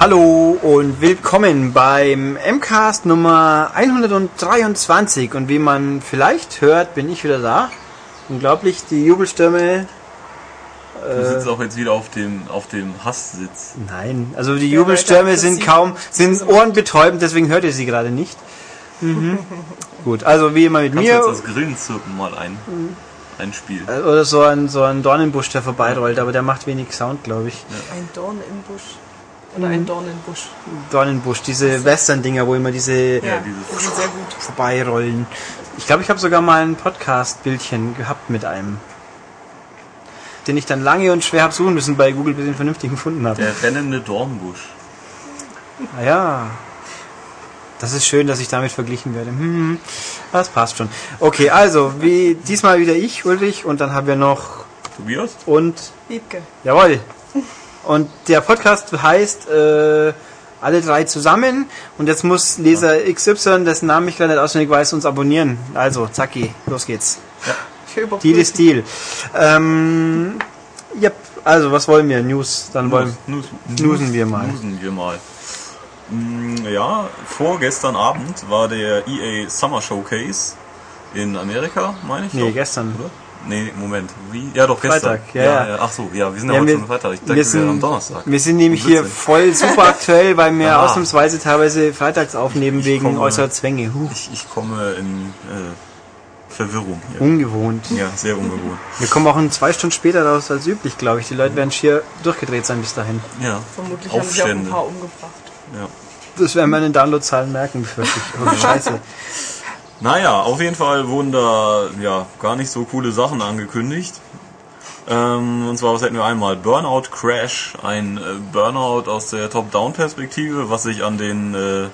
Hallo und willkommen beim MCAST Nummer 123 und wie man vielleicht hört, bin ich wieder da. Unglaublich, die Jubelstürme. Du sitzt auch jetzt wieder auf dem, auf dem Hasssitz. Nein, also die Jubelstürme sind kaum, sind ohrenbetäubend, deswegen hört ihr sie gerade nicht. Mhm. Gut, also wie immer mit Kannst mir. jetzt das Grillenzirpen mal ein, einspielen. Äh, Oder so ein, so ein Dornenbusch, der vorbeirollt, aber der macht wenig Sound, glaube ich. Ein Dorn im Busch. Oder ein Dorn im Busch. Dornenbusch, diese Western-Dinger, wo immer diese Ja, die sind sehr gut. vorbeirollen. Ich glaube, ich habe sogar mal ein Podcast-Bildchen gehabt mit einem. Den ich dann lange und schwer habe suchen müssen bei Google, bis ich ihn vernünftig gefunden habe. Der rennende Dornbusch. Ah ja. Das ist schön, dass ich damit verglichen werde. Hm, das passt schon. Okay, also, wie diesmal wieder ich, Ulrich, und dann haben wir noch Tobias? und Wiebke. Jawohl. Und der Podcast heißt äh, alle drei zusammen. Und jetzt muss Leser XY, dessen Namen ich gerade nicht auswendig weiß, uns abonnieren. Also, zacki, los geht's. Überprüfen. Deal ist Deal. Ähm, yep, also was wollen wir? News. Dann wollen Nus, Nusen wir mal. Nusen wir mal. Mm, Ja, vorgestern Abend war der EA Summer Showcase in Amerika, meine ich. Nee, doch. gestern. Oder? Nee, Moment. Wie? Ja, doch, gestern. Freitag, ja, ja. Ach so, ja, wir sind ja, Ja, heute wir- schon Freitag. Ich wir dachte, wir sind- wären am Donnerstag. Wir sind nämlich hier voll super aktuell, weil wir Ah. ausnahmsweise teilweise freitags aufnehmen Ich wegen komme- äußerer Zwänge. Huh, Ich, ich komme in äh, Verwirrung hier. ungewohnt. Ja, sehr ungewohnt. Wir kommen auch in zwei Stunden später raus als üblich, glaube ich. Die Leute werden schier durchgedreht sein bis dahin. Ja, Vermutlich haben sich auch ein Aufstände. paar umgebracht. Ja. Das werden wir in den Downloadzahlen merken, befürchte ich. Oh, scheiße. Naja, auf jeden Fall wurden da ja gar nicht so coole Sachen angekündigt. Ähm, und zwar, was hätten wir einmal? Burnout Crash, ein äh, Burnout aus der Top-Down-Perspektive, was sich an den äh,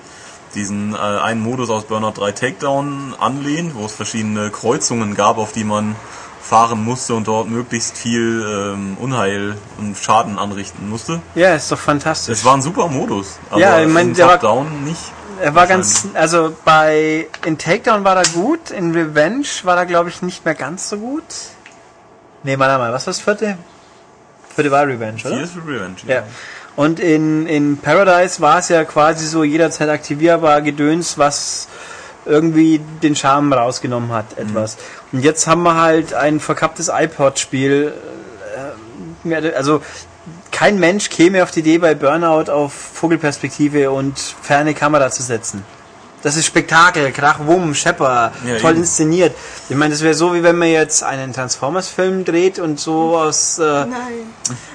diesen äh, einen Modus aus Burnout 3 Takedown anlehnt, wo es verschiedene Kreuzungen gab, auf die man fahren musste und dort möglichst viel ähm, Unheil und Schaden anrichten musste. Ja, ist doch fantastisch. Es war ein super Modus, aber Ja, ich mein, in der war- Top-Down nicht. Er war ganz, also bei, in Takedown war er gut, in Revenge war er glaube ich nicht mehr ganz so gut. Nee, warte mal, was war das vierte? Vierte war Revenge, oder? Ist Revenge. Ja. Und in, in Paradise war es ja quasi so jederzeit aktivierbar Gedöns, was irgendwie den Charme rausgenommen hat, etwas. Und jetzt haben wir halt ein verkapptes iPod-Spiel. äh, Also kein Mensch käme auf die Idee, bei Burnout auf Vogelperspektive und ferne Kamera zu setzen. Das ist Spektakel, Krach, Wumm, Schepper, Ja, toll eben. inszeniert. Ich meine, das wäre so, wie wenn man jetzt einen Transformers-Film dreht und so aus, äh,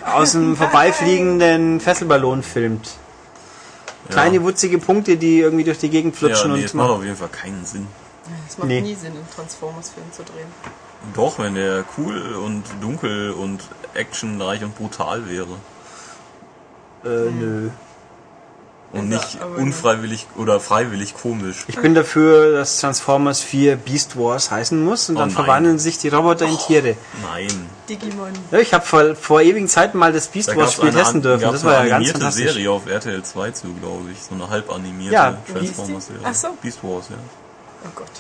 aus einem vorbeifliegenden Fesselballon filmt. Kleine wutzige Punkte, die irgendwie durch die Gegend ja, flutschen nee, und es macht auf jeden Fall keinen Sinn. Es macht Nee. nie Sinn, einen Transformers-Film zu drehen. Doch, wenn der cool und dunkel und actionreich und brutal wäre. Äh, nö. Und nicht unfreiwillig oder freiwillig komisch. Ich bin dafür, dass Transformers 4 Beast Wars heißen muss und Oh dann nein. verwandeln sich die Roboter in Tiere. Nein. Digimon. Ja, ich habe vor, vor ewigen Zeiten mal das Beast Da Wars Spiel eine, testen dürfen. Das war ja eine ganz animierte fantastisch. Serie auf RTL 2 zu, glaube ich. So eine halb animierte Ja. Transformers-Serie. Ach so. Beast Wars, ja. Oh Gott.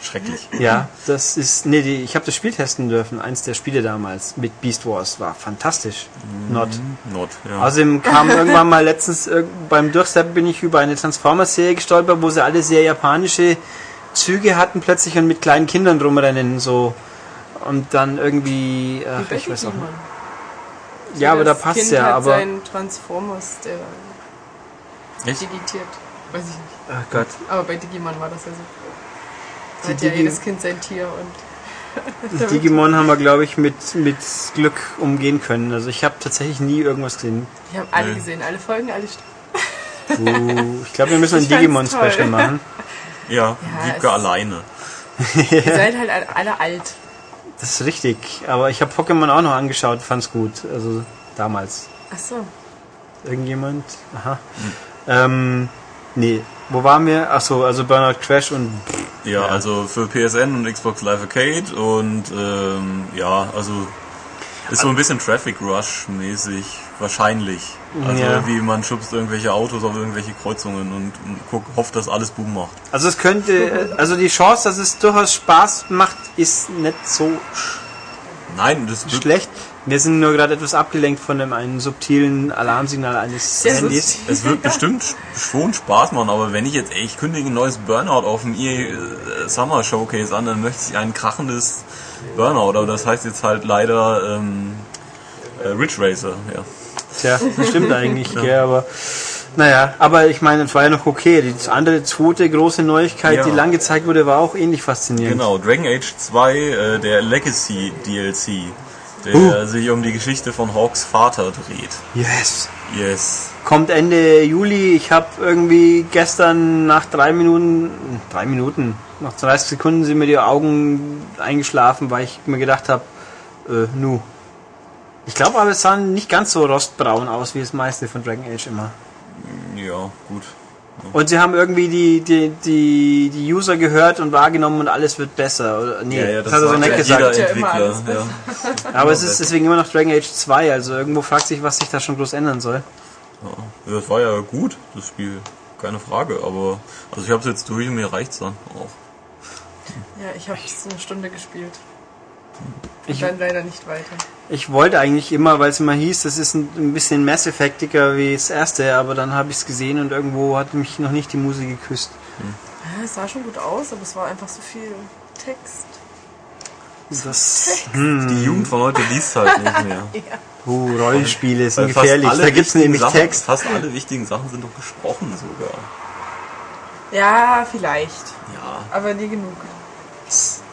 Schrecklich. Ja, das ist. Nee, die, ich habe das Spiel testen dürfen. Eins der Spiele damals mit Beast Wars war fantastisch. Not. Not, ja. Außerdem kam irgendwann mal letztens beim Durchseppen bin ich über eine Transformers-Serie gestolpert, wo sie alle sehr japanische Züge hatten plötzlich und mit kleinen Kindern rumrennen so und dann irgendwie Wie ach, ich weiß auch Digimon. nicht. Ja, aber da passt kind ja, hat aber seinen Transformers, der Echt? digitiert. Weiß ich nicht. ach Gott. Aber bei Digimon war das ja so. Da Die hat ja jedes Kind sein Tier und Das Digimon haben wir glaube ich mit mit Glück umgehen können. Also ich habe tatsächlich nie irgendwas gesehen. wir haben alle Nee. gesehen, alle Folgen, alle St Uh, ich glaube, wir müssen ein Ich fand's Digimon Special toll. machen. Ja, Ja, Wiebke alleine. Ihr seid halt alle- alle alt. Das ist richtig, aber ich habe Pokémon auch noch angeschaut, fand's gut. Also damals. Ach so. Irgendjemand? Aha. Ähm, nee. Wo waren wir? Ach so, also Burnout Crash und Ja, Ja. also für PSN und Xbox Live Arcade und ähm, ja, also ist so ein bisschen Traffic Rush mäßig, wahrscheinlich. Also Ja. wie man schubst irgendwelche Autos auf irgendwelche Kreuzungen und, guck, hofft, dass alles Boom macht. Also es könnte, also die Chance, dass es durchaus Spaß macht, ist nicht so Nein, das Schlecht. Wir sind nur gerade etwas abgelenkt von dem einen subtilen Alarmsignal eines Sehr Handys. es wird bestimmt schon Spaß machen, aber wenn ich jetzt, ey, ich kündige ein neues Burnout auf dem EA äh, Summer Showcase an, dann möchte ich ein krachendes Burnout, aber das heißt jetzt halt leider ähm, äh, Ridge Racer, ja. Tja, das stimmt eigentlich, gell, aber naja, aber ich meine, es war ja noch okay. Die andere zweite große Neuigkeit, Ja. die lang gezeigt wurde, war auch ähnlich faszinierend. Genau, Dragon Age 2, äh, der Legacy DLC, der sich um die Geschichte von Hawks Vater dreht. Yes. Yes. Kommt Ende Juli. Ich habe irgendwie gestern nach drei Minuten, drei Minuten, nach 30 Sekunden sind mir die Augen eingeschlafen, weil ich mir gedacht habe, äh, nu. Ich glaube aber, es sah nicht ganz so rostbraun aus wie das meiste von Dragon Age immer. Ja, gut. Und sie haben irgendwie die, die, die, die User gehört und wahrgenommen und alles wird besser. Oder, nee, Ja, ja, das, hat er so nett gesagt. Entwickler. Ja. Aber es ist deswegen immer noch Dragon Age 2, also irgendwo fragt sich, was sich da schon groß ändern soll. Ja, das war ja gut, das Spiel. Keine Frage, aber also ich habe es jetzt durch und mir reicht's dann auch. Ja, ich habe es eine Stunde gespielt. Ich, dann leider nicht weiter. ich wollte eigentlich immer, weil es immer hieß, das ist ein, ein bisschen Mass Effectiger wie das erste, aber dann habe ich es gesehen und irgendwo hat mich noch nicht die Musik geküsst. Ja, es sah schon gut aus, aber es war einfach so viel Text. Das, Die Jugend von heute liest halt nicht mehr. uh, Rollenspiele sind gefährlich. Da gibt's wichtigen nämlich Sachen, Text. Fast alle wichtigen Sachen sind doch gesprochen sogar. Ja, vielleicht. Ja, Aber nie genug.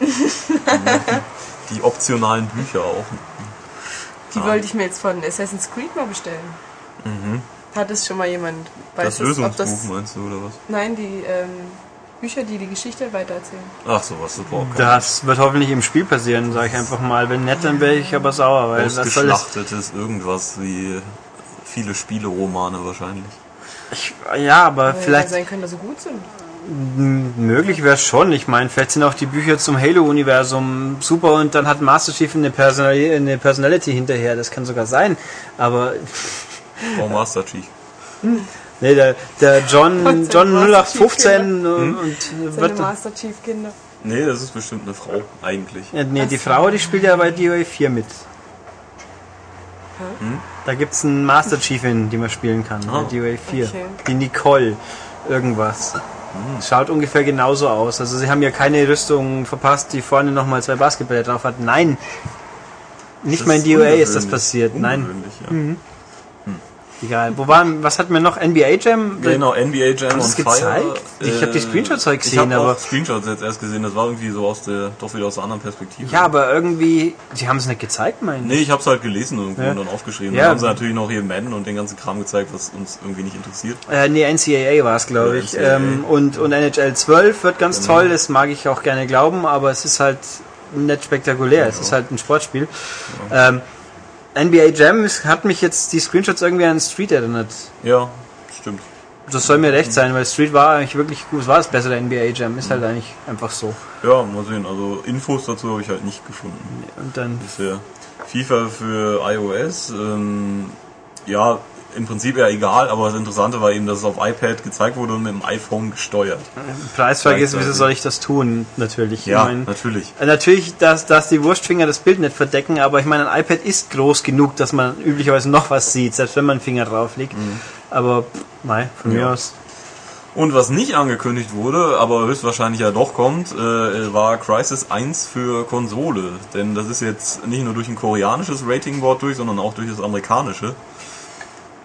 die optionalen Bücher auch. Die Ah. wollte ich mir jetzt von Assassin's Creed mal bestellen. Hat es schon mal jemand? Mhm. Das Weiß ob Lösungsbuch das. meinst du, oder was? Nein, die ähm, Bücher, die die Geschichte weitererzählen. Ach so, was, das kein Das wird hoffentlich im Spiel passieren, sage ich einfach mal. Wenn nicht, dann wäre ich aber sauer, weil soll das? ausgeschlachtetes irgendwas wie viele Spieleromane wahrscheinlich. Ich, ja, aber Weil vielleicht sein können, dass sie gut sind. Möglich wäre schon. Ich meine, vielleicht sind auch die Bücher zum Halo-Universum super und dann hat Master Chief eine, Personal eine Personality hinterher. Das kann sogar sein. Aber Oh, Master Chief. nee, der, der John, Und John seine Master Chief 0815 und Seine wird. Master Chief Kinder. Nee, das ist bestimmt eine Frau, eigentlich. Ja, nee, die Frau, die spielt ja bei DOA 4 mit. Hm? Da gibt's einen Master Chiefin, die man spielen kann, bei DOA 4. Okay. Die Nicole. Irgendwas. Schaut ungefähr genauso aus. Also sie haben ja keine Rüstung verpasst, die vorne nochmal zwei Basketbälle drauf hat. Nein. Nicht mal in DOA ist das passiert. Nein. Ja. Egal. Wo waren, was hatten wir noch? NBA Jam? Genau, NBA Jam sie es Fire. gezeigt? Ich hab die Screenshots heute Ich gesehen, habe aber- auch Screenshots jetzt erst gesehen. Das war irgendwie so aus der, doch wieder aus einer anderen Perspektive. Ja, aber irgendwie, sie haben es nicht gezeigt, mein Nee, ich hab's halt gelesen irgendwo Ja. und dann aufgeschrieben. Ja. Dann haben sie natürlich noch hier Madden und den ganzen Kram gezeigt, was uns irgendwie nicht interessiert. Äh, nee, NCAA war es, glaube ich. NCAA. Ähm, und, und NHL 12 wird ganz Genau. toll, das mag ich auch gerne glauben, aber es ist halt nicht spektakulär. Es ist halt ein Sportspiel. Ähm, NBA Jam hat mich jetzt die Screenshots irgendwie an Street erinnert. Ja, stimmt. Das soll mir recht sein, weil Street war eigentlich wirklich gut. Es war das bessere NBA Jam, ist halt eigentlich einfach so. Ja, mal sehen. Also Infos dazu habe ich halt nicht gefunden. Und dann, Bisher. FIFA für iOS, ähm, ja, im Prinzip ja egal, aber das Interessante war eben, dass es auf iPad gezeigt wurde und mit dem iPhone gesteuert. Preisfrage ist, wieso Gleichzeitig. soll ich das tun? Natürlich. Ja, ich mein, natürlich. äh, natürlich, dass, dass die Wurstfinger das Bild nicht verdecken, aber ich meine, ein iPad ist groß genug, dass man üblicherweise noch was sieht, selbst wenn man einen Finger drauf legt. Aber, pff, nein, von mir Ja. aus. Und was nicht angekündigt wurde, aber höchstwahrscheinlich ja doch kommt, äh, war Crisis 1 für Konsole. Denn das ist jetzt nicht nur durch ein koreanisches Ratingboard durch, sondern auch durch das amerikanische.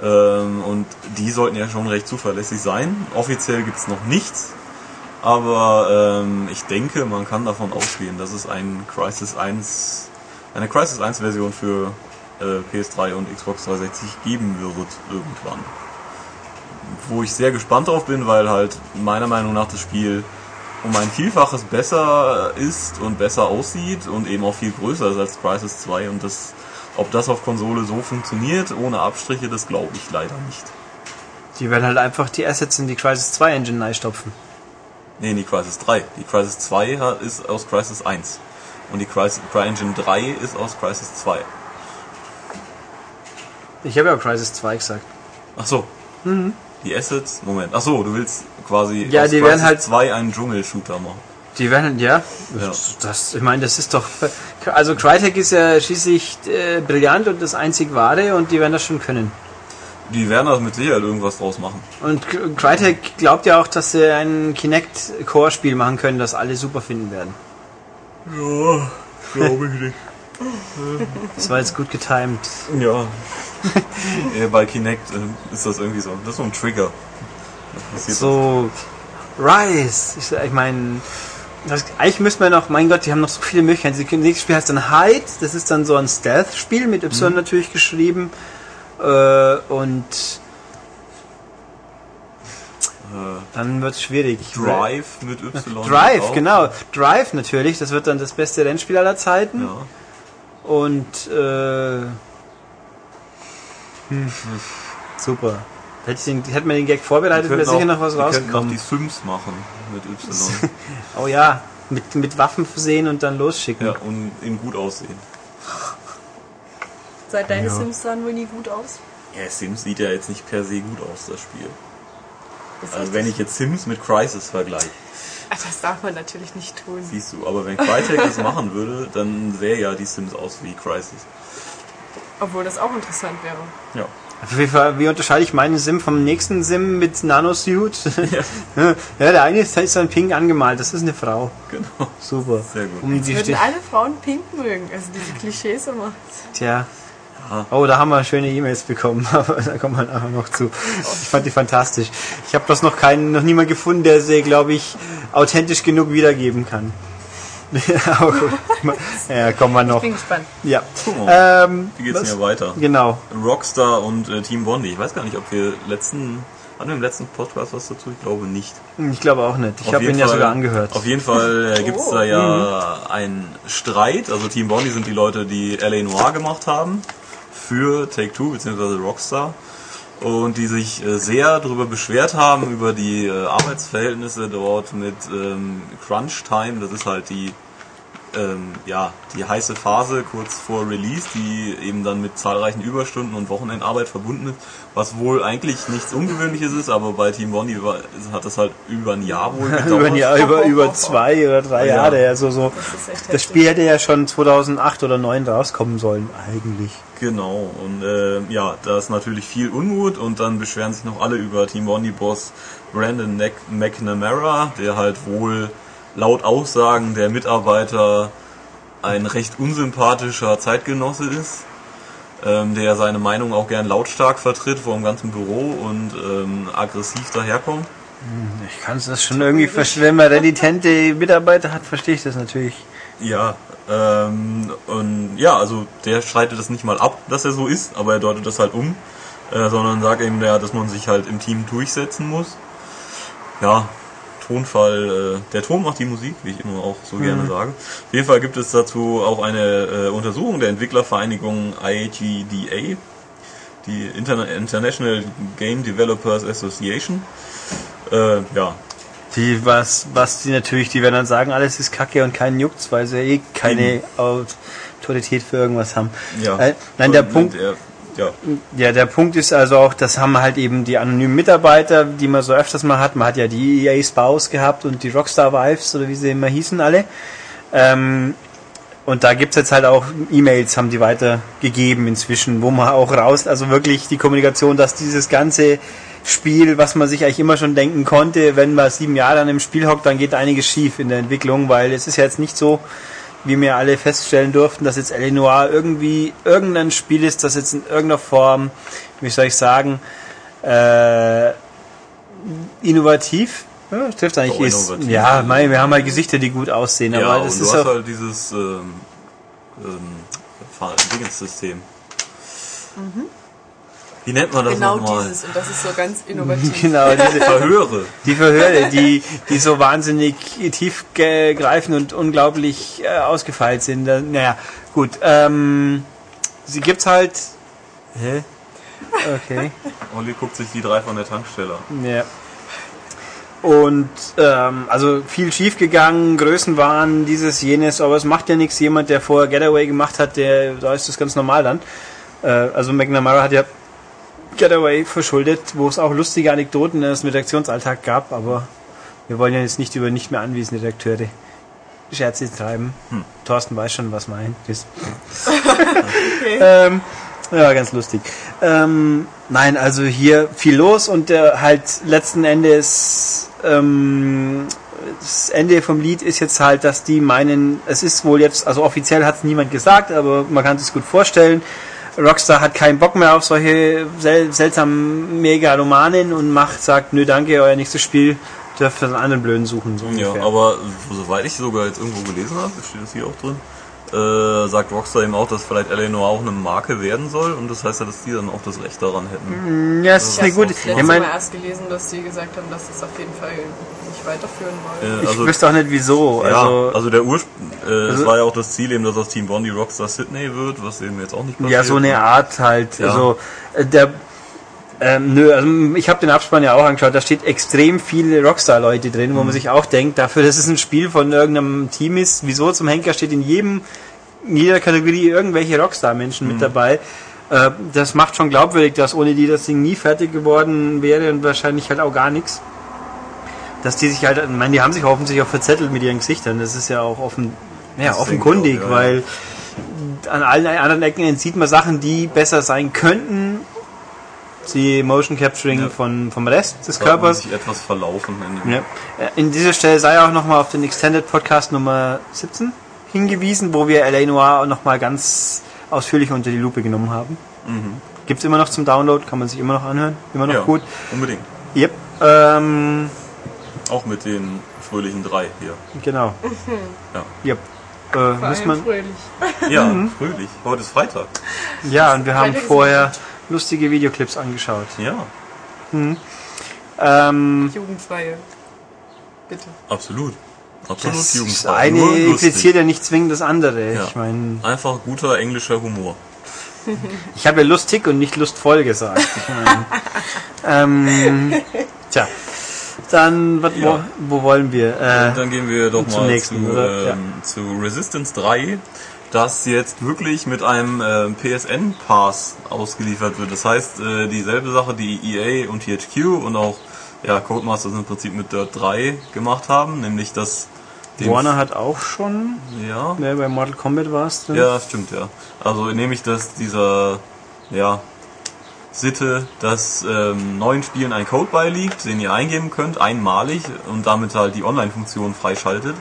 Ähm, und die sollten ja schon recht zuverlässig sein. Offiziell gibt's noch nichts. Aber ähm, ich denke, man kann davon ausgehen, dass es ein Crisis 1, eine Crisis 1 Version für äh, PS3 und Xbox 360 geben wird irgendwann wo ich sehr gespannt drauf bin, weil halt meiner Meinung nach das Spiel um ein Vielfaches besser ist und besser aussieht und eben auch viel größer ist als Crisis 2 und das, ob das auf Konsole so funktioniert, ohne Abstriche, das glaube ich leider nicht. Die werden halt einfach die Assets in die Crisis 2 Engine reinstopfen. Nee, in die Crisis 3. Die Crisis 2 ha- ist aus Crisis 1 und die Crisis, CryEngine 3 ist aus Crisis 2. Ich habe ja Crisis 2 gesagt. Ach so. Die Assets, Moment. Ach so, du willst quasi Ja, aus die werden Crysis halt- 2 einen Dschungel-Shooter machen. Die werden, ja, Ja. das, ich meine, das ist doch, also Crytek ist ja schließlich äh, brillant und das einzig wahre und die werden das schon können. Die werden da mit Sicherheit irgendwas draus machen. Und Crytek glaubt ja auch, dass sie ein Kinect-Core-Spiel machen können, das alle super finden werden. Ja, glaube ich nicht. Das war jetzt gut getimed. Ja. Bei Kinect äh, ist das irgendwie so. Das ist so ein Trigger. So, Rise. Ich, ich meine, das- eigentlich müsste man noch, mein Gott, die haben noch so viele Möglichkeiten. Das nächste Spiel heißt dann Hide. Das ist dann so ein Stealth-Spiel mit Y natürlich geschrieben. Äh, und Äh, dann wird es schwierig. Drive mit Y. Drive, genau. Drive natürlich. Das wird dann das beste Rennspiel aller Zeiten. Ja. Und äh, hm, super. Hätte, ich den, hätte man den Gag vorbereitet, wäre sicher noch was die könnten auch rausgekommen. die Sims machen mit Y. Oh ja, mit, mit Waffen versehen und dann losschicken. ja, und in gut aussehen. Seit deine Ja. Sims sahen wohl nie gut aus. Ja, Sims sieht ja jetzt nicht per se gut aus, das Spiel. Das Also wenn ich jetzt Sims mit Crisis vergleiche, Ach, das darf man natürlich nicht tun. siehst du, aber wenn Crytek das machen würde, dann sähe ja die Sims aus wie Crisis. Obwohl das auch interessant wäre. Ja. Wie, wie unterscheide ich meinen Sim vom nächsten Sim mit Nanosuit? ja, der eine ist, dann pink angemalt, das ist eine Frau. Genau. Super. Sehr gut. Um die Würden alle Frauen pink mögen. Also diese Klischees immer. Tja. Ja. Oh, da haben wir schöne E-Mails bekommen, aber da kommen wir nachher noch zu. Ich fand die fantastisch. Ich habe bloß noch keinen, noch niemand gefunden, der sie, glaube ich, authentisch genug wiedergeben kann. Ja, gut. ja, kommen wir noch. Bin gespannt. Ja. Gucken wir mal. Ähm, Wie geht's was- denn hier weiter? Genau. Rockstar und äh, Team Bondi. Ich weiß gar nicht, ob wir letzten, hatten wir im letzten Podcast was dazu? Ich glaube nicht. Ich glaube auch nicht. Ich habe ihn ja Fall- sogar angehört. Auf jeden Fall äh, gibt es Oh. da ja einen Streit. Also Team Bondi sind die Leute, die LA Noir gemacht haben für Take-Two bzw. Rockstar. Und die sich äh, sehr darüber beschwert haben, über die äh, Arbeitsverhältnisse dort mit ähm, Crunch Time. Das ist halt die ähm, ja, die heiße Phase kurz vor Release, die eben dann mit zahlreichen Überstunden und Wochenendarbeit verbunden ist, was wohl eigentlich nichts Ungewöhnliches ist, aber bei Team Bondi war, hat das halt über ein Jahr wohl gedauert. über, ein Jahr, über, über zwei oder drei Ja. Jahre. Also so. Das Das. Spiel hätte ja schon 2008 oder 2009 rauskommen sollen, eigentlich. Genau, und äh, ja, da ist natürlich viel Unmut und dann beschweren sich noch alle über Team Bondi-Boss Brandon McNamara, der halt wohl laut Aussagen der Mitarbeiter ein recht unsympathischer Zeitgenosse ist, ähm, der seine Meinung auch gern lautstark vertritt vor dem ganzen Büro und ähm, aggressiv daherkommt. Ich kann es das schon irgendwie verstehen. Wenn man renitente Mitarbeiter hat, verstehe ich das natürlich. Ja, ähm, und ja, also der streitet das nicht mal ab, dass er so ist, aber er deutet das halt um, äh, sondern sagt eben, ja, dass man sich halt im Team durchsetzen muss. Ja, Tonfall, äh, der Ton macht die Musik, wie ich immer auch so gerne sage. Auf jeden Fall gibt es dazu auch eine äh, Untersuchung der Entwicklervereinigung IGDA, die Interna International Game Developers Association. Äh, ja, Die, was, was die natürlich, die werden dann sagen, alles ist Kacke und keinen juckt's, weil sie eh keine Autorität für irgendwas haben. ja. Äh, nein, der Und Punkt, Der, ja, Ja, der Punkt ist also auch, das haben halt eben die anonymen Mitarbeiter, die man so öfters mal hat. Man hat ja die EA Spouse gehabt und die Rockstar Wives oder wie sie immer hießen alle. Ähm, und da gibt's jetzt halt auch E-Mails, haben die weitergegeben inzwischen, wo man auch raus, also wirklich die Kommunikation, dass dieses ganze Spiel, was man sich eigentlich immer schon denken konnte, wenn man sieben Jahre an einem Spiel hockt, dann geht einiges schief in der Entwicklung, weil es ist ja jetzt nicht so, wie wir alle feststellen durften, dass jetzt L.A. Noir irgendwie irgendein Spiel ist, das jetzt in irgendeiner Form, wie soll ich sagen, äh, innovativ, ja, das trifft eigentlich Doch, ist. innovativ. Ja, mein, wir haben halt Gesichter, die gut aussehen, Ja, aber und das du ist hast auch, halt dieses ähm, ähm, Dingenssystem. Wie nennt man das Genau nochmal? dieses. Und das ist so ganz innovativ. genau, diese, Verhöre. die Verhöre, die, die so wahnsinnig tiefgreifend und unglaublich äh, ausgefeilt sind. Da, naja, gut, ähm, sie gibt's halt, hä? Okay. Olli guckt sich die drei von der Tankstelle an. Ja. Und ähm, also viel schief gegangen, Größen waren dieses, jenes, aber es macht ja nichts. Jemand, der vorher Getaway gemacht hat, der da ist das ganz normal dann. Äh, also McNamara hat ja Getaway verschuldet, wo es auch lustige Anekdoten im Redaktionsalltag gab, aber wir wollen ja jetzt nicht über nicht mehr anwesende Redakteure Scherze treiben. Hm. Thorsten weiß schon, was meint ist. ähm, ja, ganz lustig. Ähm, nein, also hier viel los und äh, halt letzten Endes ähm, das Ende vom Lied ist jetzt halt, dass die meinen, es ist wohl jetzt, also offiziell hat es niemand gesagt, aber man kann sich gut vorstellen. Rockstar hat keinen Bock mehr auf solche sel seltsamen Megalomanen und macht, sagt, nö danke, euer nächstes Spiel dürft ihr einen anderen Blöden suchen. So Ja, ungefähr. aber soweit ich sogar jetzt irgendwo gelesen habe, steht das hier auch drin, äh, sagt Rockstar eben auch, dass vielleicht L.A. Noir auch eine Marke werden soll und das heißt ja, dass die dann auch das Recht daran hätten. ja, es ist Ich eine habe gute. Ich meine, Mal erst gelesen, dass die gesagt haben, dass sie es auf jeden Fall nicht weiterführen wollen. Äh, ich also, wüsste auch nicht wieso. ja, Also, also der Ursprung, äh, es also- war ja auch das Ziel eben, dass aus Team Bondi Rockstar Sydney wird, was eben jetzt auch nicht passiert. Ja, so eine Art halt. Ja. Also äh, der ähm, nö, also ich habe den Abspann ja auch angeschaut, da steht extrem viele Rockstar-Leute drin, wo man Mhm. sich auch denkt, dafür, dass es ein Spiel von irgendeinem Team ist, wieso zum Henker steht in jedem, in jeder Kategorie irgendwelche Rockstar-Menschen Mhm. mit dabei. Äh, das macht schon glaubwürdig, dass ohne die das Ding nie fertig geworden wäre und wahrscheinlich halt auch gar nichts. Dass die sich halt, ich meine, die haben sich offensichtlich auch verzettelt mit ihren Gesichtern, das ist ja auch offen, ja, offenkundig, auch, ja, weil an allen anderen Ecken entzieht man Sachen, die besser sein könnten. Die Motion Capturing Ja. von, vom Rest des Körpers. sich etwas verlaufen. In Ja. Äh, In dieser Stelle sei auch nochmal auf den Extended Podcast Nummer 17 hingewiesen, wo wir LA Noir auch nochmal ganz ausführlich unter die Lupe genommen haben. Mhm. Gibt's immer noch zum Download, kann man sich immer noch anhören. Immer noch ja, gut. unbedingt. Yep. Ähm, Auch mit den fröhlichen drei hier. genau. Ja, Yep. Äh, muss man, fröhlich. ja Mhm. fröhlich. Heute ist Freitag. ja, und wir haben vorher lustige Videoclips angeschaut. Ja, Ähm, Jugendfreie. Bitte. absolut. Absolut das jugendfrei. eine Nur impliziert ja nicht zwingend das andere. Ja. Ich meine, Einfach guter englischer Humor. ich habe ja lustig und nicht lustvoll gesagt. Ich mein, ähm, tja, dann wat, wo, Ja. wo wollen wir? Äh, dann gehen wir doch mal nächsten, zu, oder? ähm, zu Resistance 3, das jetzt wirklich mit einem ähm, PSN-Pass ausgeliefert wird. Das heißt, äh, dieselbe Sache, die EA und THQ und auch ja, Codemasters im Prinzip mit Dirt 3 gemacht haben, nämlich dass Warner hat auch schon, ja, ne, bei Mortal Kombat war es drin. ja, stimmt, ja. Also nämlich, dass dieser, ja, Sitte, dass ähm, neuen Spielen ein Code beiliegt, den ihr eingeben könnt, einmalig und damit halt die Online-Funktion freischaltet.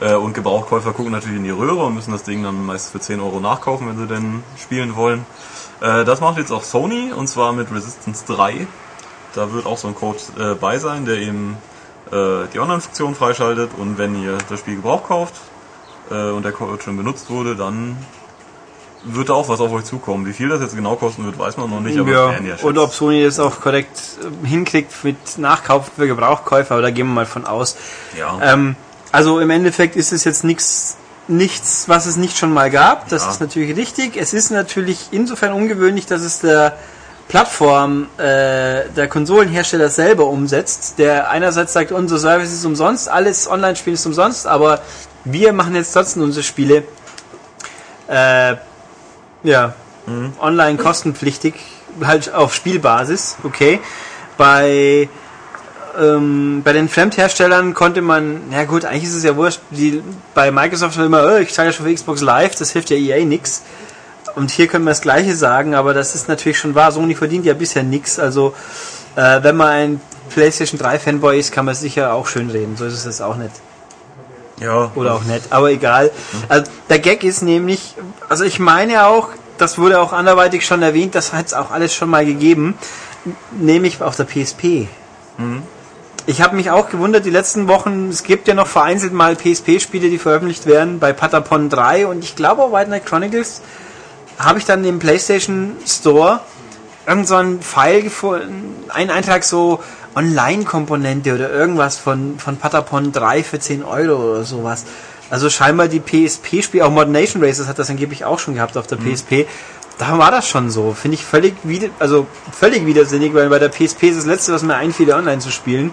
Äh, und Gebrauchkäufer gucken natürlich in die Röhre und müssen das Ding dann meist für 10 Euro nachkaufen, wenn sie denn spielen wollen. Äh, das macht jetzt auch Sony und zwar mit Resistance 3. Da wird auch so ein Code äh, bei sein, der eben äh, die Online-Funktion freischaltet und wenn ihr das Spiel Gebrauch kauft äh, und der Code schon benutzt wurde, dann wird da auch was auf euch zukommen. Wie viel das jetzt genau kosten wird, weiß man noch nicht, aber ja, ja und schätzen. ob Sony das auch korrekt äh, hinkriegt mit Nachkauf für Gebrauchkäufer, aber da gehen wir mal von aus. ja. Ähm, also im Endeffekt ist es jetzt nichts, nichts, was es nicht schon mal gab. Das Ja. ist natürlich richtig. Es ist natürlich insofern ungewöhnlich, dass es der Plattform äh, der Konsolenhersteller selber umsetzt, der einerseits sagt, unser Service ist umsonst, alles Online-Spiel ist umsonst, aber wir machen jetzt trotzdem unsere Spiele äh, ja, online kostenpflichtig, halt auf Spielbasis, okay. Bei ähm, bei den Fremdherstellern konnte man, ja gut, eigentlich ist es ja wurscht, die, bei Microsoft immer, oh, ich zahle ja schon für Xbox Live, das hilft ja EA nix. Und hier können wir das Gleiche sagen, aber das ist natürlich schon wahr. Sony verdient ja bisher nix. Also, äh, wenn man ein PlayStation 3 Fanboy ist, kann man sicher auch schön reden. So ist es jetzt auch nicht. ja. Oder auch nicht, aber egal. Also, der Gag ist nämlich, also ich meine auch, das wurde auch anderweitig schon erwähnt, das hat es auch alles schon mal gegeben, nämlich auf der PSP. Ich habe mich auch gewundert, die letzten Wochen, es gibt ja noch vereinzelt mal PSP-Spiele, die veröffentlicht werden, bei Patapon 3 und ich glaube auch White Knight Chronicles habe ich dann im PlayStation Store irgend so ein File gefunden, einen Eintrag so Online-Komponente oder irgendwas von, von Patapon 3 für 10 Euro oder sowas. Also scheinbar die PSP-Spiele, auch Modern Nation Races hat das angeblich auch schon gehabt auf der PSP. Da war das schon so. Finde ich völlig wieder, also völlig widersinnig, weil bei der PSP ist das letzte, was mir einfiel, online zu spielen.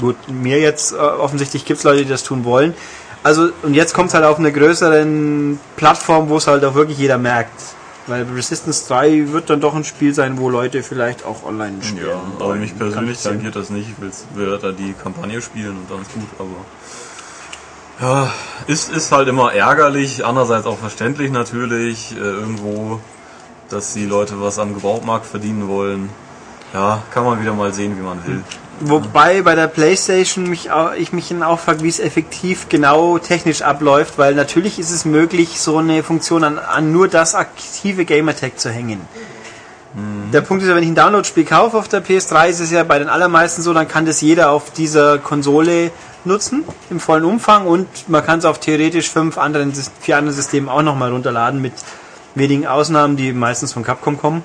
Gut, mir jetzt äh, offensichtlich gibt es Leute, die das tun wollen. Also, und jetzt kommt es halt auf einer größeren Plattform, wo es halt auch wirklich jeder merkt. Weil Resistance 3 wird dann doch ein Spiel sein, wo Leute vielleicht auch online spielen. Ja, aber mich persönlich tangiert das nicht. Ich will, will da die Kampagne spielen und dann ist gut, aber Ja, ist, ist halt immer ärgerlich, andererseits auch verständlich natürlich, äh, irgendwo, dass die Leute was am Gebrauchmarkt verdienen wollen. Ja, kann man wieder mal sehen, wie man will. Wobei bei der Playstation mich auch, ich mich dann auch frage, wie es effektiv genau technisch abläuft, weil natürlich ist es möglich, so eine Funktion an, an nur das aktive Gamertag zu hängen. Der Punkt ist ja, wenn ich ein Download-Spiel kaufe auf der PS3, ist es ja bei den allermeisten so, dann kann das jeder auf dieser Konsole nutzen im vollen Umfang und man kann es auf theoretisch fünf anderen, vier anderen Systemen auch nochmal runterladen mit wenigen Ausnahmen, die meistens von Capcom kommen.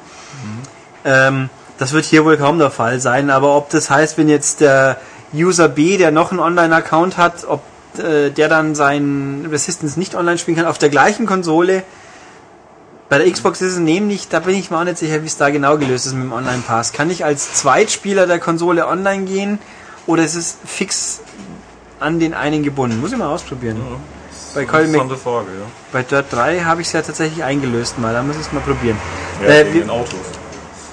Ähm, das wird hier wohl kaum der Fall sein, aber ob das heißt, wenn jetzt der User B, der noch einen Online-Account hat, ob äh, der dann seinen Resistance nicht online spielen kann auf der gleichen Konsole, bei der Xbox ist es nämlich, da bin ich mir auch nicht sicher, wie es da genau gelöst ist mit dem Online-Pass. Kann ich als Zweitspieler der Konsole online gehen oder ist es fix an den einen gebunden? Muss ich mal ausprobieren. Bei, Call Frage, ja. bei Dirt 3 habe ich es ja tatsächlich eingelöst mal, da muss ich es mal probieren. Ja, Äh, wegen wir- Autos.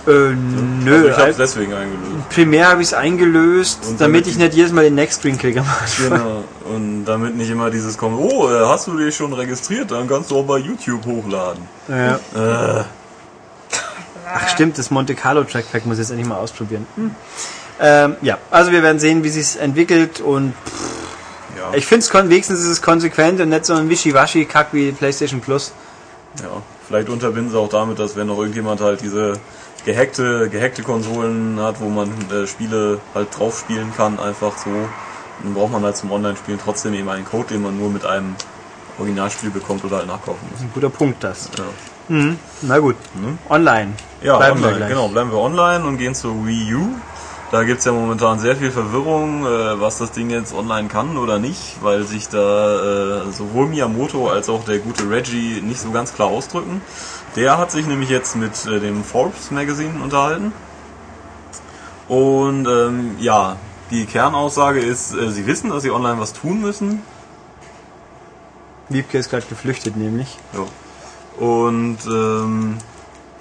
Äh, Also nö, ich habe es äh, deswegen eingelöst. primär habe ich es eingelöst, damit damit ich nicht jedes Mal den Next-Screen kriege. Genau. Und damit nicht immer dieses kommt, oh, äh, hast du dich schon registriert, dann kannst du auch bei YouTube hochladen. Ja. Äh, Ach stimmt, das Monte Carlo Trackpack muss ich jetzt endlich mal ausprobieren. Hm. Ähm, ja, also wir werden sehen, wie sich entwickelt und ja, ich finde es wenigstens ist es konsequent und nicht so ein Wischiwaschi-Kack wie PlayStation Plus. ja. Vielleicht unterbinden sie auch damit, dass wenn noch irgendjemand halt diese gehackte, gehackte Konsolen hat, wo man äh, Spiele halt drauf spielen kann, einfach so, dann braucht man halt zum Online-Spielen trotzdem eben einen Code, den man nur mit einem Originalspiel bekommt oder halt nachkaufen muss. Ein guter Punkt das. Ja. Na gut, online. Ja, Bleiben wir online, gleich. genau, bleiben wir online und gehen zur Wii U. Da gibt's ja momentan sehr viel Verwirrung, äh, was das Ding jetzt online kann oder nicht, weil sich da äh, sowohl Miyamoto als auch der gute Reggie nicht so ganz klar ausdrücken. Der hat sich nämlich jetzt mit äh, dem Forbes Magazine unterhalten. Und ähm, ja, die Kernaussage ist, äh, sie wissen, dass sie online was tun müssen, Wiebke ist gerade geflüchtet nämlich. Ja. Und ähm,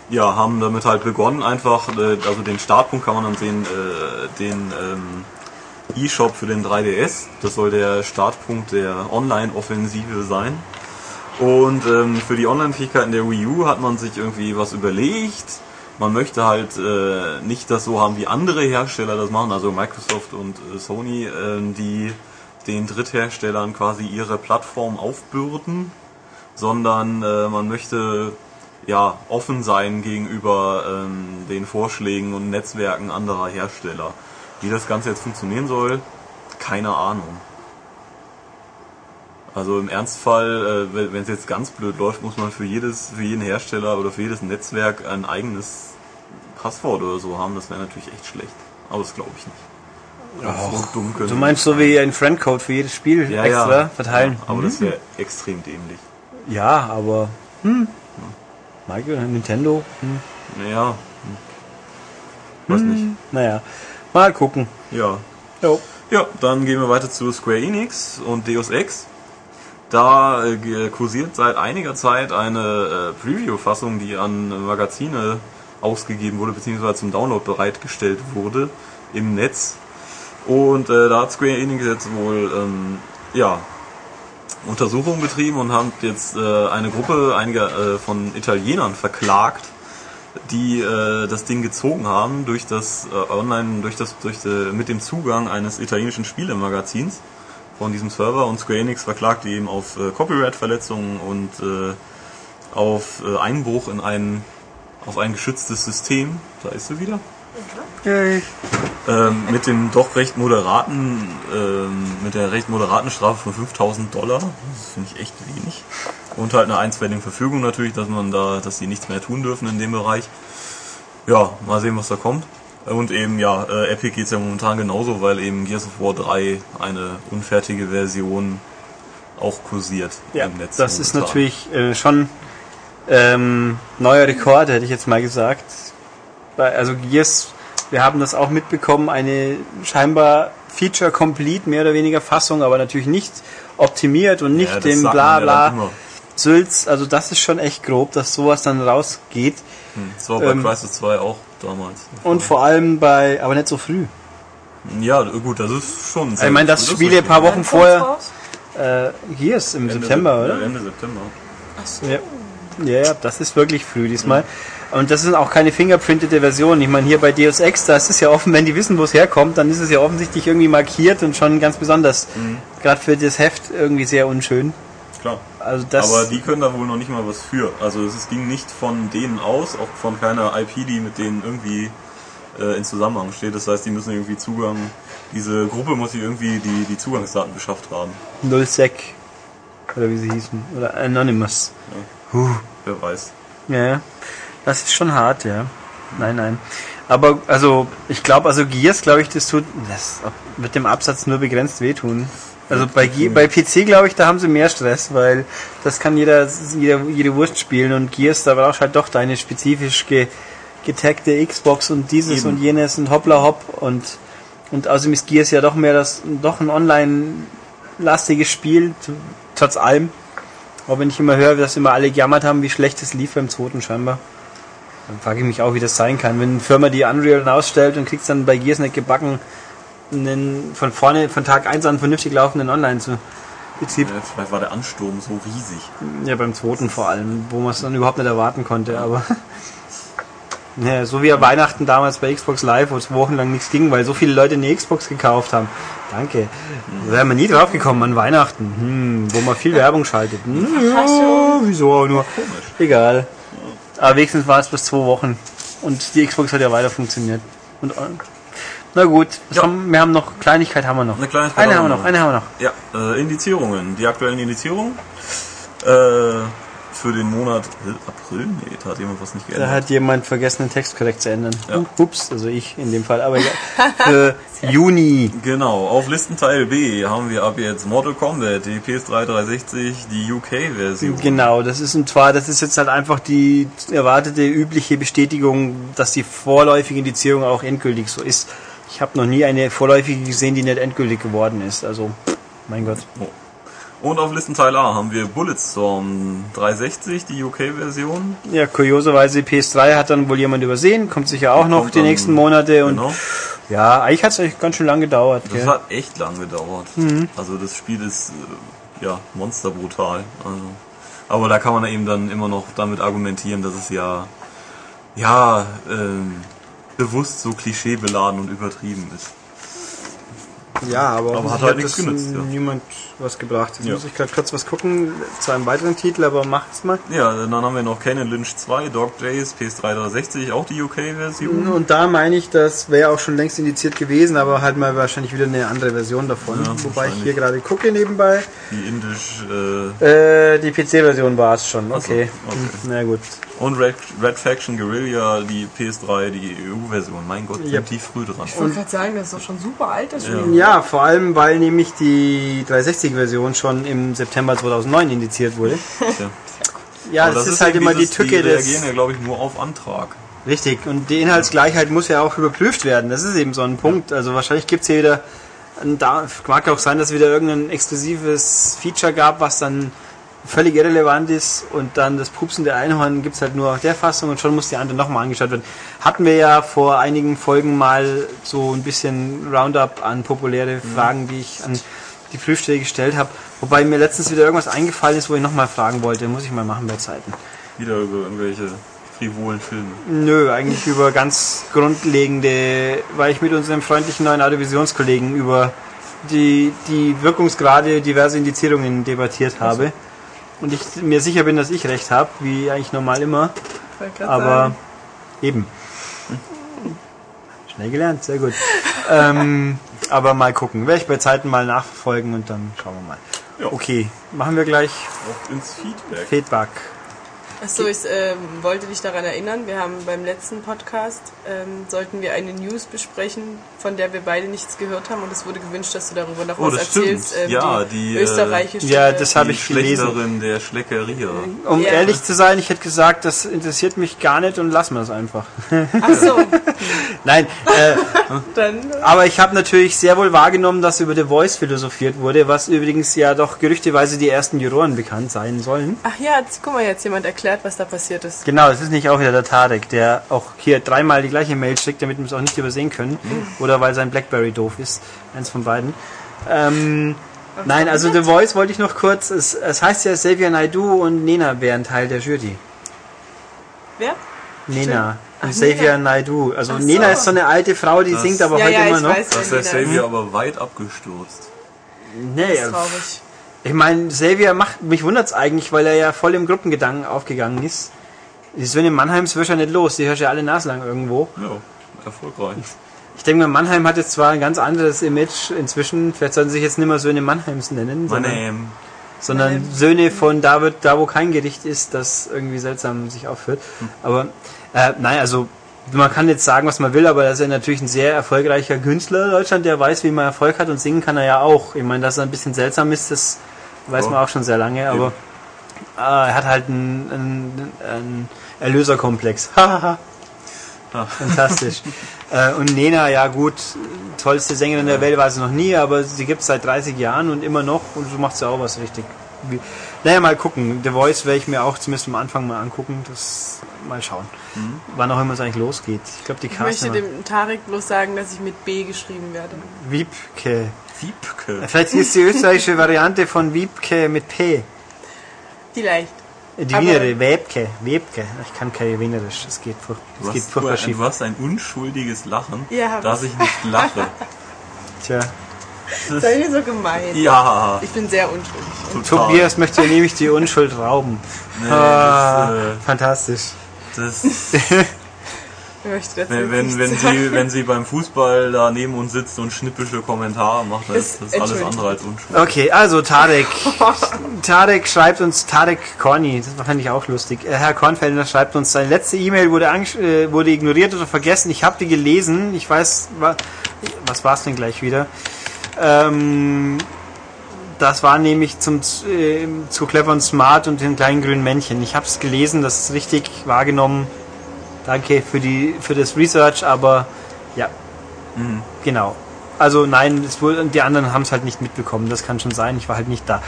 ja, haben damit halt begonnen, einfach, äh, also den Startpunkt kann man dann sehen, äh, den ähm, E-Shop für den 3DS. Das soll der Startpunkt der Online-Offensive sein. Und ähm, für die Online-Fähigkeiten der Wii U hat man sich irgendwie was überlegt. Man möchte halt äh, nicht das so haben, wie andere Hersteller das machen, also Microsoft und äh, Sony, äh, die den Drittherstellern quasi ihre Plattform aufbürden, sondern äh, man möchte ja offen sein gegenüber ähm, den Vorschlägen und Netzwerken anderer Hersteller. Wie das Ganze jetzt funktionieren soll, keine Ahnung. Also im Ernstfall, äh, wenn es jetzt ganz blöd läuft, muss man für jedes, für jeden Hersteller oder für jedes Netzwerk ein eigenes Passwort oder so haben. Das wäre natürlich echt schlecht. Aber das glaube ich nicht. so dumm können Du meinst so wie ein Friendcode für jedes Spiel ja, extra ja. verteilen? Ja, aber das wäre extrem dämlich. Ja, aber hm. Michael, Nintendo, hm. Naja. Hm. Weiß nicht. naja, mal gucken. Ja. Jo. Ja, dann gehen wir weiter zu Square Enix und Deus Ex. Da äh, ge- kursiert seit einiger Zeit eine äh, Preview-Fassung, die an Magazine ausgegeben wurde, beziehungsweise zum Download bereitgestellt wurde im Netz. Und äh, da hat Square Enix jetzt wohl ähm, ja, Untersuchungen betrieben und haben jetzt äh, eine Gruppe einiger äh, von Italienern verklagt, die äh, das Ding gezogen haben durch das äh, Online, durch das, durch äh, mit dem Zugang eines italienischen Spielemagazins von diesem Server und Square Enix verklagt die eben auf äh, Copyright-Verletzungen und äh, auf äh, Einbruch in ein auf ein geschütztes System. Da ist sie wieder. Ähm, mit dem doch recht moderaten, ähm, mit der recht moderaten Strafe von 5000 Dollar. Das finde ich echt wenig. Und halt eine einstweiligen Verfügung natürlich, dass man da, dass die nichts mehr tun dürfen in dem Bereich. Ja, mal sehen, was da kommt. Und eben, ja, äh, Epic geht's ja momentan genauso, weil eben Gears of War 3 eine unfertige Version auch kursiert Ja, im Netz. das ist momentan. natürlich äh, schon ähm, neuer Rekord, hätte ich jetzt mal gesagt. Bei, also Gears, wir haben das auch mitbekommen, eine scheinbar Feature-Complete, mehr oder weniger Fassung, aber natürlich nicht optimiert und nicht Ja, dem sagt bla ja. Sülz. Also das ist schon echt grob, dass sowas dann rausgeht. Hm, Das war bei Ähm, Crisis 2 auch damals. Und vor allem bei, aber nicht so früh. Ja, gut, das ist schon. Ich meine, das ist Spiele ein paar Wochen vorher? Äh, Gears im Ende September, Sep- oder? Ja, Ende September. Ach so. Ja. Ja, ja, das ist wirklich früh diesmal. Und das ist auch keine fingerprintete Version. Ich meine, hier bei Deus Ex, da ist es ja offen, wenn die wissen, wo es herkommt, dann ist es ja offensichtlich irgendwie markiert und schon ganz besonders. Gerade für das Heft irgendwie sehr unschön. Klar. Also das. Aber die können da wohl noch nicht mal was für. Also es ging nicht von denen aus, auch von keiner IP, die mit denen irgendwie äh, in Zusammenhang steht. Das heißt, die müssen irgendwie Zugang, diese Gruppe muss sich irgendwie die, die Zugangsdaten beschafft haben. Nullsec. Oder wie sie hießen. Oder Anonymous. Wer weiß. Ja, ja. Das ist schon hart, ja. Nein, nein. Aber also, ich glaube, also Gears, glaube ich, das tut, das wird dem Absatz nur begrenzt wehtun. Also bei, Ge bei PC, glaube ich, da haben sie mehr Stress, weil das kann jeder, jeder jede Wurst spielen und Gears, da brauchst du halt doch deine spezifisch ge, getagte Xbox und dieses Eben. und jenes und hoppla hopp und, und außerdem ist Gears ja doch mehr das, doch ein online-lastiges Spiel, t- trotz allem. Aber wenn ich immer höre, dass immer alle gejammert haben, wie schlecht es lief beim zweiten scheinbar, dann frage ich mich auch, wie das sein kann. Wenn eine Firma die Unreal ausstellt und kriegt dann bei Gears nicht gebacken, einen von vorne, von Tag 1 an vernünftig laufenden Online zu Betrieb. Ja, vielleicht war der Ansturm so riesig. Ja, beim zweiten vor allem, wo man es dann überhaupt nicht erwarten konnte, aber. Ja, so wie ja Weihnachten damals bei Xbox Live, wo es wochenlang nichts ging, weil so viele Leute eine Xbox gekauft haben. Danke. Da wären wir nie drauf gekommen an Weihnachten, hm, wo man viel Werbung schaltet. Hm, ja, wieso auch nur. Egal. Aber wenigstens war es bis zwei Wochen. Und die Xbox hat ja weiter funktioniert. Und, na gut, Ja. haben, wir haben noch, Kleinigkeit haben wir noch. Eine Kleinigkeit Eine haben wir noch, noch. eine haben wir noch. Ja, äh, Indizierungen. Die aktuellen Indizierungen. Äh, für den Monat äh, April? Nee, da hat jemand was nicht Da geändert. hat jemand vergessen, den Text korrekt zu ändern. Ja. Ups, also ich in dem Fall. Aber egal. Für Juni. Genau, auf Listenteil B haben wir ab jetzt Mortal Kombat, die PS3 360, die UK-Version. Genau, das ist und zwar, das ist jetzt halt einfach die erwartete übliche Bestätigung, dass die vorläufige Indizierung auch endgültig so ist. Ich habe noch nie eine vorläufige gesehen, die nicht endgültig geworden ist. Also, mein Gott. Oh. Und auf Listenteil A haben wir Bulletstorm 360, die UK-Version. Ja, kurioserweise PS3 hat dann wohl jemand übersehen, kommt sicher auch noch Kommt die nächsten Monate und Genau. ja, eigentlich hat es ganz schön lang gedauert. Das Gell? hat echt lang gedauert. Mhm. Also das Spiel ist äh, ja monsterbrutal. Also, aber da kann man eben dann immer noch damit argumentieren, dass es ja ja ähm, bewusst so klischeebeladen und übertrieben ist. Ja, aber, Aber hat halt nichts genützt, ja. niemand was gebracht. Jetzt Ja. muss ich gerade kurz was gucken zu einem weiteren Titel, aber mach's mal. Ja, dann haben wir noch Ken Lynch 2, Dog Days, PS3 360, auch die UK-Version. Und da meine ich, das wäre auch schon längst indiziert gewesen, aber halt mal wahrscheinlich wieder eine andere Version davon. Ja, Wobei ich hier gerade gucke nebenbei. Die indisch äh, Äh, die PC-Version war es schon, Ach so, okay. okay. Na gut. und Red, Red Faction Guerilla, die PS3, die EU-Version. Mein Gott, Yep. sind die früh dran. Ich wollte gerade sagen, das ist doch schon super alt, das Ja. Spiel. Ja, vor allem, weil nämlich die 360-Version schon im September 2009 indiziert wurde. Tja. Ja, Aber das, ist halt eben immer die dieses- Tücke Die des... reagieren ja, glaube ich, nur auf Antrag. Richtig, und die Inhaltsgleichheit muss ja auch überprüft werden. Das ist eben so ein Punkt. Also wahrscheinlich gibt's hier wieder, ein- da mag auch sein, dass es wieder irgendein exklusives Feature gab, was dann völlig irrelevant ist und dann das Pupsen der Einhorn gibt's halt nur auf der Fassung und schon muss die andere nochmal angeschaut werden. Hatten wir ja vor einigen Folgen mal so ein bisschen Roundup an populäre Fragen, die ich an die Prüfstelle gestellt habe. Wobei mir letztens wieder irgendwas eingefallen ist, wo ich nochmal fragen wollte. Muss ich mal machen bei Zeiten. Wieder über irgendwelche frivolen Filme. Nö, eigentlich über ganz grundlegende, weil ich mit unserem freundlichen neuen Audiovisionskollegen über die, die Wirkungsgrade diverser Indizierungen debattiert habe. Und ich mir sicher bin, dass ich recht habe, wie eigentlich normal immer. Aber sagen. eben. Schnell gelernt, sehr gut. ähm, aber mal gucken. Werde ich bei Zeiten mal nachverfolgen und dann schauen wir mal. Ja. Okay, machen wir gleich Auch ins Feedback. Feedback. Achso, ich ähm, wollte dich daran erinnern, wir haben beim letzten Podcast, ähm, sollten wir eine News besprechen, von der wir beide nichts gehört haben und es wurde gewünscht, dass du darüber noch Oh, was das erzählst. ähm, Ja, die, die, äh, österreichische... Ja, das habe ich gelesen. Der Schleckeria. Um Ja. ehrlich zu sein, ich hätte gesagt, das interessiert mich gar nicht und lassen wir es einfach. Achso, Nein, äh, dann... aber ich habe natürlich sehr wohl wahrgenommen, dass über The Voice philosophiert wurde, was übrigens ja doch gerüchteweise die ersten Juroren bekannt sein sollen. Ach ja, jetzt, guck mal, jetzt jemand erklärt, was da passiert ist. Genau, es ist nicht auch wieder der Tarek, der auch hier dreimal die gleiche Mail schickt, damit wir es auch nicht übersehen können. Oder weil sein Blackberry doof ist. Eins von beiden. Ähm, Nein, also The Voice wollte ich noch kurz. Es, es heißt ja Xavier Naidoo und Nena wären Teil der Jury. Wer? Nena. Ach, Xavier Nena. Naidoo. Also Ach so. Nena ist so eine alte Frau, die Das- singt aber ja, heute ja, immer noch. weiß, Da ist der Nena Xavier aber weit abgestürzt. Nee, ist. Traurig. ich meine, Xavier macht, mich wundert's eigentlich, weil er ja voll im Gruppengedanken aufgegangen ist. Die Söhne Mannheims wirst ja nicht los, die hörst ja alle naslang irgendwo. Ja, erfolgreich. Ich denke mal, Mannheim hat jetzt zwar ein ganz anderes Image inzwischen, vielleicht sollten sie sich jetzt nicht mehr Söhne Mannheims nennen, My sondern, Mannheim. Söhne von da, wird, da wo kein Gericht ist, das irgendwie seltsam sich aufführt. Aber äh, nein, also man kann jetzt sagen, was man will, aber er ist ja natürlich ein sehr erfolgreicher Künstler in Deutschland, der weiß, wie man Erfolg hat und singen kann er ja auch. Ich meine, dass er ein bisschen seltsam ist, das weiß Ja. man auch schon sehr lange, aber äh, er hat halt einen, einen, einen Erlöserkomplex. Fantastisch. äh, und Nena, ja gut, tollste Sängerin der Welt war sie noch nie, aber sie gibt es seit 30 Jahren und immer noch und so macht sie auch was richtig. Wie, naja, mal gucken. The Voice werde ich mir auch zumindest am Anfang mal angucken. Das mal schauen. Wann auch immer es eigentlich losgeht. Ich glaube, die Ich möchte dem Tarek bloß sagen, dass ich mit B geschrieben werde. Wiebke. Wiebke. Vielleicht ist die österreichische Variante von Wiebke mit P. Vielleicht. Die Wienerin, Webke, Webke. Ich kann kein Wienerisch, es geht, furch es geht furchtbar du, schief. du hast ein unschuldiges Lachen, Ja, dass ich nicht lache. Tja, Sei mir so gemein. ja, Ich bin sehr unschuldig. Total. Tobias möchte nämlich die Unschuld rauben. Nee, Ah, das, fantastisch. äh, das, ich möchte wenn, wenn, wenn, sie, wenn sie beim Fußball da neben uns sitzt und schnippische Kommentare macht, dann ist Das alles andere als unschuldig. Okay, also Tarek. Tarek schreibt uns, Tarek Corny, das fand ich auch lustig. Äh, Herr Kornfelder schreibt uns, seine letzte E-Mail wurde, äh, wurde ignoriert oder vergessen. Ich habe die gelesen. Ich weiß, wa was war es denn gleich wieder? Ähm, das war nämlich zum äh, zu clever und smart und den kleinen grünen Männchen. Ich habe es gelesen, das ist richtig wahrgenommen. Danke für die für das Research, aber ja, genau. Also nein, es wohl, die anderen haben es halt nicht mitbekommen. Das kann schon sein. Ich war halt nicht da.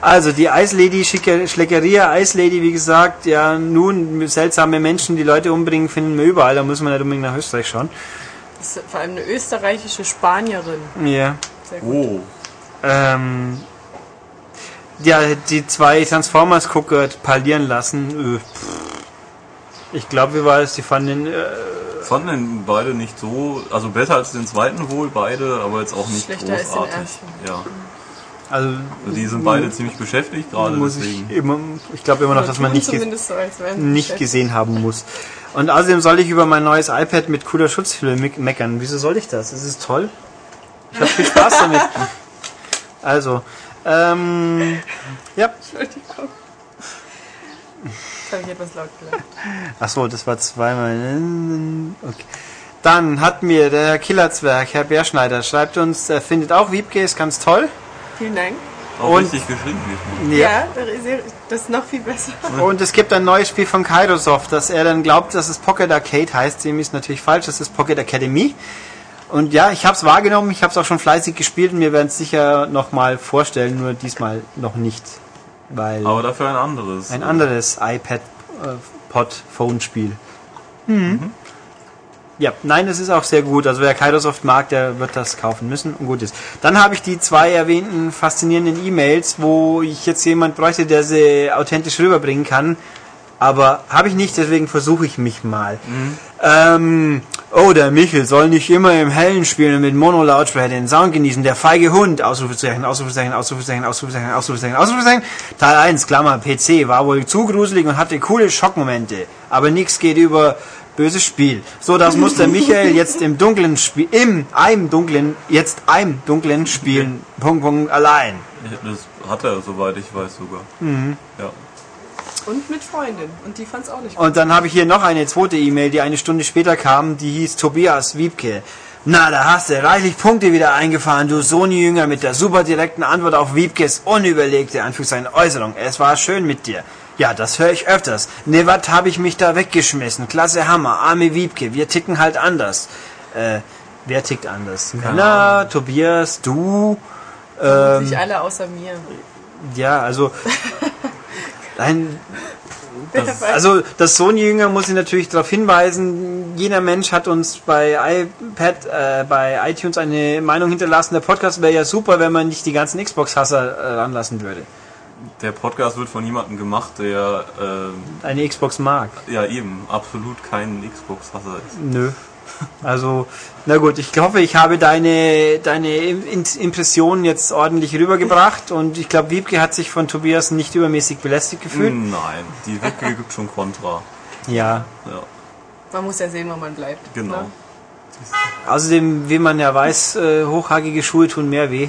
Also die Eislady, Schleckeria Eislady, wie gesagt, ja nun seltsame Menschen, die Leute umbringen, finden wir überall. Da muss man nicht unbedingt nach Österreich schauen. Das ist vor allem eine österreichische Spanierin. Ja. Sehr gut. Oh, Ähm, ja, die zwei Transformers-Gucker parlieren lassen. Pff. Ich glaube, wie war es? Die fanden, äh, fanden den beide nicht so, also besser als den zweiten wohl, beide, aber jetzt auch nicht Schlechter als den großartig. ersten. Ja, also also die sind beide ziemlich beschäftigt gerade, muss deswegen. ich immer, ich glaube immer noch, dass man nicht, ge so, nicht gesehen haben muss. Und außerdem soll ich über mein neues iPad mit cooler Schutzhülle me- meckern. Wieso soll ich das? Es ist toll. Ich habe viel Spaß damit. Also, ähm, ja. Habe ich etwas laut gelacht. Ach so, das war zweimal. Okay. Dann hat mir der Killerzwerg, Herr Bärschneider, schreibt uns, er findet auch Wiebke ist ganz toll. Vielen Dank. Auch Und- richtig geschrieben diesmal. Ja, das ist noch viel besser. Und es gibt ein neues Spiel von Kairosoft, dass er dann glaubt, dass es Pocket Arcade heißt. Dem ist natürlich falsch, das ist Pocket Academy. Und ja, ich habe es wahrgenommen, ich habe es auch schon fleißig gespielt und wir werden es sicher nochmal vorstellen, nur diesmal noch nicht. Weil Aber dafür ein anderes. ein anderes iPad äh, Pod Phone Spiel. Mhm. Ja, nein, das ist auch sehr gut. Also wer Kairosoft mag, der wird das kaufen müssen und gut ist. Dann habe ich die zwei erwähnten faszinierenden E-Mails, wo ich jetzt jemand bräuchte, der sie authentisch rüberbringen kann. Aber habe ich nicht, deswegen versuche ich mich mal. Ähm, oh, der Michel soll nicht immer im Hellen spielen und mit Mono-Lautsprecher den Sound genießen. Der feige Hund. Ausrufezeichen, Ausrufezeichen, Ausrufezeichen, Ausrufezeichen, Ausrufezeichen, Ausrufezeichen. Teil 1, Klammer, PC, war wohl zu gruselig und hatte coole Schockmomente. Aber nichts geht über böses Spiel. So, das muss der Michael jetzt im Dunklen spielen, im, einem Dunklen, jetzt einem Dunklen spielen. Punkt, Punkt, allein. Das hat er, soweit ich weiß sogar. Mhm. Ja. Und mit Freundin. Und die fand's auch nicht gut. Und dann habe ich hier noch eine zweite E-Mail, die eine Stunde später kam, die hieß Tobias Wiebke. Na, da hast du reichlich Punkte wieder eingefahren, du Sony-Jünger, mit der super direkten Antwort auf Wiebkes unüberlegte Anführungszeichen Äußerung. Es war schön mit dir. Ja, das höre ich öfters. Ne, wat hab ich mich da weggeschmissen? Klasse Hammer, arme Wiebke, wir ticken halt anders. Äh, wer tickt anders? Männer, Tobias, du, ähm, Sich alle außer mir. ja, also. Nein, Das-. Also das Sony-Jünger muss ich natürlich darauf hinweisen, jener Mensch hat uns bei iPad, äh, bei iTunes eine Meinung hinterlassen. Der Podcast wäre ja super, wenn man nicht die ganzen Xbox-Hasser äh, ranlassen würde. Der Podcast wird von jemandem gemacht, der ähm, Eine Xbox mag. ja eben absolut kein Xbox-Hasser ist. Nö. Also, na gut, ich hoffe, ich habe deine, deine In- Impressionen jetzt ordentlich rübergebracht und ich glaube, Wiebke hat sich von Tobias nicht übermäßig belästigt gefühlt. Nein, die Wicke gibt schon Kontra. Ja. Ja, Man muss ja sehen, wo man bleibt. genau. Ne? Außerdem, wie man ja weiß, äh, hochhackige Schuhe tun mehr weh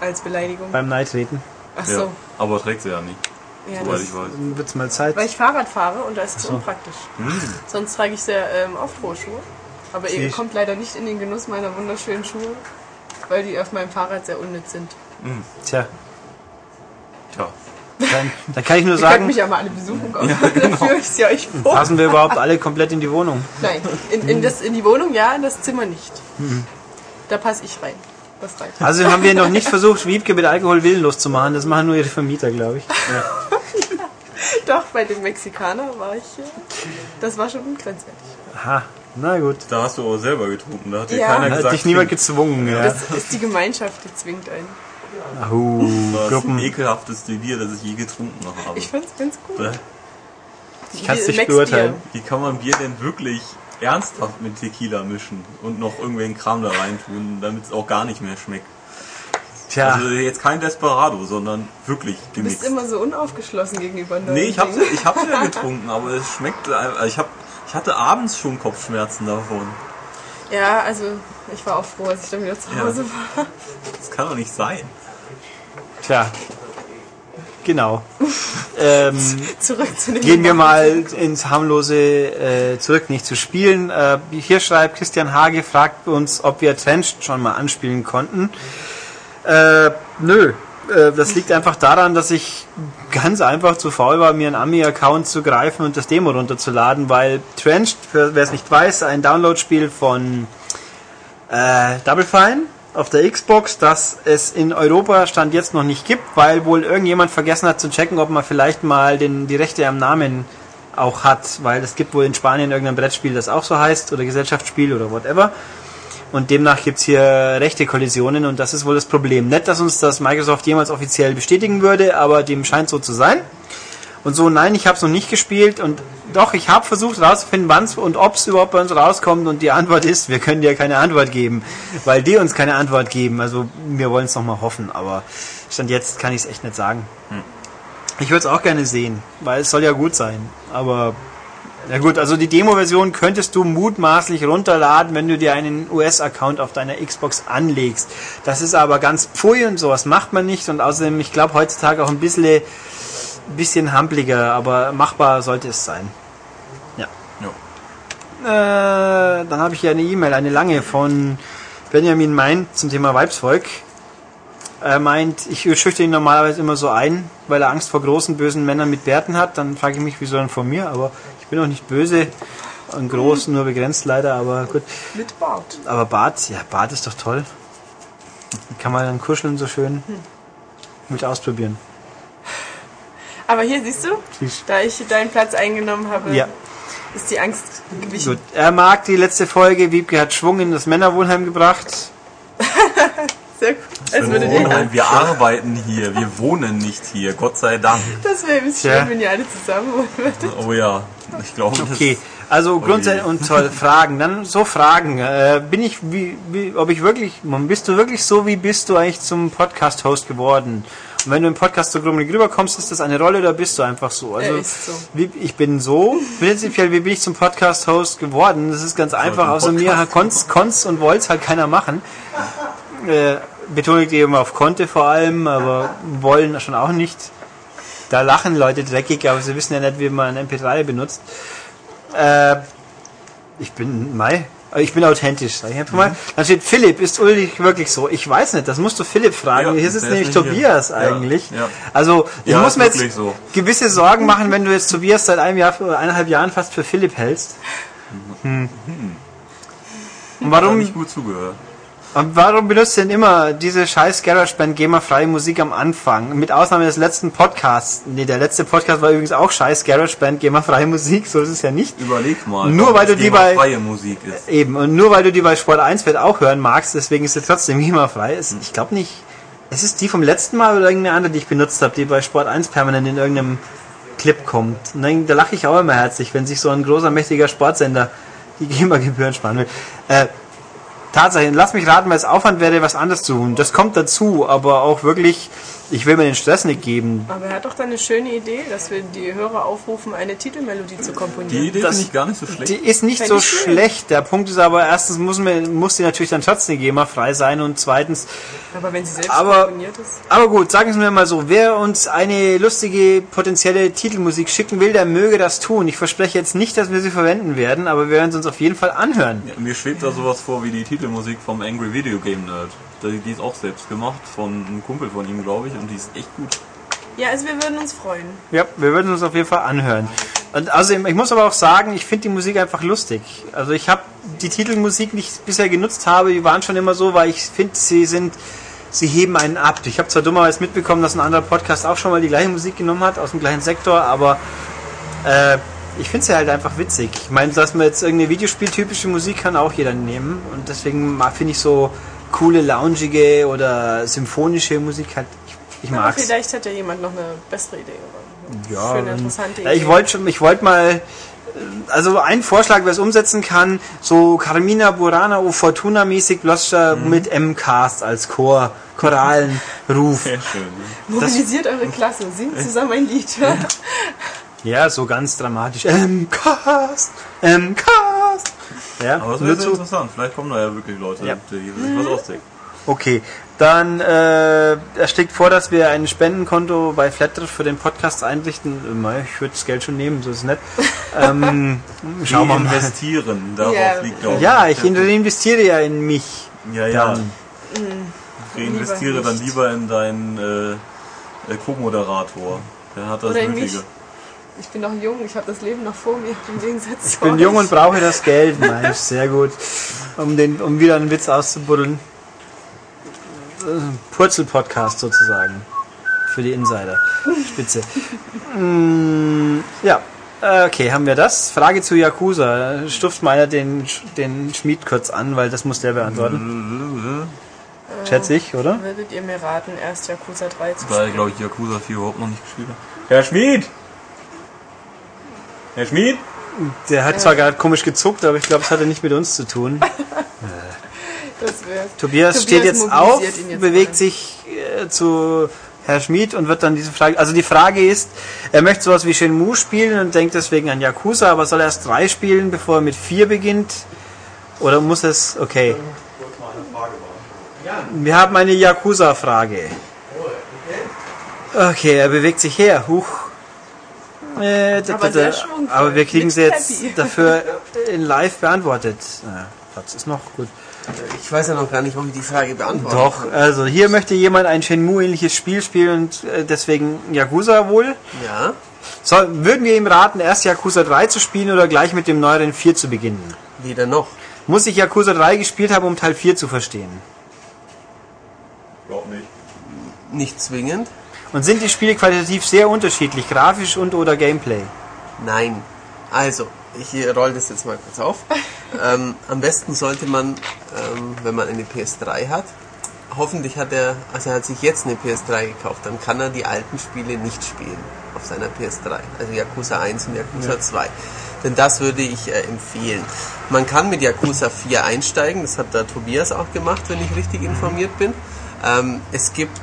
Als Beleidigung. beim Neitreten. Ach Ja, so. aber trägt sie ja nicht, Ja, soweit das, ich weiß. Dann wird's mal Zeit. weil ich Fahrrad fahre und da ist es so. unpraktisch. Hm. Sonst trage ich sehr ähm, oft hohe Schuhe. Aber ihr kommt leider nicht in den Genuss meiner wunderschönen Schuhe, weil die auf meinem Fahrrad sehr unnütz sind. Tja, Tja, dann, dann kann ich nur Ihr könnt sagen, mich ja mal alle besuchen kommen. Dann führe ich sie euch vor. passen wir überhaupt alle komplett in die Wohnung. Nein, in, in, das, in die Wohnung ja, in das Zimmer nicht. Mhm. Da passe ich rein. Das reicht. Also haben wir noch nicht versucht, Wiebke mit Alkohol willenlos zu machen. Das machen nur ihre Vermieter, glaube ich. Doch, bei dem Mexikaner war ich. Das war schon grenzwertig. Aha, na gut. da hast du aber selber getrunken, da hat dir Ja. keiner Da hat gesagt, dich niemand gezwungen. Ja. Das ist die Gemeinschaft, die zwingt einen. Ahu, das Gruppen. ekelhafteste Bier, das ich je getrunken habe. Ich fand's ganz cool. Bäh. Ich kann es nicht Max beurteilen. Wie kann man Bier denn wirklich ernsthaft mit Tequila mischen und noch irgendwelchen Kram da reintun, damit es auch gar nicht mehr schmeckt? Tja, Also jetzt kein Desperado, sondern wirklich Du bist gemixt. immer so unaufgeschlossen gegenüber neuen Nee, ich hab's, Dingen. ich hab's ja getrunken, aber es schmeckt, also ich hab, ich hatte abends schon Kopfschmerzen davon. Ja, also ich war auch froh, als ich dann wieder zu Ja. Hause war. Das kann doch nicht sein. tja. Genau. ähm, Zurück zu den gehen wir mal ins harmlose äh, zurück, nicht zu spielen. Äh, hier schreibt Christian Hage, fragt uns, ob wir Trenched schon mal anspielen konnten. Äh, nö. Äh, Das liegt einfach daran, dass ich ganz einfach zu faul war, mir einen Ami-Account zu greifen und das Demo runterzuladen, weil Trenched, wer es nicht weiß, ein Download-Spiel von äh, Double Fine auf der Xbox, das es in Europa Stand jetzt noch nicht gibt, weil wohl irgendjemand vergessen hat zu checken, ob man vielleicht mal den, die Rechte am Namen auch hat, weil es gibt wohl in Spanien irgendein Brettspiel, das auch so heißt, oder Gesellschaftsspiel oder whatever. Und demnach gibt's hier rechte Kollisionen und das ist wohl das Problem. Nicht, dass uns das Microsoft jemals offiziell bestätigen würde, aber dem scheint so zu sein. Und so, nein, ich habe es noch nicht gespielt und doch, ich habe versucht herauszufinden, wann und ob es überhaupt bei uns rauskommt und die Antwort ist, wir können dir keine Antwort geben, weil die uns keine Antwort geben. Also wir wollen es nochmal hoffen, aber Stand jetzt kann ich es echt nicht sagen. Ich würde es auch gerne sehen, weil es soll ja gut sein. Aber ja gut, also die Demo-Version könntest du mutmaßlich runterladen, wenn du dir einen US-Account auf deiner Xbox anlegst. Das ist aber ganz pfui und sowas macht man nicht und außerdem, ich glaube heutzutage auch ein bisschen, bisschen hampliger, aber machbar sollte es sein. Ja. Ja. Äh, dann habe ich hier eine E-Mail, eine lange von Benjamin Meint zum Thema Weibsvolk. Er meint, ich schüchte ihn normalerweise immer so ein, weil er Angst vor großen, bösen Männern mit Bärten hat. Dann frage ich mich, wieso dann von mir? Aber bin auch nicht böse und groß, nur begrenzt leider, aber gut. Mit Bart. Aber Bart, ja, Bart ist doch toll. Kann man dann kuscheln so schön. Mit ausprobieren. Aber hier siehst du, da ich deinen Platz eingenommen habe, Ja. ist die Angst gewichen. Gut. Er mag die letzte Folge. Wiebke hat Schwung in das Männerwohnheim gebracht. Sehr gut. Als würde Wir, arbeiten hier, wir wohnen nicht hier, Gott sei Dank. Das wäre ein bisschen Tja. schön, wenn ihr alle zusammen wohnen würdet. Oh ja, ich glaube, das Okay, also grundsätzlich und toll, Fragen. Dann so Fragen. Äh, bin ich, wie, wie, ob ich wirklich, bist du wirklich so, wie bist du eigentlich zum Podcast-Host geworden? Und wenn du im Podcast so grummelig rüberkommst, ist das eine Rolle oder bist du einfach so? Also, ist so. Wie, ich bin so. Prinzipiell, wie bin ich zum Podcast-Host geworden? Das ist ganz einfach. Außer mir Podcast- konnt's, konnt's und wollt's halt keiner machen. Äh, betone ich eben auf konnte vor allem, aber wollen schon auch nicht. Da lachen Leute dreckig, aber sie wissen ja nicht, wie man ein MP3 benutzt. Äh, ich bin Mai. Ich bin authentisch, sag ich einfach mal. Dann steht Philipp, ist Ulrich wirklich so? Ich weiß nicht, das musst du Philipp fragen. Ja, Hier sitzt nämlich nicht hier. Tobias Ja, eigentlich. ja. Also ich muss mir jetzt so. gewisse Sorgen machen, wenn du jetzt Tobias seit einem Jahr, oder eineinhalb Jahren fast für Philipp hältst. Hm. Und hat er warum? nicht gut zugehört. Und warum benutzt ihr denn immer diese scheiß GarageBand GEMA-freie Musik am Anfang? Mit Ausnahme des letzten Podcasts. Nee, der letzte Podcast war übrigens auch scheiß GarageBand GEMA-freie Musik, so ist es ja nicht. Überleg mal. Nur weil du die bei- freie Musik ist. Eben, und nur weil du die bei Sport 1 wird auch hören magst, deswegen ist sie trotzdem GEMA-frei. Ich glaube nicht. Es ist die vom letzten Mal oder irgendeine andere, die ich benutzt habe, die bei Sport 1 permanent in irgendeinem Clip kommt. Und dann, da lache ich auch immer herzlich, wenn sich so ein großer, mächtiger Sportsender die GEMA-Gebühren sparen will. Äh, Tatsache, lass mich raten, weil es Aufwand wäre, was anderes zu tun. Das kommt dazu, aber auch wirklich, ich will mir den Stress nicht geben. Aber er hat doch dann eine schöne Idee, dass wir die Hörer aufrufen, eine Titelmelodie zu Die komponieren. Idee Das- finde ich gar nicht so schlecht. Die ist nicht Fänd so schlecht. Der Punkt ist aber, erstens muss, man, muss die natürlich dann trotzdem GEMA-frei sein und zweitens, Aber wenn sie selbst Aber- komponiert ist. aber gut, sagen Sie mir mal so, wer uns eine lustige potenzielle Titelmusik schicken will, der möge das tun. Ich verspreche jetzt nicht, dass wir sie verwenden werden, aber wir werden sie uns auf jeden Fall anhören. Ja, mir schwebt da sowas vor wie die Titelmusik vom Angry Video Game Nerd. Die die ist auch selbst gemacht von einem Kumpel von ihm, glaube ich, und die ist echt gut. Ja, also wir würden uns freuen. Ja, wir würden uns auf jeden Fall anhören. Und außerdem, ich muss aber auch sagen, ich finde die Musik einfach lustig. Also ich habe die Titelmusik, die ich bisher genutzt habe, die waren schon immer so, weil ich finde, sie sind, sie heben einen ab. Ich habe zwar dummerweise mitbekommen, dass ein anderer Podcast auch schon mal die gleiche Musik genommen hat, aus dem gleichen Sektor, aber äh, ich finde sie halt einfach witzig. Ich meine, dass man jetzt irgendeine Videospieltypische Musik kann auch jeder nehmen und deswegen finde ich so coole, loungige oder symphonische Musik halt, ich, ich Aber mag's. vielleicht hat ja jemand noch eine bessere Idee. Oder Ja, schöne, interessante ja, Idee. ich wollte schon, ich wollte mal, also einen Vorschlag, wer es umsetzen kann, so Carmina Burana o Fortuna mäßig, bloß Mhm. mit M-Cast als Chor, Choralenruf. Sehr schön. Ne? Mobilisiert eure Klasse, singt zusammen ein Lied. ja, so ganz dramatisch. M-Cast, M-Cast. Ja, Aber das wäre sehr zu, interessant. Vielleicht kommen da ja wirklich Leute, Ja. die sich was ausdenken. okay. Dann, äh, er schlägt vor, dass wir ein Spendenkonto bei Flatter für den Podcast einrichten. Äh, Ich würde das Geld schon nehmen, so ist es nett. Ähm, schauen wir mal. investieren, darauf Ja. liegt glaube Ja, ich investiere ja in mich. Ja, ja. Dann. Ich investiere Lieber dann lieber in deinen äh, äh, Co-Moderator. Der hat das Oder in Nötige. Ich bin noch jung, ich habe das Leben noch vor mir, im Gegensatz Ich bin jung und brauche das Geld, Mensch, sehr gut. Um, den, um wieder einen Witz auszubuddeln. Äh, Purzel-Podcast sozusagen. Für die Insider. Spitze. Mm, ja, äh, okay, haben wir das. Frage zu Yakuza. Stuft meiner den, den Schmied kurz an, weil das muss der beantworten. Schätze ich, oder? Würdet ihr mir raten, erst Yakuza 3 zu spielen? glaube ich Yakuza 4 überhaupt noch nicht gespielt habe. Herr Schmied! Herr Schmied? Der hat zwar gerade komisch gezuckt, aber ich glaube, es hatte nicht mit uns zu tun. Das wär's. Tobias, Tobias steht jetzt auf, jetzt bewegt mal. sich äh, zu Herr Schmid und wird dann diese Frage. Also die Frage ist, er möchte sowas wie Shenmue spielen und denkt deswegen an Yakuza, aber soll er erst drei spielen, bevor er mit vier beginnt? Oder muss es. Okay. Wir haben eine Yakuza-Frage. Okay, er bewegt sich her. Huch. Äh, da, Aber da, aber wir kriegen sie jetzt Happy. dafür in live beantwortet. Ja, Platz ist noch gut. Ich weiß ja noch gar nicht, ob ich die Frage beantworten Doch, kann. also hier möchte jemand ein Shenmue-ähnliches Spiel spielen und äh, deswegen Yakuza wohl. Ja. So, würden wir ihm raten, erst Yakuza 3 zu spielen oder gleich mit dem neueren 4 zu beginnen? Weder noch. Muss ich Yakuza 3 gespielt haben, um Teil 4 zu verstehen? Glaub nicht. Nicht zwingend. Und sind die Spiele qualitativ sehr unterschiedlich, grafisch und oder Gameplay? Nein. Also, ich roll das jetzt mal kurz auf. ähm, am besten sollte man, ähm, wenn man eine PS3 hat, hoffentlich hat er, also er hat sich jetzt eine PS3 gekauft, dann kann er die alten Spiele nicht spielen auf seiner PS3. Also Yakuza 1 und Yakuza 2. Denn das würde ich äh, empfehlen. Man kann mit Yakuza 4 einsteigen, das hat der Tobias auch gemacht, wenn ich richtig informiert bin. Ähm, es gibt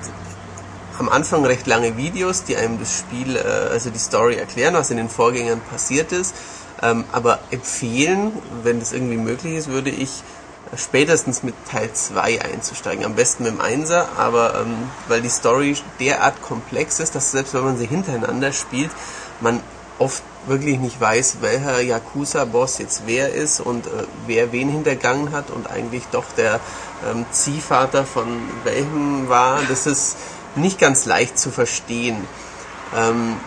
am Anfang recht lange Videos, die einem das Spiel, äh, also die Story erklären, was in den Vorgängern passiert ist. Ähm, aber empfehlen, wenn das irgendwie möglich ist, würde ich äh, spätestens mit Teil 2 einzusteigen. Am besten mit dem Einser, aber ähm, weil die Story derart komplex ist, dass selbst wenn man sie hintereinander spielt, man oft wirklich nicht weiß, welcher Yakuza-Boss jetzt wer ist und äh, wer wen hintergangen hat und eigentlich doch der ähm, Ziehvater von welchem war. Das ist nicht ganz leicht zu verstehen. Ähm,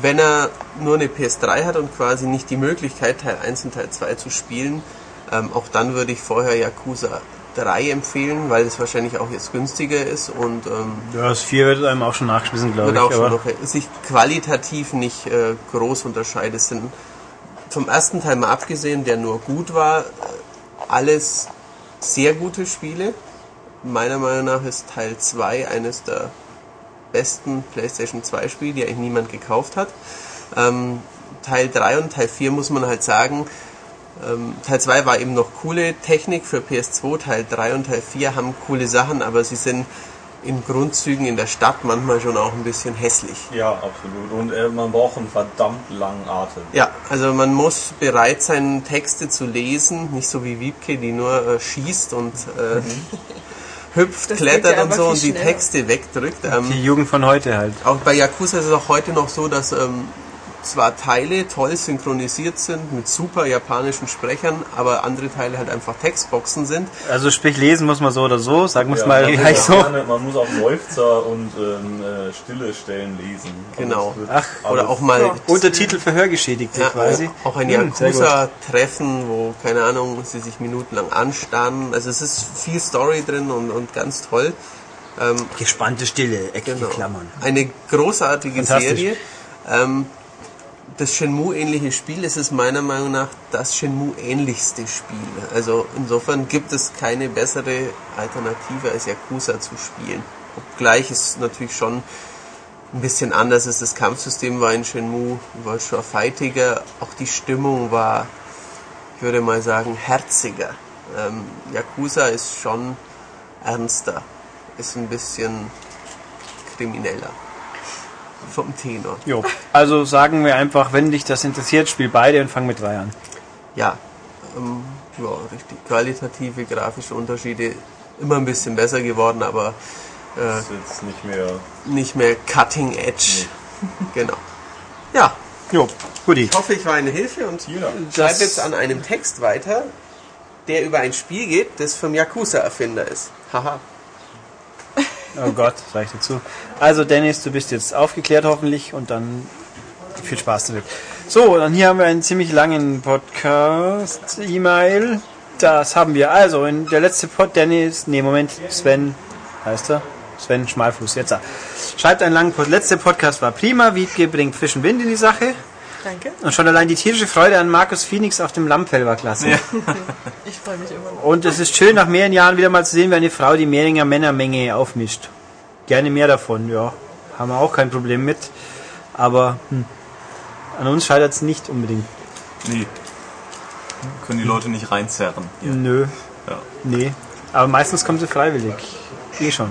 wenn er nur eine PS3 hat und quasi nicht die Möglichkeit, Teil 1 und Teil 2 zu spielen, ähm, auch dann würde ich vorher Yakuza 3 empfehlen, weil es wahrscheinlich auch jetzt günstiger ist und ähm, Ja, das 4 wird einem auch schon nachgeschmissen, glaube ich. auch schon noch sich qualitativ nicht äh, groß unterscheidet. Es sind vom ersten Teil mal abgesehen, der nur gut war, äh, alles sehr gute Spiele. Meiner Meinung nach ist Teil 2 eines der besten PlayStation 2 Spiele, die eigentlich niemand gekauft hat. Ähm, Teil 3 und Teil 4 muss man halt sagen, ähm, Teil 2 war eben noch coole Technik für PS2, Teil 3 und Teil 4 haben coole Sachen, aber sie sind in Grundzügen in der Stadt manchmal schon auch ein bisschen hässlich. Ja, absolut. Und äh, man braucht einen verdammt langen Atem. Ja, also man muss bereit sein, Texte zu lesen, nicht so wie Wiebke, die nur äh, schießt und äh, hüpft, Das klettert und so und die schneller. Texte wegdrückt. Ähm, die Jugend von heute halt. auch bei Yakuza ist es auch heute noch so, dass ähm, zwar Teile toll synchronisiert sind mit super japanischen Sprechern, aber andere Teile halt einfach Textboxen sind. Also sprich, lesen muss man so oder so, sagen wir es Ja, mal man, muss gleich auch so. gerne, man muss auch Seufzer und ähm, äh, stille Stellen lesen. Also Genau. es Ach, Oder auch mal Ja. Untertitel für Hörgeschädigte ja, quasi. auch ein Hm. Yakuza-Treffen, wo, keine Ahnung, sie sich minutenlang anstarren. Also es ist viel Story drin und, und ganz toll. Ähm, Gespannte Stille, eckige Genau. Klammern. Eine großartige. Serie. Ähm, das Shenmue-ähnliche Spiel ist es meiner Meinung nach das Shenmue-ähnlichste Spiel. Also insofern gibt es keine bessere Alternative als Yakuza zu spielen. Obgleich es natürlich schon ein bisschen anders ist. Das Kampfsystem war in Shenmue war schon fightiger. Auch die Stimmung war, ich würde mal sagen, herziger. Ähm, Yakuza ist schon ernster. Ist ein bisschen krimineller. Vom Tenor. Jo. Also sagen wir einfach, wenn dich das interessiert, spiel beide und fang mit drei an. Ja, ähm, ja, richtig. Qualitative, grafische Unterschiede immer ein bisschen besser geworden, aber äh, Das ist jetzt nicht mehr. nicht mehr cutting edge. Genau. Ja, Jo, guti. ich hoffe, ich war eine Hilfe und Ja. schreibe jetzt an einem Text weiter, der über ein Spiel geht, das vom Yakuza-Erfinder ist. Haha. Oh Gott, sag ich dazu. Also Dennis, du bist jetzt aufgeklärt hoffentlich und dann viel Spaß damit. So, dann hier haben wir einen ziemlich langen Podcast-E-Mail. Das haben wir. Also, in der letzte Pod, Dennis, nee, Moment, Sven, heißt er? Sven Schmalfuß, jetzt. Schreibt einen langen Pod. Letzter Podcast war prima. Wiebke bringt frischen Wind in die Sache. Danke. Und schon allein die tierische Freude an Markus Phoenix auf dem Lammfell war klasse. Ich freue mich immer noch. Und es ist schön, nach mehreren Jahren wieder mal zu sehen, wie eine Frau die Mehringer Männermenge aufmischt. Gerne mehr davon, ja. Haben wir auch kein Problem mit. Aber hm, an uns scheitert es nicht unbedingt. Nee. Können die Leute nicht reinzerren. Hier. Nö, Ja. nee. Aber meistens kommen sie freiwillig. Eh schon.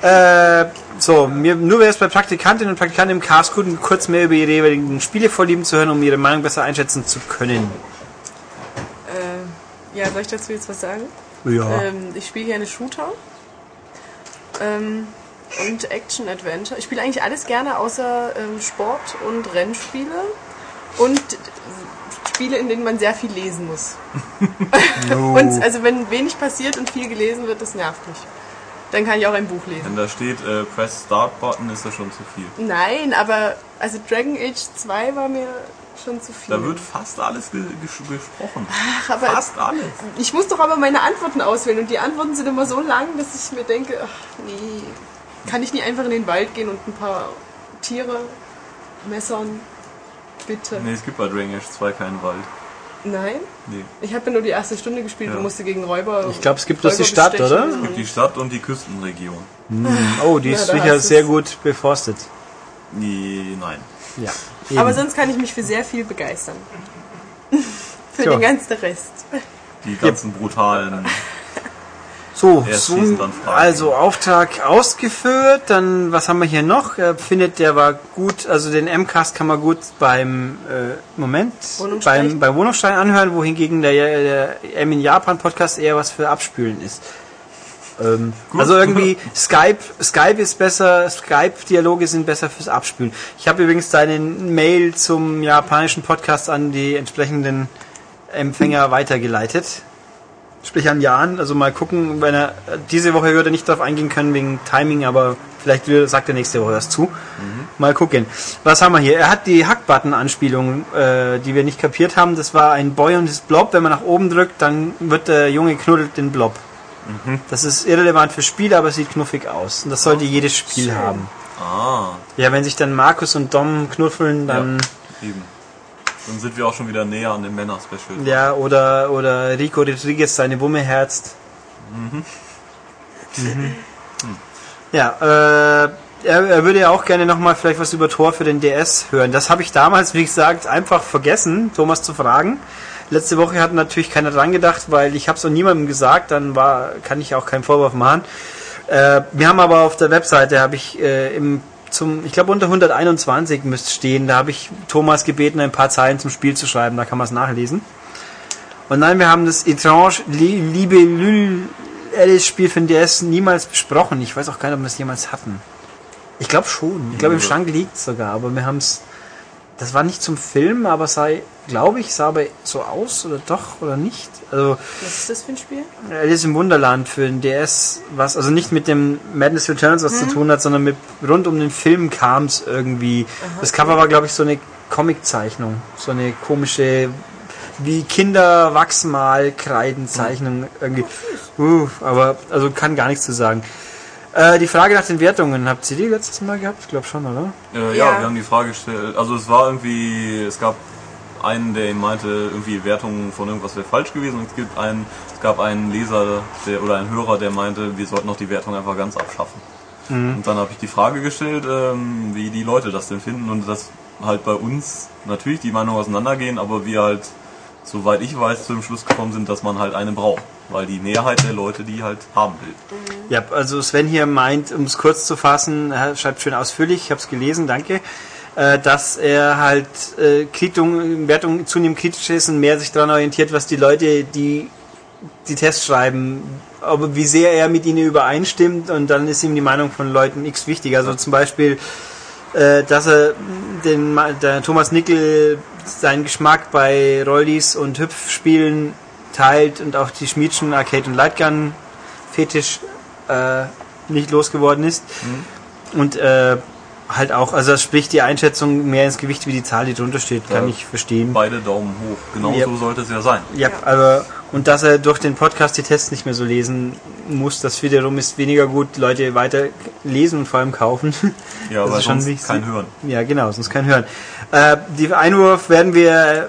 Äh, so, mir, nur wäre es bei Praktikantinnen und Praktikanten im Cast gut, kurz mehr über ihre jeweiligen Spielevorlieben zu hören, um ihre Meinung besser einschätzen zu können. Äh, ja, soll ich dazu jetzt was sagen? Ja. Ähm, ich spiele gerne Shooter ähm, und Action-Adventure. Ich spiele eigentlich alles gerne, außer ähm, Sport- und Rennspiele und Spiele, in denen man sehr viel lesen muss. und also wenn wenig passiert und viel gelesen wird, das nervt mich. Dann kann ich auch ein Buch lesen. Wenn da steht, äh, Press Start Button, ist das schon zu viel. Nein, aber also Dragon Age 2 war mir schon zu viel. Da wird fast alles ge ges gesprochen. Ach, aber Fast alles. Ich muss doch aber meine Antworten auswählen und die Antworten sind immer so lang, dass ich mir denke, ach nee, kann ich nie einfach in den Wald gehen und ein paar Tiere messern? Bitte. Nee, es gibt bei Dragon Age 2 keinen Wald. Nein? Nee. Ich habe ja nur die erste Stunde gespielt Ja. und musste gegen Räuber. Ich glaub, es gibt bloß die Stadt, bestechen oder? Es und- gibt die Stadt und die Küstenregion. Oh, die ist da sicher sehr gut beforstet. Nee, nein. Ja. Aber eben. sonst kann ich mich für sehr viel begeistern. für Tja. den ganzen Rest. Die ganzen brutalen. So, fragen. also Auftrag ausgeführt, dann was haben wir hier noch? Er findet, der war gut, also den M-Cast kann man gut beim äh, Moment beim, beim Wohnungsstein anhören, wohingegen der, der M in Japan Podcast eher was für Abspülen ist. Ähm, also irgendwie Skype, Skype ist besser, Skype-Dialoge sind besser fürs Abspülen. Ich habe übrigens deinen Mail zum japanischen Podcast an die entsprechenden Empfänger weitergeleitet. Sprich an Jahren. Also mal gucken, wenn er diese Woche würde nicht darauf eingehen können wegen Timing, aber vielleicht sagt er nächste Woche das zu. Mal gucken. Was haben wir hier? Er hat die Hackbutton-Anspielung, äh, die wir nicht kapiert haben. Das war ein Boy und his Blob. Wenn man nach oben drückt, dann wird der Junge knuddelt den Blob. Das ist irrelevant für Spiele, aber es sieht knuffig aus. Und das sollte jedes Spiel haben. Ah, Ja, wenn sich dann Markus und Dom knuffeln, dann eben. Dann sind wir auch schon wieder näher an dem Männer-Special. ja, oder oder Rico Rodriguez seine Wumme herzt. Mhm. Ja, äh, er, er würde ja auch gerne nochmal vielleicht was über Tor für den DS hören. Das habe ich damals, wie gesagt, einfach vergessen, Thomas zu fragen. Letzte Woche hat natürlich keiner dran gedacht, weil ich habe es auch niemandem gesagt, dann war, kann ich auch keinen Vorwurf machen. Äh, wir haben aber auf der Webseite, habe ich äh, im zum, ich glaube unter 121 müsste stehen, da habe ich Thomas gebeten, ein paar Zeilen zum Spiel zu schreiben, da kann man es nachlesen. Und nein, wir haben das Etrange Li- Liebe Lül Alice Spiel für den DS niemals besprochen. Ich weiß auch gar nicht, ob wir es jemals hatten. Ich glaube schon. Ich glaube im Ja. Schrank liegt es sogar, aber wir haben es. Das war nicht zum Film, aber sei, glaube ich, sah aber so aus oder doch oder nicht. Also Was ist das für ein Spiel? Alice im Wunderland für den DS, was also nicht mit dem Madness Returns was zu tun hat, sondern mit rund um den Film kam es irgendwie. das Cover war, glaube ich, so eine Comiczeichnung, so eine komische wie Kinder Wachsmal Kreidenzeichnung irgendwie. Uh, aber also kann gar nichts zu sagen. Äh, die Frage nach den Wertungen, habt ihr die letztes Mal gehabt? Ich glaube schon, oder? Äh, ja, Ja. wir haben die Frage gestellt. Also es war irgendwie, es gab einen, der ihm meinte, irgendwie Wertungen von irgendwas wäre falsch gewesen und es gibt einen, es gab einen Leser der, oder einen Hörer, der meinte, wir sollten noch die Wertung einfach ganz abschaffen. Und dann habe ich die Frage gestellt, ähm, wie die Leute das denn finden und dass halt bei uns natürlich die Meinungen auseinandergehen, aber wir halt, soweit ich weiß, zu dem Schluss gekommen sind, dass man halt eine braucht. Weil die Mehrheit der Leute die halt haben will. Ja, also Sven hier meint, um es kurz zu fassen, er schreibt schön ausführlich, ich habe es gelesen, danke, äh, dass er halt äh, Kritung, Wertung zunehmend kritisch ist und mehr sich daran orientiert, was die Leute, die die Tests schreiben, aber wie sehr er mit ihnen übereinstimmt und dann ist ihm die Meinung von Leuten X wichtig. Also zum Beispiel, äh, dass er den der Thomas Nickel seinen Geschmack bei Rollis und Hüpfspielen teilt und auch die Schmiedschen Arcade und Lightgun Fetisch äh, nicht losgeworden ist. Und äh, halt auch, also das spricht die Einschätzung mehr ins Gewicht wie die Zahl, die drunter steht, kann Ja. ich verstehen. Beide Daumen hoch. Genau Ja. so sollte es ja sein. Ja, aber und dass er durch den Podcast die Tests nicht mehr so lesen muss, das wiederum ist weniger gut, Leute weiter lesen und vor allem kaufen. Ja, Das aber ist schon sonst kein Hören. Ja, genau, sonst kein Hören. Äh, die Einwurf werden wir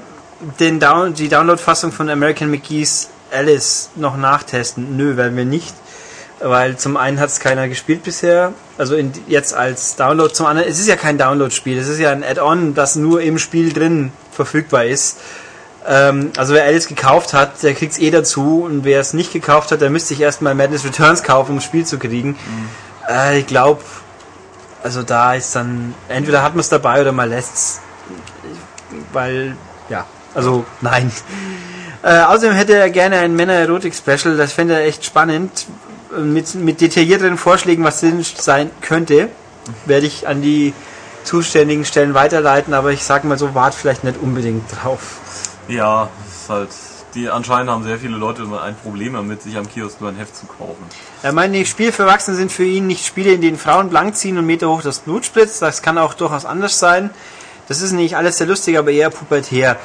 den Down die Download-Fassung von American McGee's Alice noch nachtesten. Nö, werden wir nicht. Weil zum einen hat es keiner gespielt bisher, also in, jetzt als Download, zum anderen, es ist ja kein Download-Spiel, es ist ja ein Add-on, das nur im Spiel drin verfügbar ist. Ähm, also wer Alice gekauft hat, der kriegt es eh dazu und wer es nicht gekauft hat, der müsste sich erstmal Madness Returns kaufen, um das Spiel zu kriegen. Äh, ich glaube, also da ist dann, entweder hat man es dabei oder man lässt es. Weil, ja, also nein. Äh, außerdem hätte er gerne ein Männer-Erotik-Special, das fände er echt spannend. Mit, mit detaillierteren Vorschlägen, was Sinn sein könnte, werde ich an die zuständigen Stellen weiterleiten, aber ich sag mal so, wart vielleicht nicht unbedingt drauf. Ja, ist halt. Die anscheinend haben sehr viele Leute ein Problem damit, sich am Kiosk nur ein Heft zu kaufen. Er meint, die Spiele für Erwachsene sind für ihn nicht Spiele, in denen Frauen blank ziehen und Meter hoch das Blut spritzt. Das kann auch durchaus anders sein. Das ist nicht alles sehr lustig, aber eher pubertär.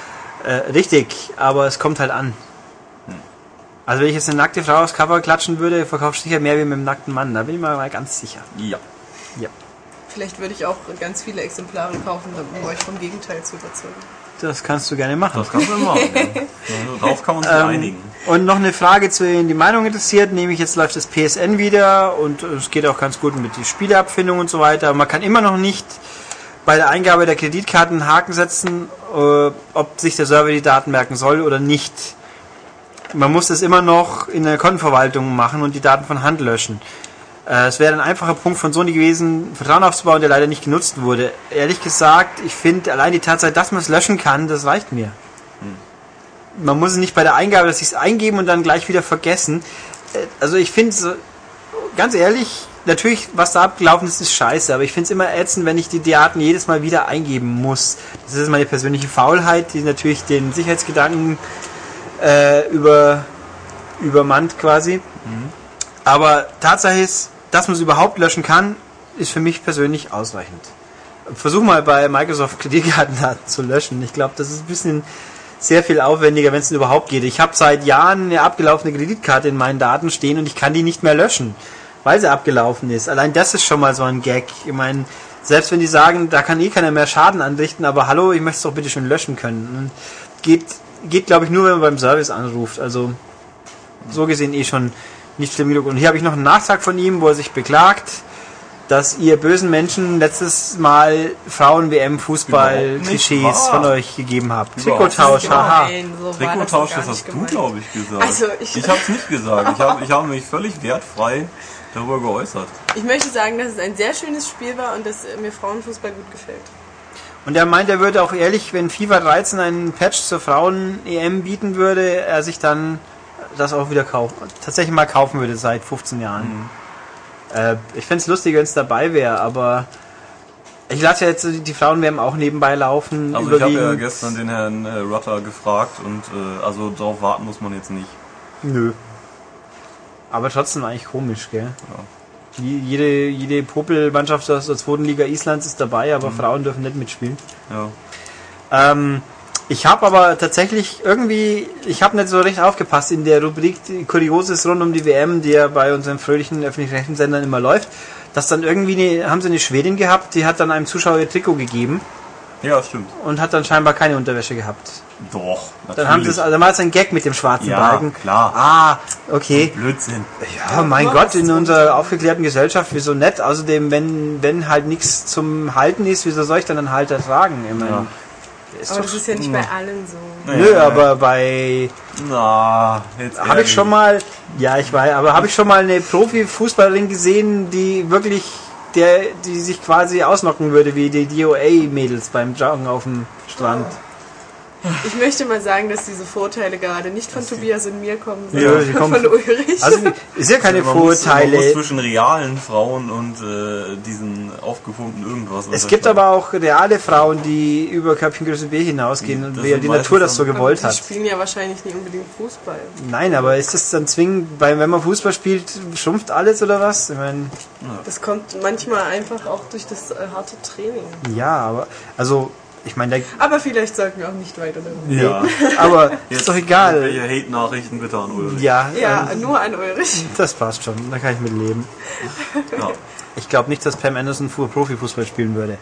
Äh, richtig, aber es kommt halt an. Also wenn ich jetzt eine nackte Frau aufs Cover klatschen würde, verkaufst du sicher mehr wie mit einem nackten Mann. Da bin ich mir mal ganz sicher. Ja. Ja. Vielleicht würde ich auch ganz viele Exemplare kaufen, um euch vom Gegenteil zu überzeugen. Das kannst du gerne machen. Das kannst du machen. ja. Darauf kann man sich Ähm, einigen. Und noch eine Frage, zu wen die Meinung interessiert. Nämlich jetzt läuft das PSN wieder und es geht auch ganz gut mit der Spieleabfindung und so weiter. Man kann immer noch nicht bei der Eingabe der Kreditkarten einen Haken setzen, äh, ob sich der Server die Daten merken soll oder nicht. Man muss das immer noch in der Kontenverwaltung machen und die Daten von Hand löschen. Äh, Es wäre ein einfacher Punkt von Sony gewesen, Vertrauen aufzubauen, der leider nicht genutzt wurde. Ehrlich gesagt, ich finde allein die Tatsache, dass man es löschen kann, das reicht mir man muss es nicht bei der Eingabe, dass ich es eingeben und dann gleich wieder vergessen. Äh, Also ich finde so, ganz ehrlich, natürlich, was da abgelaufen ist, ist scheiße, aber ich finde es immer ätzend, wenn ich die Daten jedes Mal wieder eingeben muss. Das ist meine persönliche Faulheit, die natürlich den Sicherheitsgedanken äh, über übermannt quasi. Aber Tatsache ist, dass man es überhaupt löschen kann, ist für mich persönlich ausreichend. Versuch mal bei Microsoft Kreditkartendaten zu löschen. Ich glaube, das ist ein bisschen sehr viel aufwendiger, wenn es überhaupt geht. Ich habe seit Jahren eine abgelaufene Kreditkarte in meinen Daten stehen und ich kann die nicht mehr löschen, weil sie abgelaufen ist. Allein das ist schon mal so ein Gag. Ich meine, selbst wenn die sagen, da kann eh keiner mehr Schaden anrichten, aber hallo, ich möchte es doch bitte schön löschen können. Geht, geht glaube ich, nur, wenn man beim Service anruft. Also so gesehen eh schon nicht schlimm genug. Und hier habe ich noch einen Nachtrag von ihm, wo er sich beklagt, dass ihr bösen Menschen letztes Mal Frauen-WM-Fußball-Klischees von euch gegeben habt. Trikottausch, nicht haha. Nein, so Trikottausch, das hast du, gemeint. glaube ich, gesagt. Also, ich- ich habe es nicht gesagt. Ich habe ich hab mich völlig wertfrei darüber geäußert. Ich möchte sagen, dass es ein sehr schönes Spiel war und dass mir Frauenfußball gut gefällt. Und er meint, er würde auch ehrlich, wenn FIFA 13 einen Patch zur Frauen-EM bieten würde, er sich dann das auch wieder kaufen, tatsächlich mal kaufen würde seit 15 Jahren. Äh, ich fände es lustig, wenn es dabei wäre, aber ich lasse ja jetzt die die Frauen-WM auch nebenbei laufen. Also ich habe ja gestern den Herrn äh, Rutter gefragt und äh, also darauf warten muss man jetzt nicht. Nö. Aber trotzdem eigentlich komisch, gell? Je- Jede, jede Popelmannschaft aus der zweiten Liga Islands ist dabei, aber Frauen dürfen nicht mitspielen. Ja. Ähm, ich habe aber tatsächlich irgendwie, ich habe nicht so recht aufgepasst in der Rubrik die Kurioses rund um die WM, die ja bei unseren fröhlichen öffentlich-rechtlichen Sendern immer läuft, dass dann irgendwie eine, haben sie eine Schwedin gehabt, die hat dann einem Zuschauer ihr Trikot gegeben ja, stimmt. und hat dann scheinbar keine Unterwäsche gehabt. Doch, Dann haben sie es, also mal ein Gag mit dem schwarzen Ja, Balken. klar. Ah, okay. Blödsinn. Ja, mein Gott, in unserer aufgeklärten Gesellschaft, wieso nett? Außerdem, wenn, wenn halt nichts zum Halten ist, wieso soll ich dann einen Halter tragen? Ich meine, Ja. ist Aber das ist ja nicht bei allen so. nö, aber bei Na, jetzt Habe ich schon mal, ja, ich weiß, aber habe ich schon mal eine Profi-Fußballerin gesehen, die wirklich, der, die sich quasi ausnocken würde, wie die DOA-Mädels beim Joggen auf dem Strand. Ich möchte mal sagen, dass diese Vorteile gerade nicht von Tobias und mir kommen, Ja, sondern sie kommen von Ulrich. Also, ist ja keine Man muss, man muss Vorurteile. zwischen realen Frauen und äh, diesen aufgepumpten irgendwas. Es gibt aber auch reale Frauen, die über Köpfchengröße B hinausgehen, und die Natur das so gewollt die hat. spielen ja wahrscheinlich nicht unbedingt Fußball. Nein, aber ist das dann zwingend, weil wenn man Fußball spielt, schrumpft alles oder was? Ich meine, Das kommt manchmal einfach auch durch das äh, harte Training. ja, aber, also, ich meine, Aber vielleicht sollten wir auch nicht weiter darüber. Ja. aber ist doch egal. Welche Hate-Nachrichten bitte an Ulrich. Ja, Ja, ähm, nur an Ulrich. das passt schon, da kann ich mit leben. Ja. Ich glaube nicht, dass Pam Anderson Fu- Profifußball spielen würde.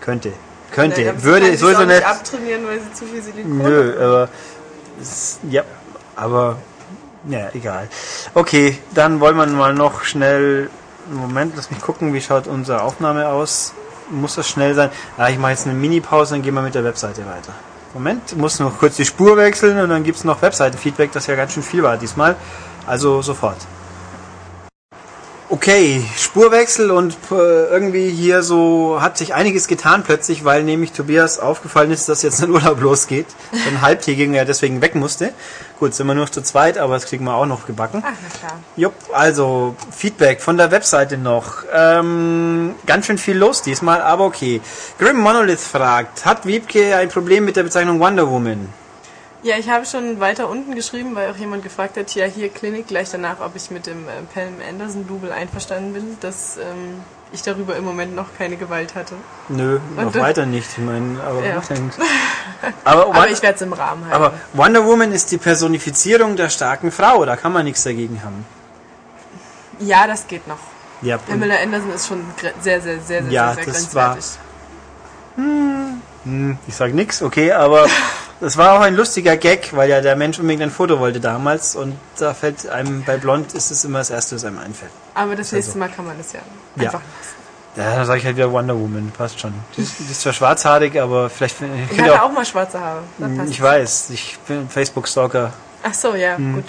Könnte. Könnte. Sie würde sich sowieso nicht. abtrainieren, weil sie zu viel Silikon Nö, hat. aber. Ja, aber. Ja, egal. Okay, dann wollen wir mal noch schnell. Moment, lass mich gucken, wie schaut unsere Aufnahme aus. Muss das schnell sein? Ah, ich mache jetzt eine Mini-Pause, dann gehen wir mit der Webseite weiter. Moment, muss noch kurz die Spur wechseln und dann gibt es noch Webseitenfeedback, das ja ganz schön viel war diesmal. Also sofort. Okay, Spurwechsel und äh, irgendwie hier so hat sich einiges getan plötzlich, weil nämlich Tobias aufgefallen ist, dass jetzt ein Urlaub losgeht. Ein halbtägigen, er deswegen weg musste. Gut, sind wir nur zu zweit, aber das kriegen wir auch noch gebacken. Ach, na klar. Jupp, also Feedback von der Webseite noch. Ähm, ganz schön viel los diesmal, aber okay. Grim Monolith fragt, hat Wiebke ein Problem mit der Bezeichnung Wonder Woman? Ja, ich habe schon weiter unten geschrieben, weil auch jemand gefragt hat, ja, hier Klinik, gleich danach, ob ich mit dem äh, Pam Anderson-Double einverstanden bin, dass ähm, ich darüber im Moment noch keine Gewalt hatte. Nö, noch Und, äh, weiter nicht. Ich meine, aber, Ja. aber, Aber ich werde es im Rahmen halten. aber Wonder Woman ist die Personifizierung der starken Frau, da kann man nichts dagegen haben. ja, das geht noch. Ja, Pamela Anderson ist schon sehr, sehr, sehr, sehr, Ja, sehr, sehr das war- grenzwertig. Hm, ich sag nix, okay, aber das war auch ein lustiger Gag, weil ja der Mensch unbedingt ein Foto wollte damals und da fällt einem bei Blond ist es immer das erste, was einem einfällt. Aber das nächste also- Mal kann man das ja Ja. einfach Ja, dann sage ich halt wieder Wonder Woman, passt schon. Die ist, die ist zwar schwarzhaarig, aber vielleicht ich Ich hatte auch, auch mal schwarze Haare. Passt ich es. weiß, ich bin Facebook-Stalker. Ach so, ja, gut.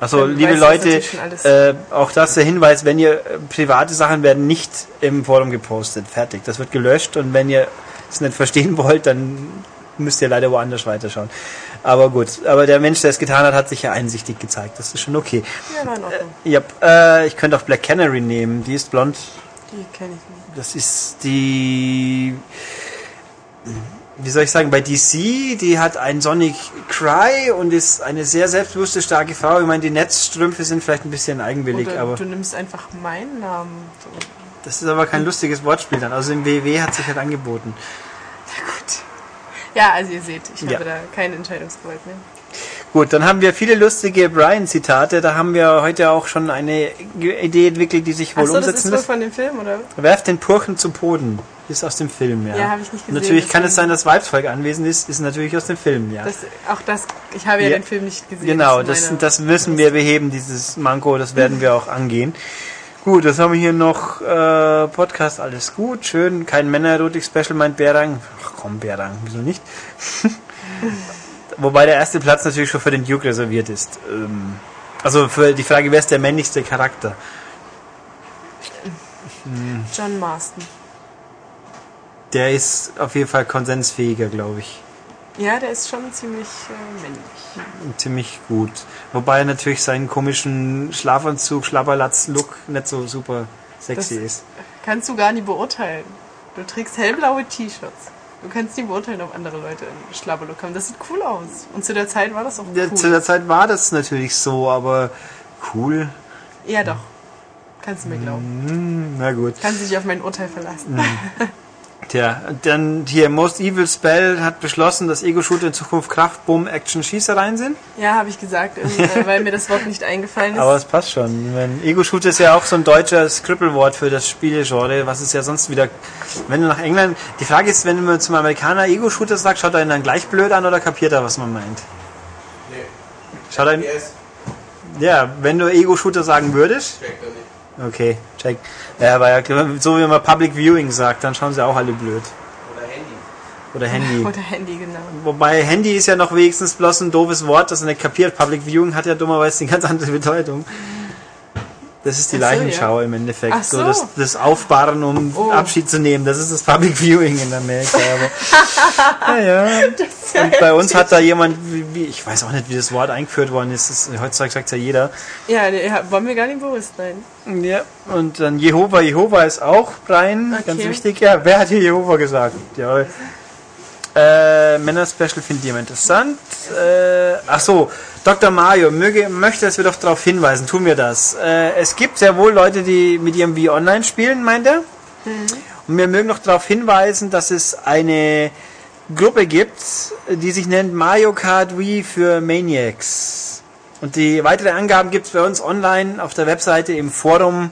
Also liebe Leute, äh, auch das der Hinweis, wenn ihr äh, private Sachen werden nicht im Forum gepostet, fertig. Das wird gelöscht und wenn ihr es nicht verstehen wollt, dann müsst ihr leider woanders weiterschauen. Aber gut, aber der Mensch, der es getan hat, hat sich ja einsichtig gezeigt. Das ist schon okay. Ja, war in Ordnung. Ja, äh, ich könnte auch Black Canary nehmen. Die ist blond. Die kenne ich nicht. Das ist die. wie soll ich sagen, bei DC, die hat einen Sonic Cry und ist eine sehr selbstbewusste, starke Frau. Ich meine, die Netzstrümpfe sind vielleicht ein bisschen eigenwillig, Oder aber du nimmst einfach meinen Namen. So. Das ist aber kein lustiges Wortspiel dann. Also im WW hat sich halt angeboten. Gut. Ja, also ihr seht, ich Ja. habe da keine Entscheidungsgewalt mehr. Gut, dann haben wir viele lustige Brian-Zitate. Da haben wir heute auch schon eine Idee entwickelt, die sich wohl das ist umsetzen wohl lässt. von dem Film, oder? Werft den Purchen zum Boden. Ist aus dem Film, ja. Ja, hab ich nicht gesehen, Natürlich kann es sein, dass Weibsvolk anwesend ist. Ist natürlich aus dem Film, ja. Das, auch das, ich habe ja, Ja. den Film nicht gesehen. Genau, ist das, meine- das müssen wir beheben, dieses Manko, das werden wir auch angehen. Gut, das haben wir hier noch. Äh, Podcast, alles gut, schön. Kein Männererotik-Special, meint Berang. Ach komm, Berang, wieso nicht? Wobei der erste Platz natürlich schon für den Duke reserviert ist. Ähm, also für die Frage, wer ist der männlichste Charakter? John Marston. Der ist auf jeden Fall konsensfähiger, glaube ich. Ja, der ist schon ziemlich äh, männlich. Ziemlich gut. Wobei er natürlich seinen komischen Schlafanzug, Schlabberlatz-Look nicht so super sexy Das- ist. Kannst du gar nicht beurteilen. Du trägst hellblaue T-Shirts. Du kannst nicht beurteilen, ob andere Leute einen Schlabberlook haben. Das sieht cool aus. Und zu der Zeit war das auch Ja, cool. Zu der Zeit war das natürlich so, aber cool. ja, doch. Kannst du mir glauben. Hm, na gut. Kannst dich auf mein Urteil verlassen. Tja, dann hier Most Evil Spell hat beschlossen, dass Ego-Shooter in Zukunft Kraft, Bumm, Action, Schießereien sind. Ja, habe ich gesagt, äh, weil mir das Wort nicht eingefallen ist. Aber es passt schon. Wenn Ego-Shooter ist ja auch so ein deutscher Skrippelwort für das Spielegenre, was ist ja sonst wieder, wenn du nach England, die Frage ist, wenn man zum Amerikaner Ego-Shooter sagt, schaut er ihn dann gleich blöd an oder kapiert er, was man meint? Nee. Schaut er ihn, ja, wenn du Ego-Shooter sagen würdest, checkt er nicht. Okay, check. Ja, aber ja, so wie man Public Viewing sagt, dann schauen sie auch alle blöd. Oder Handy. Oder Handy. Oder Handy, genau. Wobei Handy ist ja noch wenigstens bloß ein doofes Wort, das er nicht kapiert. Public Viewing hat ja dummerweise eine ganz andere Bedeutung. Das ist die so, Leichenschau im Endeffekt. Ach so. so. das, das Aufbahren, um Oh. Abschied zu nehmen. Das ist das Public Viewing in Amerika. Aber, naja. Und bei uns hat da jemand, ich weiß auch nicht, wie das Wort eingeführt worden ist. Das, heutzutage sagt ja jeder. Ja, ja, war mir gar nicht bewusst, nein. Ja, und dann Jehova. Jehova ist auch Brian, Okay. ganz wichtig. Ja, wer hat hier Jehova gesagt? Ja. Äh, Männer-Special finde ich immer interessant. Äh, ach so, Dr. Mario möge, möchte, dass wir doch darauf hinweisen. Tun wir das. Äh, es gibt sehr wohl Leute, die mit ihrem Wii Online spielen, meint er. Und wir mögen noch darauf hinweisen, dass es eine Gruppe gibt, die sich nennt Mario Kart Wii für Maniacs. Und die weitere Angaben gibt es bei uns online auf der Webseite im Forum.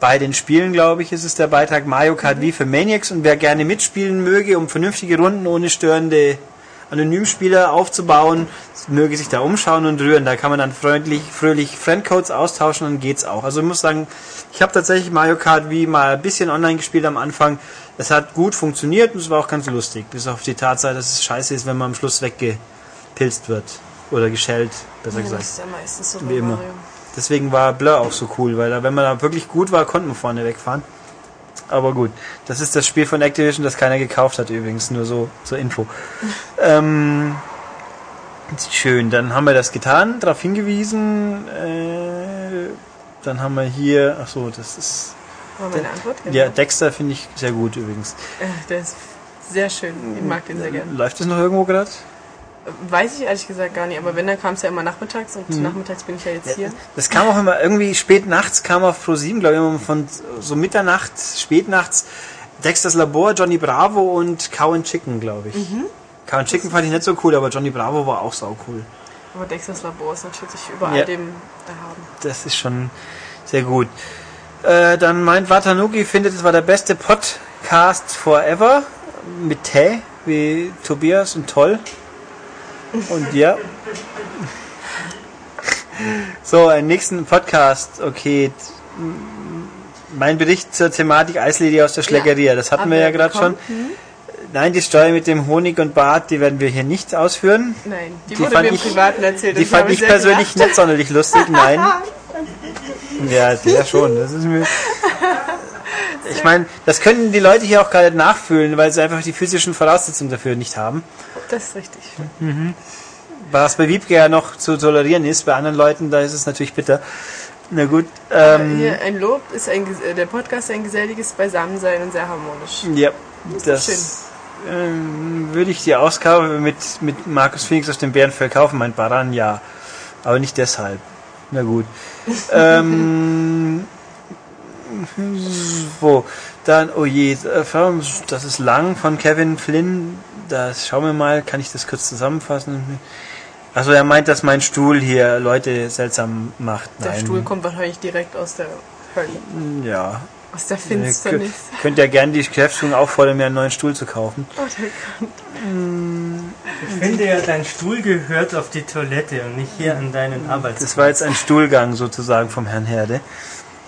Bei den Spielen, glaube ich, ist es der Beitrag Mario Kart Wii für Maniacs. Und wer gerne mitspielen möge, um vernünftige Runden ohne störende Anonymspieler aufzubauen, möge sich da umschauen und rühren. Da kann man dann freundlich, fröhlich Friendcodes austauschen und geht's auch. Also ich muss sagen, ich habe tatsächlich Mario Kart Wii mal ein bisschen online gespielt am Anfang. Es hat gut funktioniert und es war auch ganz lustig. Bis auf die Tatsache, dass es scheiße ist, wenn man am Schluss weggepilzt wird. Oder geschellt, besser Ja, gesagt. das ist ja meistens so Wie immer. Mario. Deswegen war Blur auch so cool, weil da, wenn man da wirklich gut war, konnte man vorne wegfahren. Aber gut, das ist das Spiel von Activision, das keiner gekauft hat übrigens, nur so zur Info. ähm, schön, dann haben wir das getan, darauf hingewiesen. Äh, dann haben wir hier, ach so, das ist War meine Antwort? ja Dexter finde ich sehr gut übrigens. Äh, Der ist sehr schön. Ich mag den sehr gerne. Läuft das noch irgendwo gerade? Weiß ich ehrlich gesagt gar nicht, aber wenn, dann kam es ja immer nachmittags und nachmittags bin ich ja jetzt hier. Das kam auch immer irgendwie spät nachts, kam auf Pro7, glaube ich, immer von so Mitternacht, spät nachts, Dexters Labor, Johnny Bravo und Cow and Chicken, glaube ich. Cow and Chicken fand ich nicht so cool, aber Johnny Bravo war auch sau cool. Aber Dexters Labor ist natürlich über Ja. dem erhaben. Das ist schon sehr gut. Äh, dann meint Watanuki, findet es war der beste Podcast forever mit Tä, wie Tobias und toll. Und ja. So, einen nächsten Podcast. Okay. Mein Bericht zur Thematik Eislady aus der Schlägeria. Das hatten wir ja gerade schon. Nein, die Story mit dem Honig und Bart, die werden wir hier nicht ausführen. Nein, die, Die wurde fand mir im ich- Privaten erzählt. Die fand ich persönlich gelacht. nicht sonderlich lustig, nein. Ja, der schon. Das ist mir. Ich meine, das könnten die Leute hier auch gar nicht nachfühlen, weil sie einfach die physischen Voraussetzungen dafür nicht haben. Das ist richtig. Was bei Wiebke ja noch zu tolerieren ist, bei anderen Leuten, da ist es natürlich bitter. Na gut, ähm, Hier ein Lob ist ein, äh, der Podcast ein geselliges Beisammensein und sehr harmonisch. ja, ist das schön. ähm, würde ich die Ausgabe mit, mit Markus Phoenix aus dem Bärenfell kaufen, mein Baran, ja. Aber nicht deshalb. Na gut. ähm, wo? Dann, oh je, äh, das ist lang von Kevin Flynn. Das schauen wir mal, kann ich das kurz zusammenfassen? Also er meint, dass mein Stuhl hier Leute seltsam macht. Der Nein. Stuhl kommt wahrscheinlich direkt aus der Hölle. Ja. Aus der Finsternis. könnt, könnt ja gerne die Geschäftsführung auffordern, mir einen neuen Stuhl zu kaufen. Oh, der Gott. Ich finde ja, dein Stuhl gehört auf die Toilette und nicht hier an deinen Arbeitsplatz. Das war jetzt ein Stuhlgang sozusagen vom Herrn Herde.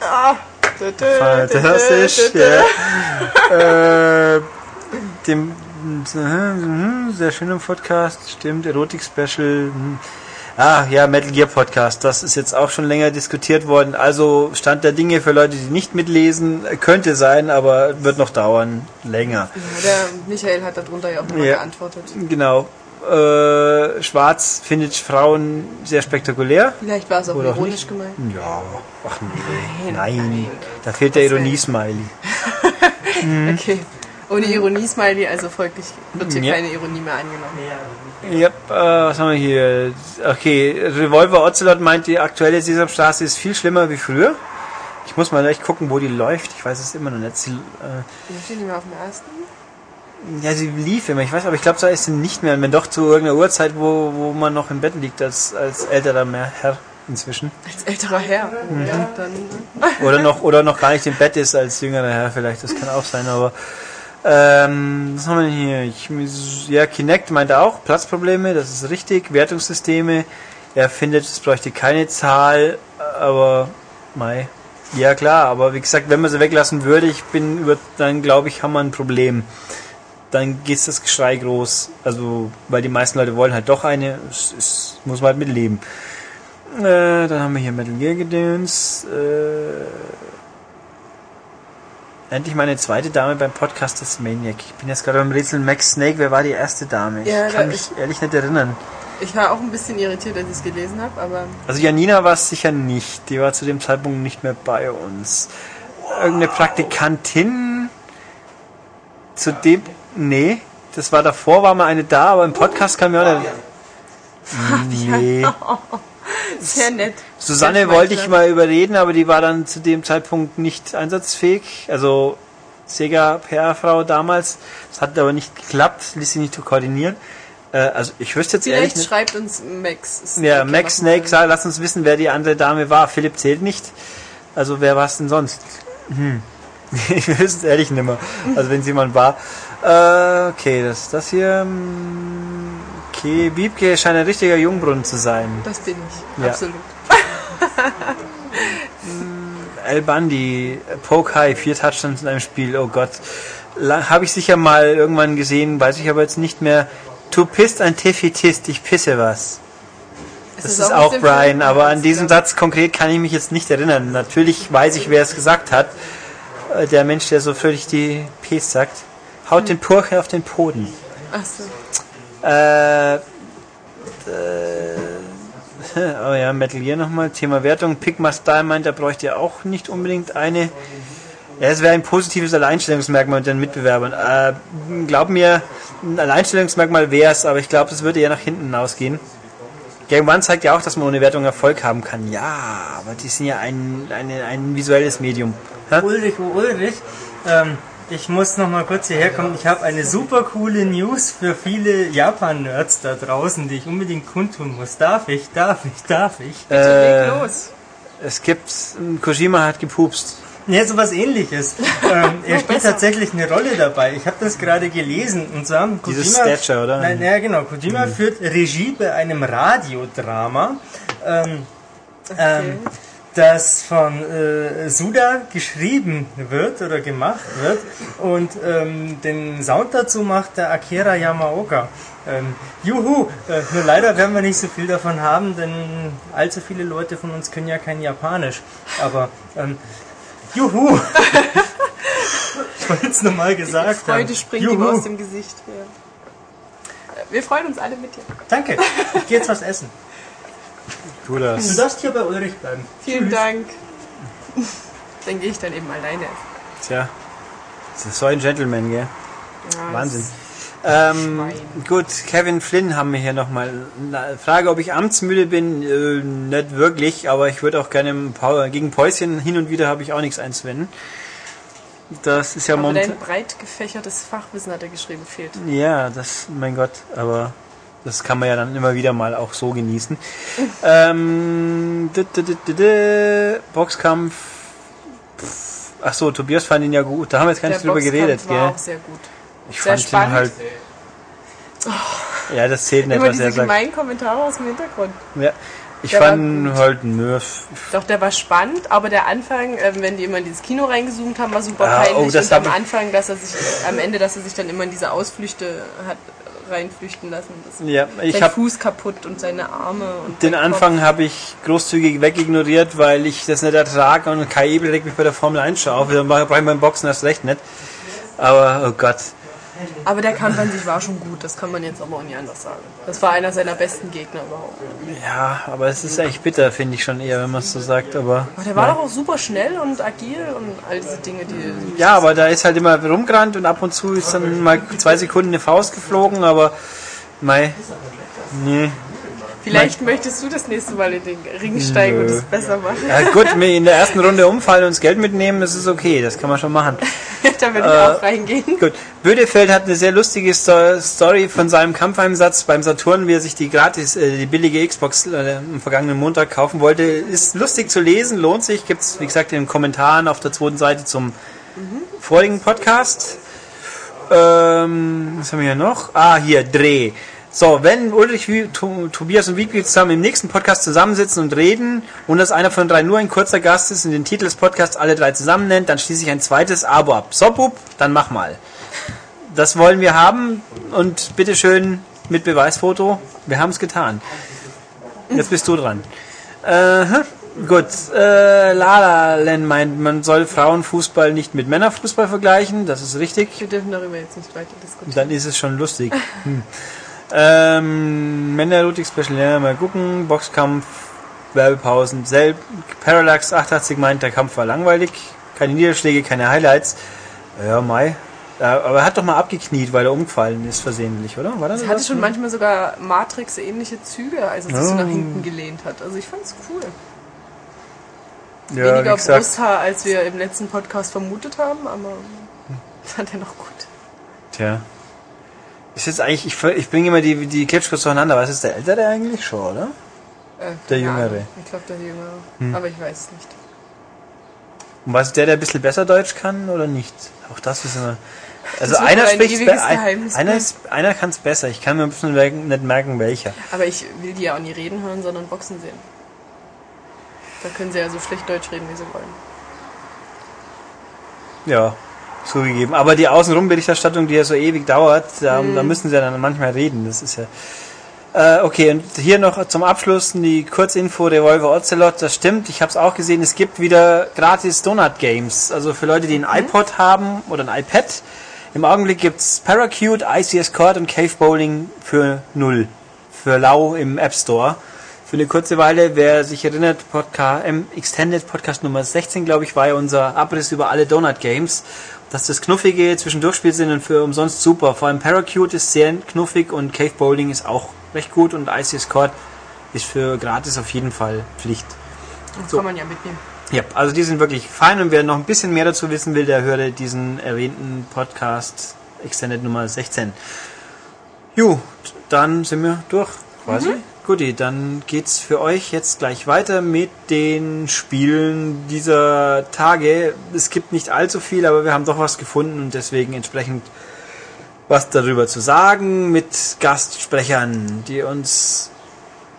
Ah. Fantastisch, ja. äh, dem sehr schöner Podcast, stimmt, Erotik-Special. hm. Ah, ja, Metal Gear Podcast, das ist jetzt auch schon länger diskutiert worden. Also Stand der Dinge für Leute, die nicht mitlesen, könnte sein, aber wird noch dauern, länger. Ja, der Michael hat darunter ja auch nochmal Ja. geantwortet. Genau. Äh, Schwarz findet Frauen sehr spektakulär. Vielleicht war es auch Oder auch ironisch nicht. gemeint. Ja, ach nee. Nein. Nein, da fehlt der Ironie-Smiley. Okay. Ohne Ironie-Smiley, also folglich wird hier Ja. keine Ironie mehr angenommen. Ja, äh, was haben wir hier? Okay, Revolver Ocelot meint, die aktuelle Sesamstraße ist viel schlimmer wie früher. Ich muss mal echt gucken, wo die läuft. Ich weiß es immer noch nicht. Sie, äh, Wir stehen nicht mehr auf dem ersten. Ja, sie lief immer. Ich weiß, aber ich glaube, da ist sie nicht mehr. Wenn doch zu irgendeiner Uhrzeit, wo, wo man noch im Bett liegt als, als älterer Herr inzwischen. Als älterer Herr. Mhm. Ja, dann, Oder noch, oder noch gar nicht im Bett ist als jüngerer Herr vielleicht. Das kann auch sein, aber ähm, was haben wir denn hier? Ich, ja, Kinect meint auch Platzprobleme, das ist richtig. Wertungssysteme. Er findet, es bräuchte keine Zahl, aber mei. Ja klar, aber wie gesagt, wenn man sie weglassen würde, ich bin über, dann glaube ich, haben wir ein Problem. Dann geht das Geschrei groß. Also, weil die meisten Leute wollen halt doch eine, es, es muss man halt mitleben. Äh, dann haben wir hier Metal Gear Gedöns. Äh, endlich meine zweite Dame beim Podcast des Maniac. Ich bin jetzt gerade beim Rätsel Max Snake. Wer war die erste Dame? Ich Ja, kann da- mich ehrlich nicht erinnern. ich war auch ein bisschen irritiert, als ich es gelesen habe, aber Also Janina war es sicher nicht. Die war zu dem Zeitpunkt nicht mehr bei uns. Irgendeine Praktikantin zu dem... Nee, das war davor, war mal eine da, aber im Podcast kam ja auch nicht... Nee. sehr nett. Susanne wollte ich mal überreden, aber die war dann zu dem Zeitpunkt nicht einsatzfähig. Also Sega PR-Frau damals. Das hat aber nicht geklappt, ließ sie nicht koordinieren. Äh, also ich wüsste jetzt ehrlich Vielleicht nicht. schreibt uns Max. Snake Ja, Max. Snake, sag, lass uns wissen, wer die andere Dame war. Philipp zählt nicht. Also wer war es denn sonst? Hm. Ich wüsste es ehrlich nicht mehr. Also wenn es jemand war. Äh, okay, das, das hier. hm, Okay, Wiebke scheint ein richtiger Jungbrunnen zu sein. Das bin ich, Ja. absolut. El Bundy, Poke High, vier Touchdowns in einem Spiel, oh Gott. Habe ich sicher mal irgendwann gesehen, weiß ich aber jetzt nicht mehr. Du pisst ein Tefitist, ich pisse was. Das ist aus auch dem Brian, aber an Ja. diesen Satz konkret kann ich mich jetzt nicht erinnern. Natürlich weiß ich, wer es gesagt hat. Äh, Der Mensch, der so fröhlich die Ps sagt. Haut den Purche auf den Poden. Ach so. Äh, äh, oh ja, Metal Gear nochmal. Thema Wertung. Pigma Style meint, er bräuchte ja auch nicht unbedingt eine. Ja, es wäre ein positives Alleinstellungsmerkmal mit den Mitbewerbern. Äh, glaub mir, ein Alleinstellungsmerkmal wäre es, aber ich glaube, es würde eher nach hinten ausgehen. Game One zeigt ja auch, dass man ohne Wertung Erfolg haben kann. Ja, aber die sind ja ein, eine, ein visuelles Medium. Hä? Ulrich, Ulrich, ähm, ich muss noch mal kurz hierher kommen. Ich habe eine super coole News für viele Japan-Nerds da draußen, die ich unbedingt kundtun muss. Darf ich, darf ich, darf ich? Äh, Leg los. es gibt, Kojima hat gepupst. Ja, sowas ähnliches. ähm, er spielt besser. tatsächlich eine Rolle dabei. Ich habe das gerade gelesen. Und zwar Dieses Stature, oder? Nein, ja, genau. Kojima führt Regie bei einem Radiodrama. Ähm, ähm, das von äh, Suda geschrieben wird oder gemacht wird und ähm, den Sound dazu macht der Akira Yamaoka. Ähm, juhu, äh, nur leider werden wir nicht so viel davon haben, denn allzu viele Leute von uns können ja kein Japanisch. Aber ähm, juhu! ich wollte es nochmal gesagt Freude haben. springt Juhu. ihm aus dem Gesicht. Ja. Wir freuen uns alle mit dir. Danke, ich gehe jetzt was essen. Tu Du das. darfst hier bei Ulrich bleiben. Vielen Dank. Dann gehe ich dann eben alleine. Tja, das ist so ein Gentleman, gell? Ja, Wahnsinn. Ähm, gut, Kevin Flynn haben wir hier nochmal. Eine Frage, ob ich amtsmüde bin, äh, nicht wirklich, aber ich würde auch gerne im Pau- gegen Päuschen hin und wieder habe ich auch nichts einzuwenden. Das ist ja momentan. dein breit gefächertes Fachwissen hat er geschrieben, fehlt. Ja, das, mein Gott, aber das kann man ja dann immer wieder mal auch so genießen. ähm, Boxkampf. Ach so, Tobias fand ihn ja gut. Da haben wir jetzt gar nicht Der drüber geredet, Boxkampf war auch sehr gut. Ich sehr fand ihn spannend. halt. Ja, das zählt nicht, Immer was er diese sagt. gemeinen Kommentare aus dem Hintergrund. Ja. Ich Der fand halt nö. Doch, der war spannend, aber der Anfang, ähm, wenn die immer in dieses Kino reingezoomt haben, war super Ah, peinlich. oh, das und am Anfang, dass er sich, am Ende, dass er sich dann immer in diese Ausflüchte hat reinflüchten lassen. Das Ja, ich sein habe Fuß kaputt und seine Arme. Und den Anfang habe ich großzügig wegignoriert, weil ich das nicht ertrage und Kai Ebel regt mich bei der Formel 1 schon auf. Dann brauche ich beim Boxen erst recht nicht. Aber, oh Gott. Aber der Kampf an sich war schon gut, das kann man jetzt aber auch nicht anders sagen. Das war einer seiner besten Gegner überhaupt. Ja, aber es ist echt bitter, finde ich schon eher, wenn man es so sagt. Aber Aber der war doch auch super schnell und agil und all diese Dinge, die. ja, aber da ist halt immer rumgerannt und ab und zu ist dann mal zwei Sekunden eine Faust geflogen, aber mei, nee. Vielleicht möchtest du das nächste Mal in den Ring steigen und Nö. es besser machen. Ja, gut, mir in der ersten Runde umfallen und das Geld mitnehmen, das ist okay, das kann man schon machen. da würde ich Äh, auch reingehen. Gut, Bödefeld hat eine sehr lustige Sto- Story von seinem Kampfeinsatz beim Saturn, wie er sich die gratis, äh, die billige Xbox äh, am vergangenen Montag kaufen wollte. Ist lustig zu lesen, lohnt sich. Gibt's wie gesagt, in den Kommentaren auf der zweiten Seite zum vorigen Podcast. Ähm, was haben wir hier noch? Ah, hier, Dreh. So, wenn Ulrich, Tobias und Wiebke zusammen im nächsten Podcast zusammensitzen und reden und dass einer von drei nur ein kurzer Gast ist und den Titel des Podcasts alle drei zusammen nennt, dann schließe ich ein zweites Abo ab. So, Bub, dann mach mal. Das wollen wir haben und bitteschön mit Beweisfoto. Wir haben es getan. Jetzt bist du dran. Äh, gut, äh, Lala Len meint, man soll Frauenfußball nicht mit Männerfußball vergleichen. Das ist richtig. Wir dürfen darüber jetzt nicht weiter diskutieren. Dann ist es schon lustig. Hm. Ähm, Männererotik Special, ja, mal gucken. Boxkampf, Werbepausen, Selb, Parallax 88 meint, der Kampf war langweilig. Keine Niederschläge, keine Highlights. Ja, Mai. Aber er hat doch mal abgekniet, weil er umgefallen ist versehentlich, oder? War das Es hatte das? schon manchmal sogar Matrix-ähnliche Züge, als es sich so nach hinten gelehnt hat. Also ich fand's cool. ja, Weniger Brusthaar, als wir im letzten Podcast vermutet haben, aber fand er noch gut. Tja. Ist jetzt eigentlich, ich, ich bringe immer die, die kurz durcheinander. Was ist der Ältere eigentlich schon, oder? Äh, Der Jüngere. Hm. Ich glaube, der Jüngere. Aber ich weiß es nicht. Und was ist der, der ein bisschen besser Deutsch kann oder nicht? Auch das wissen wir. Also einer ein spricht Geheimnis einer, ist, einer kann es besser. Ich kann mir ein bisschen nicht merken, welcher. Aber ich will die ja auch nie reden hören, sondern Boxen sehen. Da können sie ja so schlecht Deutsch reden, wie sie wollen. Ja, zugegeben. Aber die Außenrum-Berichterstattung, die ja so ewig dauert, da, Mhm. da müssen sie ja dann manchmal reden. Das ist ja. Äh, okay, und hier noch zum Abschluss die Kurzinfo Revolver Ocelot. Das stimmt, ich habe es auch gesehen. Es gibt wieder gratis Donut Games. Also für Leute, die ein iPod haben oder ein iPad. Im Augenblick gibt's Paracute, ICS Court und Cave Bowling für null. Für lau im App Store. Für eine kurze Weile, wer sich erinnert, Podcast, Extended Podcast Nummer 16, glaube ich, war ja unser Abriss über alle Donut Games. Dass das knuffige Zwischendurchspiel sind und für umsonst super. Vor allem Paracute ist sehr knuffig und Cave Bowling ist auch recht gut und ICS Court ist für gratis auf jeden Fall Pflicht. Das So. kann man ja mitnehmen. Ja, also die sind wirklich fein und wer noch ein bisschen mehr dazu wissen will, der höre diesen erwähnten Podcast Extended Nummer 16. Jo, dann sind wir durch, quasi. Guti, dann geht's für euch jetzt gleich weiter mit den Spielen dieser Tage. Es gibt nicht allzu viel, aber wir haben doch was gefunden und deswegen entsprechend was darüber zu sagen mit Gastsprechern, die uns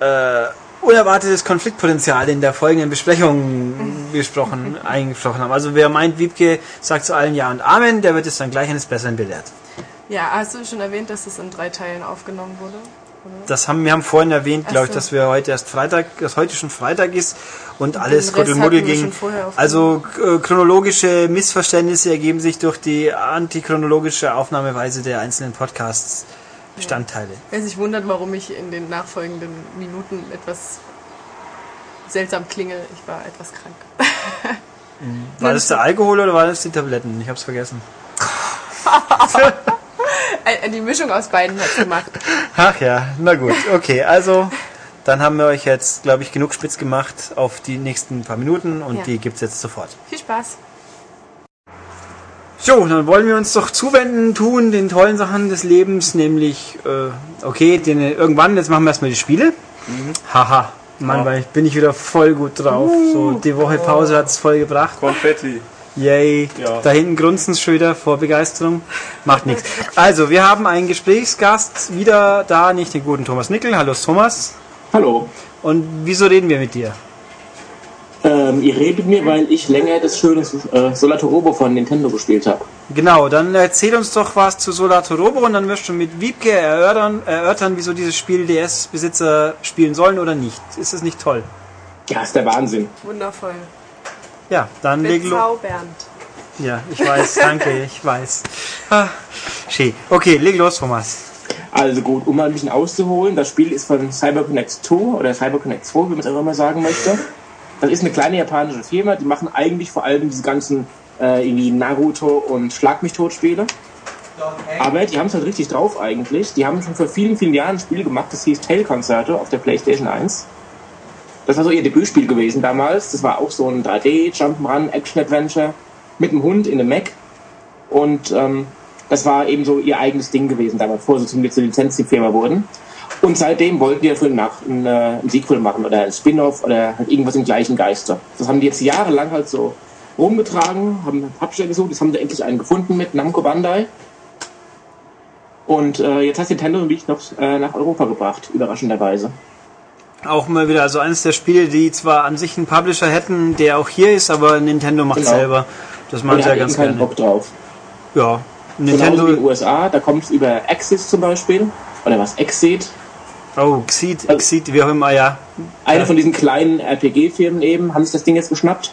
äh, unerwartetes Konfliktpotenzial in der folgenden Besprechung besprochen, eingesprochen haben. Also wer meint, Wiebke sagt zu allen Ja und Amen, der wird es dann gleich eines Besseren belehrt. Ja, hast du schon erwähnt, dass es in drei Teilen aufgenommen wurde? Das haben wir haben vorhin erwähnt, glaube ich, so. dass wir heute erst Freitag, dass heute schon Freitag ist und alles Rest Kuddelmuddel ging. Also äh, chronologische Missverständnisse ergeben sich durch die antichronologische Aufnahmeweise der einzelnen Podcasts Bestandteile. Wer sich wundert, warum ich in den nachfolgenden Minuten etwas seltsam klinge, ich war etwas krank. War das der Alkohol oder war das die Tabletten? Ich habe es vergessen. Äh, Die Mischung aus beiden hat's gemacht. Ach ja, na gut, okay, also dann haben wir euch jetzt, glaube ich, genug spitz gemacht auf die nächsten paar Minuten und Ja. die gibt's jetzt sofort. Viel Spaß. So, dann wollen wir uns doch zuwenden tun den tollen Sachen des Lebens, nämlich, äh, okay, den, irgendwann, jetzt machen wir erstmal die Spiele. Haha, Mann, Ja. weil bin ich wieder voll gut drauf. So, die Woche Pause hat's voll gebracht. Konfetti. Yay. Ja. Da hinten grunzen Schöder vor Begeisterung. Macht nichts. Also, wir haben einen Gesprächsgast wieder da, nicht den guten Thomas Nickel. Hallo Thomas. Hallo. Und wieso reden wir mit dir? Ähm, ihr redet mit mir, weil ich länger das schöne äh, Solato Robo von Nintendo gespielt habe. Genau, dann erzähl uns doch was zu Solato Robo und dann wirst du mit Wiebke erörtern, erörtern wieso dieses Spiel DS-Besitzer spielen sollen oder nicht. Ist das nicht toll? Ja, ist der Wahnsinn. Wundervoll. Ja, dann leg los. Ja, ich weiß, danke, ich weiß. Ah, schön. Okay, leg los, Thomas. Also gut, um mal ein bisschen auszuholen, das Spiel ist von CyberConnect 2 oder CyberConnect 2, wie man es auch immer sagen möchte. Das ist eine kleine japanische Firma, die machen eigentlich vor allem diese ganzen äh, irgendwie Naruto und Schlag mich tot Spiele. Aber die haben es halt richtig drauf eigentlich. Die haben schon vor vielen, vielen Jahren ein Spiel gemacht, das hieß Tail Concerto auf der PlayStation 1. Das war so ihr Debütspiel gewesen damals. Das war auch so ein 3D Jump'n'Run Action Adventure mit einem Hund in einem Mac. Und ähm, das war eben so ihr eigenes Ding gewesen damals, bevor sie zum Lizenzfirma wurden. Und seitdem wollten die dafür nach ein, äh, ein Sequel machen oder ein Spin-off oder halt irgendwas im gleichen Geiste. Das haben die jetzt jahrelang halt so rumgetragen, haben einen Publisher gesucht, jetzt haben sie endlich einen gefunden mit Namco Bandai. Und äh, jetzt hat Nintendo mich noch äh, nach Europa gebracht, überraschenderweise. Auch mal wieder, also eines der Spiele, die zwar an sich einen Publisher hätten, der auch hier ist, aber Nintendo macht Genau. selber. Das machen sie ja ganz gerne. Bock drauf. Ja, Genauso wie in den Nintendo. USA, da kommt es über Axis zum Beispiel. Oder was? Exit. Oh, Xeed, Xeed, wie auch immer, ja. Eine Ja. von diesen kleinen RPG-Firmen eben, haben sich das Ding jetzt geschnappt.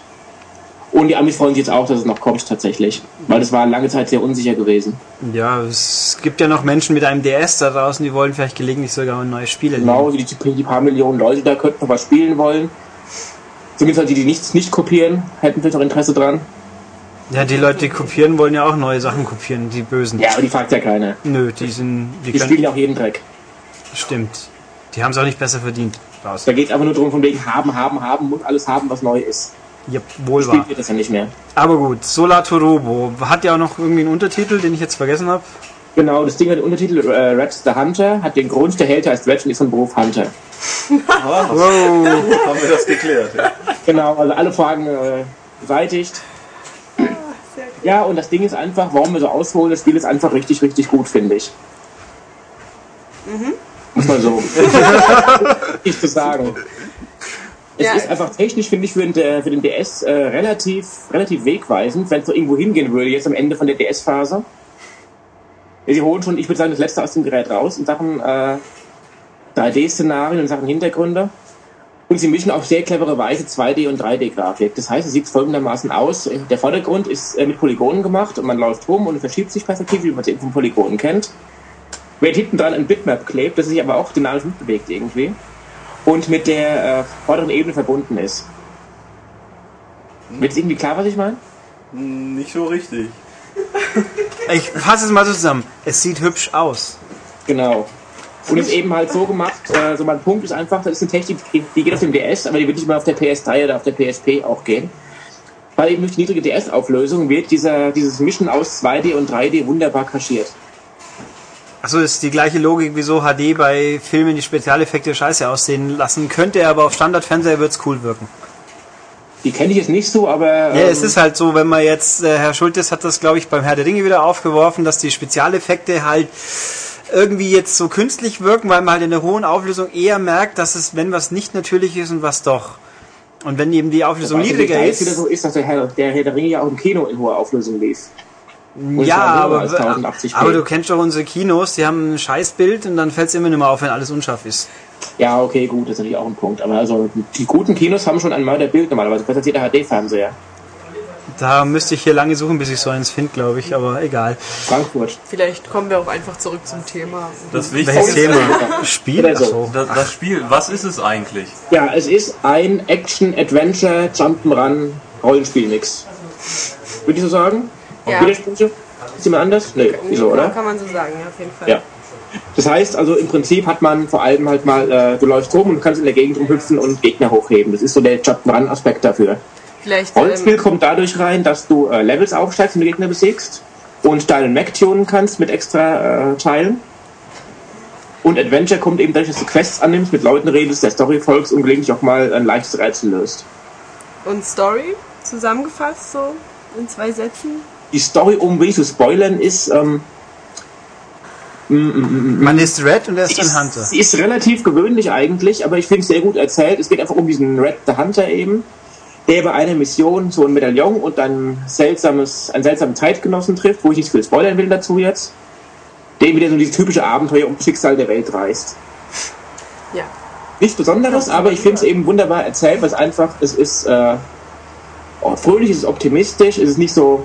Und die Amis freuen sich jetzt auch, dass es noch kommt tatsächlich. Weil das war lange Zeit sehr unsicher gewesen. Ja, es gibt ja noch Menschen mit einem DS da draußen, die wollen vielleicht gelegentlich sogar ein neues Spiel erleben. Genau, die, die paar Millionen Leute da könnten noch was spielen wollen. Zumindest halt die, die nichts nicht kopieren, hätten vielleicht auch Interesse dran. Ja, die Leute, die kopieren, wollen ja auch neue Sachen kopieren, die Bösen. Ja, aber die fragt ja keiner. Nö, die sind. Die, Die spielen ja auch jeden Dreck. Stimmt. Die haben es auch nicht besser verdient. Raus. Da geht es einfach nur darum, von wegen haben, haben, haben, muss alles haben, was neu ist. Ja, wohl Spielt wahr. ihr das ja nicht mehr. Aber gut, Solato Robo hat ja auch noch irgendwie einen Untertitel, den ich jetzt vergessen habe. Genau, das Ding hat den Untertitel äh, Red the Hunter, hat den Grund, der Held heißt Red und ist von Beruf Hunter. Ah, Wow. haben wir das geklärt. Ja. Genau, also alle Fragen äh, beseitigt. Ja, und das Ding ist einfach, warum wir so ausholen, das Spiel ist einfach richtig, richtig gut, finde ich. Muss man so nicht zu sagen. Es Ja. ist einfach technisch, finde ich, für den, äh, für den DS äh, relativ, relativ wegweisend, wenn es so irgendwo hingehen würde, jetzt am Ende von der DS-Phase. Sie holen schon, ich würde sagen, das letzte aus dem Gerät raus in Sachen äh, 3D-Szenarien und Sachen Hintergründe. Und sie mischen auf sehr clevere Weise 2D und 3D-Grafik. Das heißt, es sieht folgendermaßen aus. Der Vordergrund ist äh, mit Polygonen gemacht und man läuft rum und verschiebt sich perspektivisch, wie man es eben von Polygonen kennt. Während hinten dran ein Bitmap klebt, das sich aber auch dynamisch mitbewegt irgendwie. Und mit der äh, vorderen Ebene verbunden ist. Wird es irgendwie klar, was ich meine? Nicht so richtig. Ich fasse es mal so zusammen. Es sieht hübsch aus. Genau. Und ist eben halt so gemacht, äh, so mein Punkt ist einfach, das ist eine Technik, die, die geht auf dem DS, aber die wird nicht mal auf der PS3 oder auf der PSP auch gehen. Weil eben durch die niedrige DS-Auflösung wird dieser, dieses Mischen aus 2D und 3D wunderbar kaschiert. Achso, ist die gleiche Logik, wieso HD bei Filmen die Spezialeffekte scheiße aussehen lassen könnte, aber auf Standardfernseher wird's cool wirken. Die kenne ich jetzt nicht so, aber Ja, ähm, es ist halt so, wenn man jetzt, äh, Herr Schultes hat das, glaube ich, beim Herr der Ringe wieder aufgeworfen, dass die Spezialeffekte halt irgendwie jetzt so künstlich wirken, weil man halt in der hohen Auflösung eher merkt, dass es, wenn was nicht natürlich ist und was doch. Und wenn eben die Auflösung es niedriger Details wieder ist, so ist, dass der Herr, der Herr der Ringe ja auch im Kino in hoher Auflösung lief. Ja, aber, als 1080p. aber du kennst doch unsere Kinos, die haben ein Scheißbild und dann fällt es immer nicht mehr auf, wenn alles unscharf ist. Ja, okay, gut, das ist natürlich auch ein Punkt. Aber also die guten Kinos haben schon ein Mörderbild normalerweise, besser als jeder HD-Fernseher. Da müsste ich hier lange suchen, bis ich so eins finde, glaube ich, aber egal. Frankfurt. Vielleicht kommen wir auch einfach zurück zum Thema. Das Welches Wichtigste Thema? Spiel? So. Das, das Spiel, was ist es eigentlich? Ja, es ist ein Action-Adventure Jump'n'Run Rollenspiel-Mix. Würde ich so sagen? Ja. Widersprüche? Ist jemand anders? Nee, wieso, oder? Kann man so sagen, ja, auf jeden Fall. Ja. Das heißt, also im Prinzip hat man vor allem halt mal, äh, du läufst rum und kannst in der Gegend rumhüpfen und Gegner hochheben. Das ist so der Jump-Run-Aspekt dafür. Vielleicht, Rollenspiel ähm, kommt dadurch rein, dass du äh, Levels aufsteigst, wenn du Gegner besiegst und deinen Mac tunen kannst mit extra äh, Teilen. Und Adventure kommt eben dadurch, dass du Quests annimmst, mit Leuten redest, der Story folgst und gelegentlich auch mal ein leichtes Rätsel löst. und Story zusammengefasst, so in zwei Sätzen. Die Story, um wenig zu spoilern, ist, ähm, Man ist Red und er ist ein Hunter. sie ist relativ gewöhnlich eigentlich, aber ich finde es sehr gut erzählt. Es geht einfach um diesen Red the Hunter eben, der bei einer Mission so ein Medaillon und ein seltsames, einen seltsamen Zeitgenossen trifft, wo ich nicht viel spoilern will dazu jetzt, der wieder so dieses typische Abenteuer um Schicksal der Welt reist. Ja. Nichts Besonderes, aber ich finde es eben wunderbar erzählt, weil es einfach, es ist äh, oh, fröhlich, es ist optimistisch, es ist nicht so,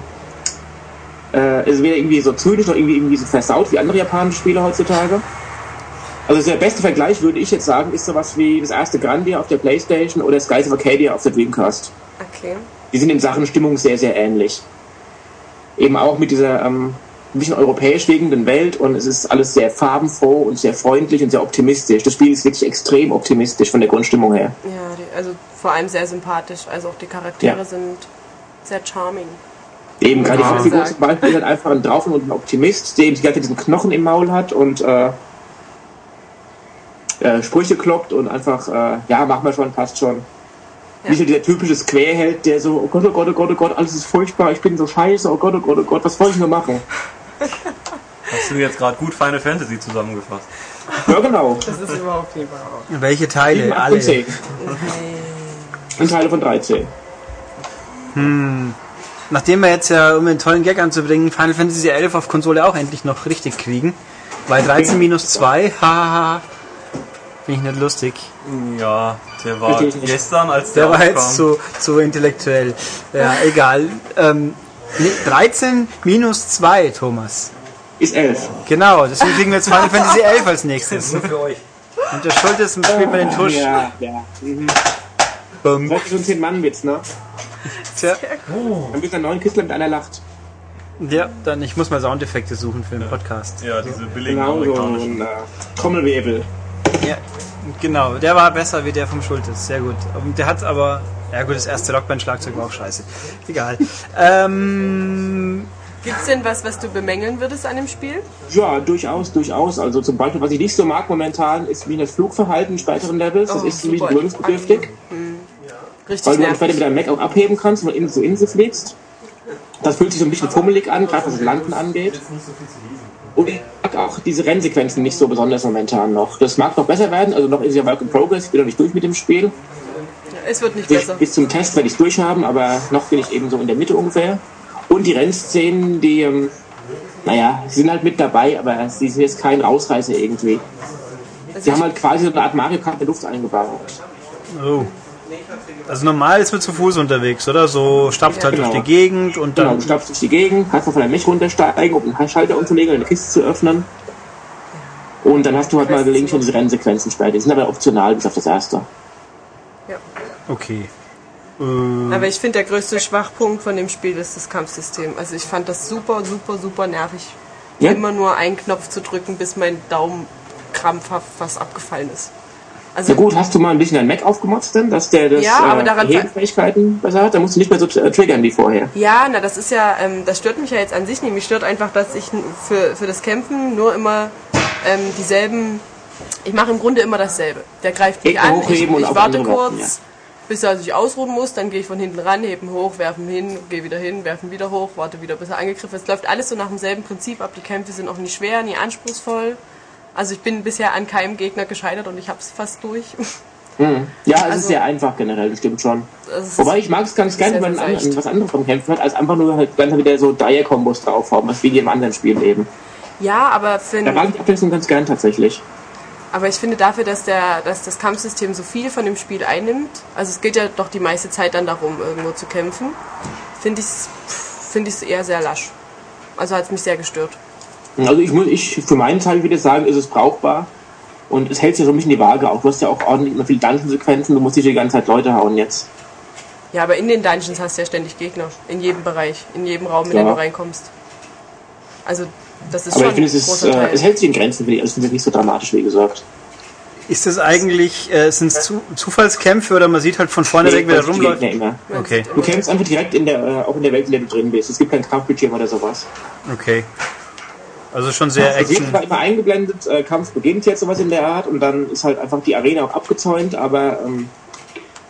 äh, es ist weder irgendwie so zynisch noch irgendwie, irgendwie so versaut wie andere japanische Spiele heutzutage. Also der beste Vergleich, würde ich jetzt sagen, ist sowas wie das erste Grandia auf der Playstation oder Skies of Arcadia auf der Dreamcast. Okay. Die sind in Sachen Stimmung sehr, sehr ähnlich. Eben auch mit dieser ähm, ein bisschen europäisch wirkenden Welt und es ist alles sehr farbenfroh und sehr freundlich und sehr optimistisch. Das Spiel ist wirklich extrem optimistisch von der Grundstimmung her. Ja, also vor allem sehr sympathisch. Also auch die Charaktere Ja. sind sehr charming. Eben, gerade die Ja. Hauptfigur zum Beispiel ist halt einfach ein Drauf und ein Optimist, der eben die ganze Zeit diesen Knochen im Maul hat und äh, äh, Sprüche kloppt und einfach, äh, ja, machen wir schon, passt schon. Ja. Nicht nur dieser typische Squareheld, der so, oh Gott, oh Gott, oh Gott, oh Gott, alles ist furchtbar, ich bin so scheiße, oh Gott, oh Gott, oh Gott, was soll ich nur machen? Hast du jetzt gerade gut Final Fantasy zusammengefasst? Ja, genau. Das ist überhaupt nicht wahr. Welche Teile? 7, 8 Alle. und 10. Und Teile von 13. Nachdem wir jetzt ja, um einen tollen Gag anzubringen, Final Fantasy 11 auf Konsole auch endlich noch richtig kriegen. Weil 13 minus 2, hahaha, finde ich nicht lustig. Ja, der war gestern, als der, Der war jetzt aufkam. so, so intellektuell. Ja, egal. Ähm, nee, 13 minus 2, Thomas. Ist 11. Genau, deswegen kriegen wir jetzt Final Fantasy 11 als nächstes. Nur für euch. Und der Schultes spielt man den Tusch. Ja, ja. Mhm. Bum. Das ist so ein 10-Mann-Witz, ne? Tja. Dann bist du ein neuen Kistler mit einer lacht. Ja, dann ich muss mal Soundeffekte suchen für den Podcast. Ja, diese billigen Genau, so amerikanischen. ein äh, Trommelwirbel. Ja, genau. Der war besser wie der vom Schultes. Sehr gut. Und der hat aber. Ja gut, das erste Rockband-Schlagzeug war auch scheiße. Egal. Ähm, Gibt's denn was, was du bemängeln würdest an dem Spiel? Ja, durchaus, durchaus. Also zum Beispiel, was ich nicht so mag momentan, ist wie das Flugverhalten in späteren Levels. Das Oh, ist ziemlich gewöhnungsbedürftig. Richtig Weil du dann nervig. mit deinem Mac auch abheben kannst und Insel zu Insel fliegst. Das fühlt sich so ein bisschen fummelig an, gerade was das Landen angeht. Und ich mag auch diese Rennsequenzen nicht so besonders momentan noch. Das mag noch besser werden, also noch ist ja Work in Progress, ich bin noch nicht durch mit dem Spiel. Es wird nicht Bis, besser. bis zum Test werde ich es durchhaben, aber noch bin ich eben so in der Mitte ungefähr. Und die Rennszenen, die, ähm, naja, sind halt mit dabei, aber sie sind jetzt kein Rausreißer irgendwie. Sie haben halt quasi so eine Art Mario Kart in der Luft eingebaut. oh. Also normal ist man zu Fuß unterwegs, oder? So stapft halt Genau. durch die Gegend und Genau, dann. du stapfst durch die Gegend, kannst noch von deinem Mech runtersteigen, um einen Schalter umzulegen, eine Kiste zu öffnen. Und dann hast du halt mal gelegentlich schon diese Rennsequenzen später. Die sind aber optional bis auf das erste. Okay. Aber ich finde, der größte Schwachpunkt von dem Spiel ist das Kampfsystem. Also ich fand das super, super, super nervig. Ja. Immer nur einen Knopf zu drücken, bis mein Daumen krampfhaft fast abgefallen ist. Also Na gut, hast du mal ein bisschen dein Mac aufgemotzt denn, dass der das Ja, aber äh, daran- Hebefähigkeiten besser hat? Da musst du nicht mehr so äh, triggern wie vorher. Ja, na, das ist ja, ähm, das stört mich ja jetzt an sich nicht. Mich stört einfach, dass ich für, für das Kämpfen nur immer ähm, dieselben. Ich mache im Grunde immer dasselbe. Der greift mich Gegner an, ich, ich warte kurz, ja. Bis er sich ausruhen muss, dann gehe ich von hinten ran, heben hoch, werfen hin, gehe wieder hin, werfen wieder hoch, warte wieder, bis er angegriffen ist. Es läuft alles so nach demselben Prinzip ab. Die Kämpfe sind auch nie schwer, nie anspruchsvoll. Also ich bin bisher an keinem Gegner gescheitert und ich habe es fast durch. Ja, es Also- ist sehr einfach generell, das stimmt schon. Ist- Wobei ich mag es ganz gerne, wenn man was anderes vom Kämpfen hat, als einfach nur halt ganz wieder so Dreierkombos drauf haben, was wie in jedem anderen Spiel eben. ja, aber für Da mag ich die Abwechslung ganz gern tatsächlich. Aber ich finde dafür, dass, der, dass das Kampfsystem so viel von dem Spiel einnimmt, also es geht ja doch die meiste Zeit dann darum, irgendwo zu kämpfen, finde ich es find ich's eher sehr lasch. Also hat es mich sehr gestört. Also ich muss, ich für meinen Teil würde sagen, ist es brauchbar. Und es hält sich so ein bisschen die Waage auf. Du hast ja auch ordentlich immer viele Dungeon-Sequenzen, du musst nicht die ganze Zeit Leute hauen jetzt. Ja, aber in den Dungeons hast du ja ständig Gegner. In jedem Bereich, in jedem Raum, in den Ja. du reinkommst. Also das ist Aber schon ich finde, es, ist, äh, es hält sich in Grenzen, finde ich. Also, es nicht so dramatisch, wie gesagt. Ist das eigentlich, äh, sind es zu, Zufallskämpfe oder man sieht halt von vorne weg, wer da das ist die rumläuft? Gegner immer. Okay, Du kämpfst einfach direkt in der, äh, auch in der Welt, in der du drin bist. Es gibt keinen Kampfbildschirm oder sowas. okay. Also schon sehr Es wird Action. zwar immer eingeblendet, äh, Kampf beginnt jetzt sowas in der Art und dann ist halt einfach die Arena auch abgezäunt, aber ähm,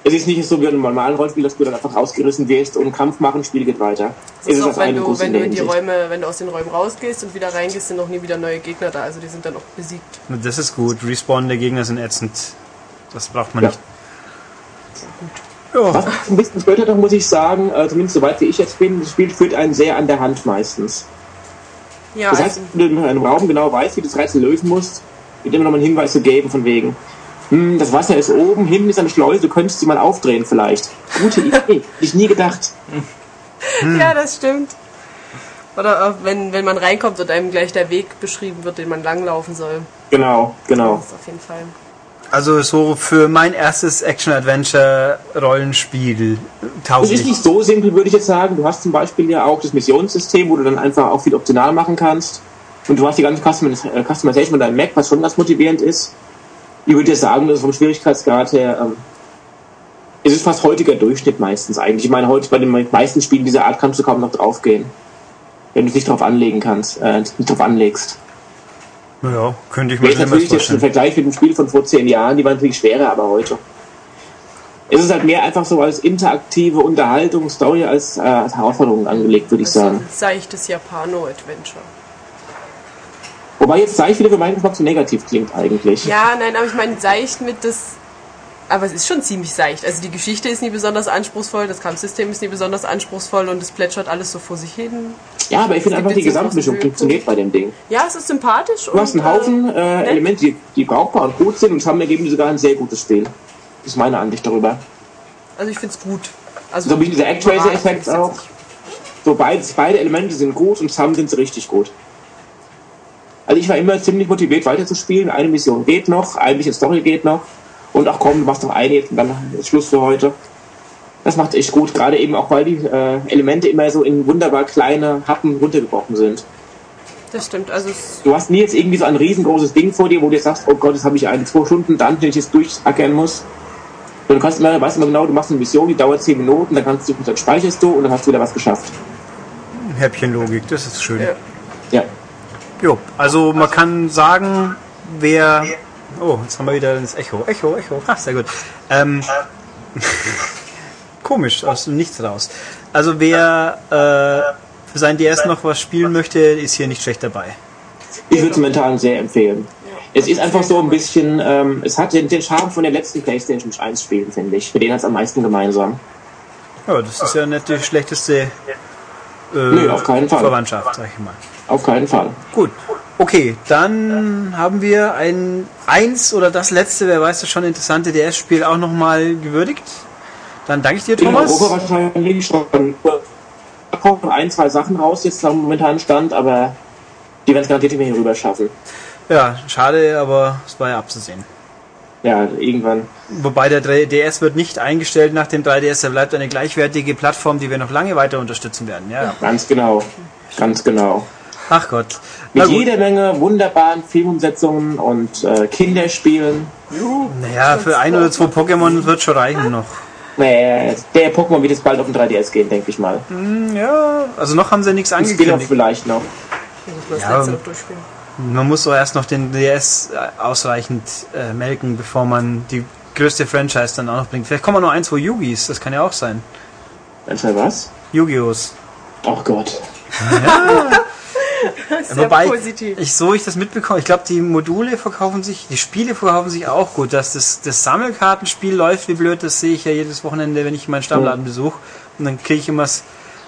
es ist nicht so wie in einem normalen Rollenspiel, dass du dann einfach rausgerissen wirst und Kampf machen, Spiel geht weiter. Das ist auch, auf wenn du, wenn du die. Räume, wenn du aus den Räumen rausgehst und wieder reingehst, sind noch nie wieder neue Gegner da. Also die sind dann auch besiegt. Das ist gut. Respawn der Gegner sind ätzend. Das braucht man Ja. nicht. Ja. Was ein bisschen später noch, muss ich sagen, äh, zumindest soweit wie ich jetzt bin, das Spiel führt einen sehr an der Hand meistens. Ja, Das also, heißt, wenn du in einem Raum genau weißt, wie du das Rätsel lösen musst, wird immer noch mal einen Hinweis zu geben, von wegen, hm, das Wasser ist oben, hinten ist eine Schleuse, du könntest sie mal aufdrehen vielleicht. Gute Idee, hätte ich nie gedacht. ja, das stimmt. Oder wenn, wenn man reinkommt und einem gleich der Weg beschrieben wird, den man langlaufen soll. Genau, genau. Das ist auf jeden Fall. Also so für mein erstes Action-Adventure-Rollenspiel Es tauglich. ist nicht so simpel, würde ich jetzt sagen. Du hast zum Beispiel ja auch das Missionssystem, wo du dann einfach auch viel optional machen kannst. Und du hast die ganze äh, Customization von deinem Mac, was schon ganz motivierend ist. Ich würde jetzt sagen, dass vom Schwierigkeitsgrad her, ähm, es ist fast heutiger Durchschnitt meistens eigentlich. Ich meine, heute bei den meisten Spielen dieser Art kannst du kaum noch draufgehen. Wenn du es nicht drauf anlegen kannst, äh, nicht drauf anlegst. Ja, könnte ich mir schon natürlich jetzt im Vergleich mit dem Spiel von vor zehn Jahren, die waren natürlich schwerer, aber heute. Es ist halt mehr einfach so als interaktive Unterhaltung, Story als, äh, als Herausforderung angelegt, würde ich sagen. seichtes Japano-Adventure. Wobei jetzt Zeich wieder für meinen Geschmack so negativ klingt eigentlich. Ja, nein, aber ich meine seicht mit das. Aber es ist schon ziemlich seicht. Also die Geschichte ist nie besonders anspruchsvoll, das Kampfsystem ist nie besonders anspruchsvoll und es plätschert alles so vor sich hin. Ja, aber ich finde einfach, die Gesamtmischung funktioniert bei dem Ding. Ja, es ist sympathisch. Du hast einen Haufen äh, Elemente, die, die brauchbar und gut sind und haben ergeben sogar ein sehr gutes Spiel. Das ist meine Ansicht darüber. Also ich finde es gut. Also So wie dieser Actraiser-Effekt auch. So beide, beide Elemente sind gut und zusammen sind sie richtig gut. Also ich war immer ziemlich motiviert weiterzuspielen. Eine Mission geht noch, ein bisschen Story geht noch. Und ach komm, du machst noch eine jetzt und dann ist Schluss für heute. Das macht echt gut, gerade eben auch, weil die äh, Elemente immer so in wunderbar kleine Happen runtergebrochen sind. Das stimmt. Also Du hast nie jetzt irgendwie so ein riesengroßes Ding vor dir, wo du jetzt sagst, oh Gott, jetzt habe ich eine zwei Stunden dann, den ich jetzt durchackern muss. Und du kannst immer, weißt immer genau, du machst eine Mission, die dauert 10 Minuten, dann kannst du, dann speicherst du und dann hast du wieder was geschafft. Häppchenlogik, das ist schön. Ja. Ja. Jo, also man kann sagen, wer. Oh, jetzt haben wir wieder das Echo. Echo, Echo. Ach, sehr gut. Ähm, komisch, aus dem Nichts raus. Also wer äh, für sein DS noch was spielen möchte, ist hier nicht schlecht dabei. Ich würde es momentan sehr empfehlen. Es ist einfach so ein bisschen, ähm, es hat den, den Charme von den letzten PlayStation 1 Spielen, finde ich. Mit denen hat es am meisten gemeinsam. Ja, das ist ja nicht die schlechteste äh, Nö, auf keinen Fall. Verwandtschaft, sag ich mal. Auf keinen Fall. Gut. Okay, dann haben wir ein eins oder das letzte, wer weiß das schon, interessante DS-Spiel auch nochmal gewürdigt. Dann danke ich dir, In Thomas. Europa wahrscheinlich schon. Da kommen ein, zwei Sachen raus, jetzt am momentanen Stand, aber die werden es garantiert nicht mehr hier rüber schaffen. Ja, schade, aber es war ja abzusehen. Ja, irgendwann. Wobei der 3DS wird nicht eingestellt nach dem 3DS, er bleibt eine gleichwertige Plattform, die wir noch lange weiter unterstützen werden. Ja. Ganz genau. Ganz genau. Ach Gott. Mit jeder Menge wunderbaren Filmumsetzungen und äh, Kinderspielen. Naja, für ein oder zwei Pokémon wird schon reichen noch. Naja, der Pokémon wird jetzt bald auf den 3DS gehen, denke ich mal. Ja, also noch haben sie nichts Ein Spin-off angekündigt. vielleicht noch. Ich muss mal das Ja, letzte noch durchspielen. Man muss doch erst noch den DS ausreichend äh, melken, bevor man die größte Franchise dann auch noch bringt. Vielleicht kommen wir noch ein, zwei Yugis, das kann ja auch sein. Etwa was? Yu-Gi-Ohs. Oh Gott. Sehr Wobei, positiv. ich, so ich das mitbekomme, ich glaube, die Module verkaufen sich, die Spiele verkaufen sich auch gut. Dass das, das Sammelkartenspiel läuft wie blöd, das sehe ich ja jedes Wochenende, wenn ich meinen Stammladen besuche. Und dann kriege ich immer das-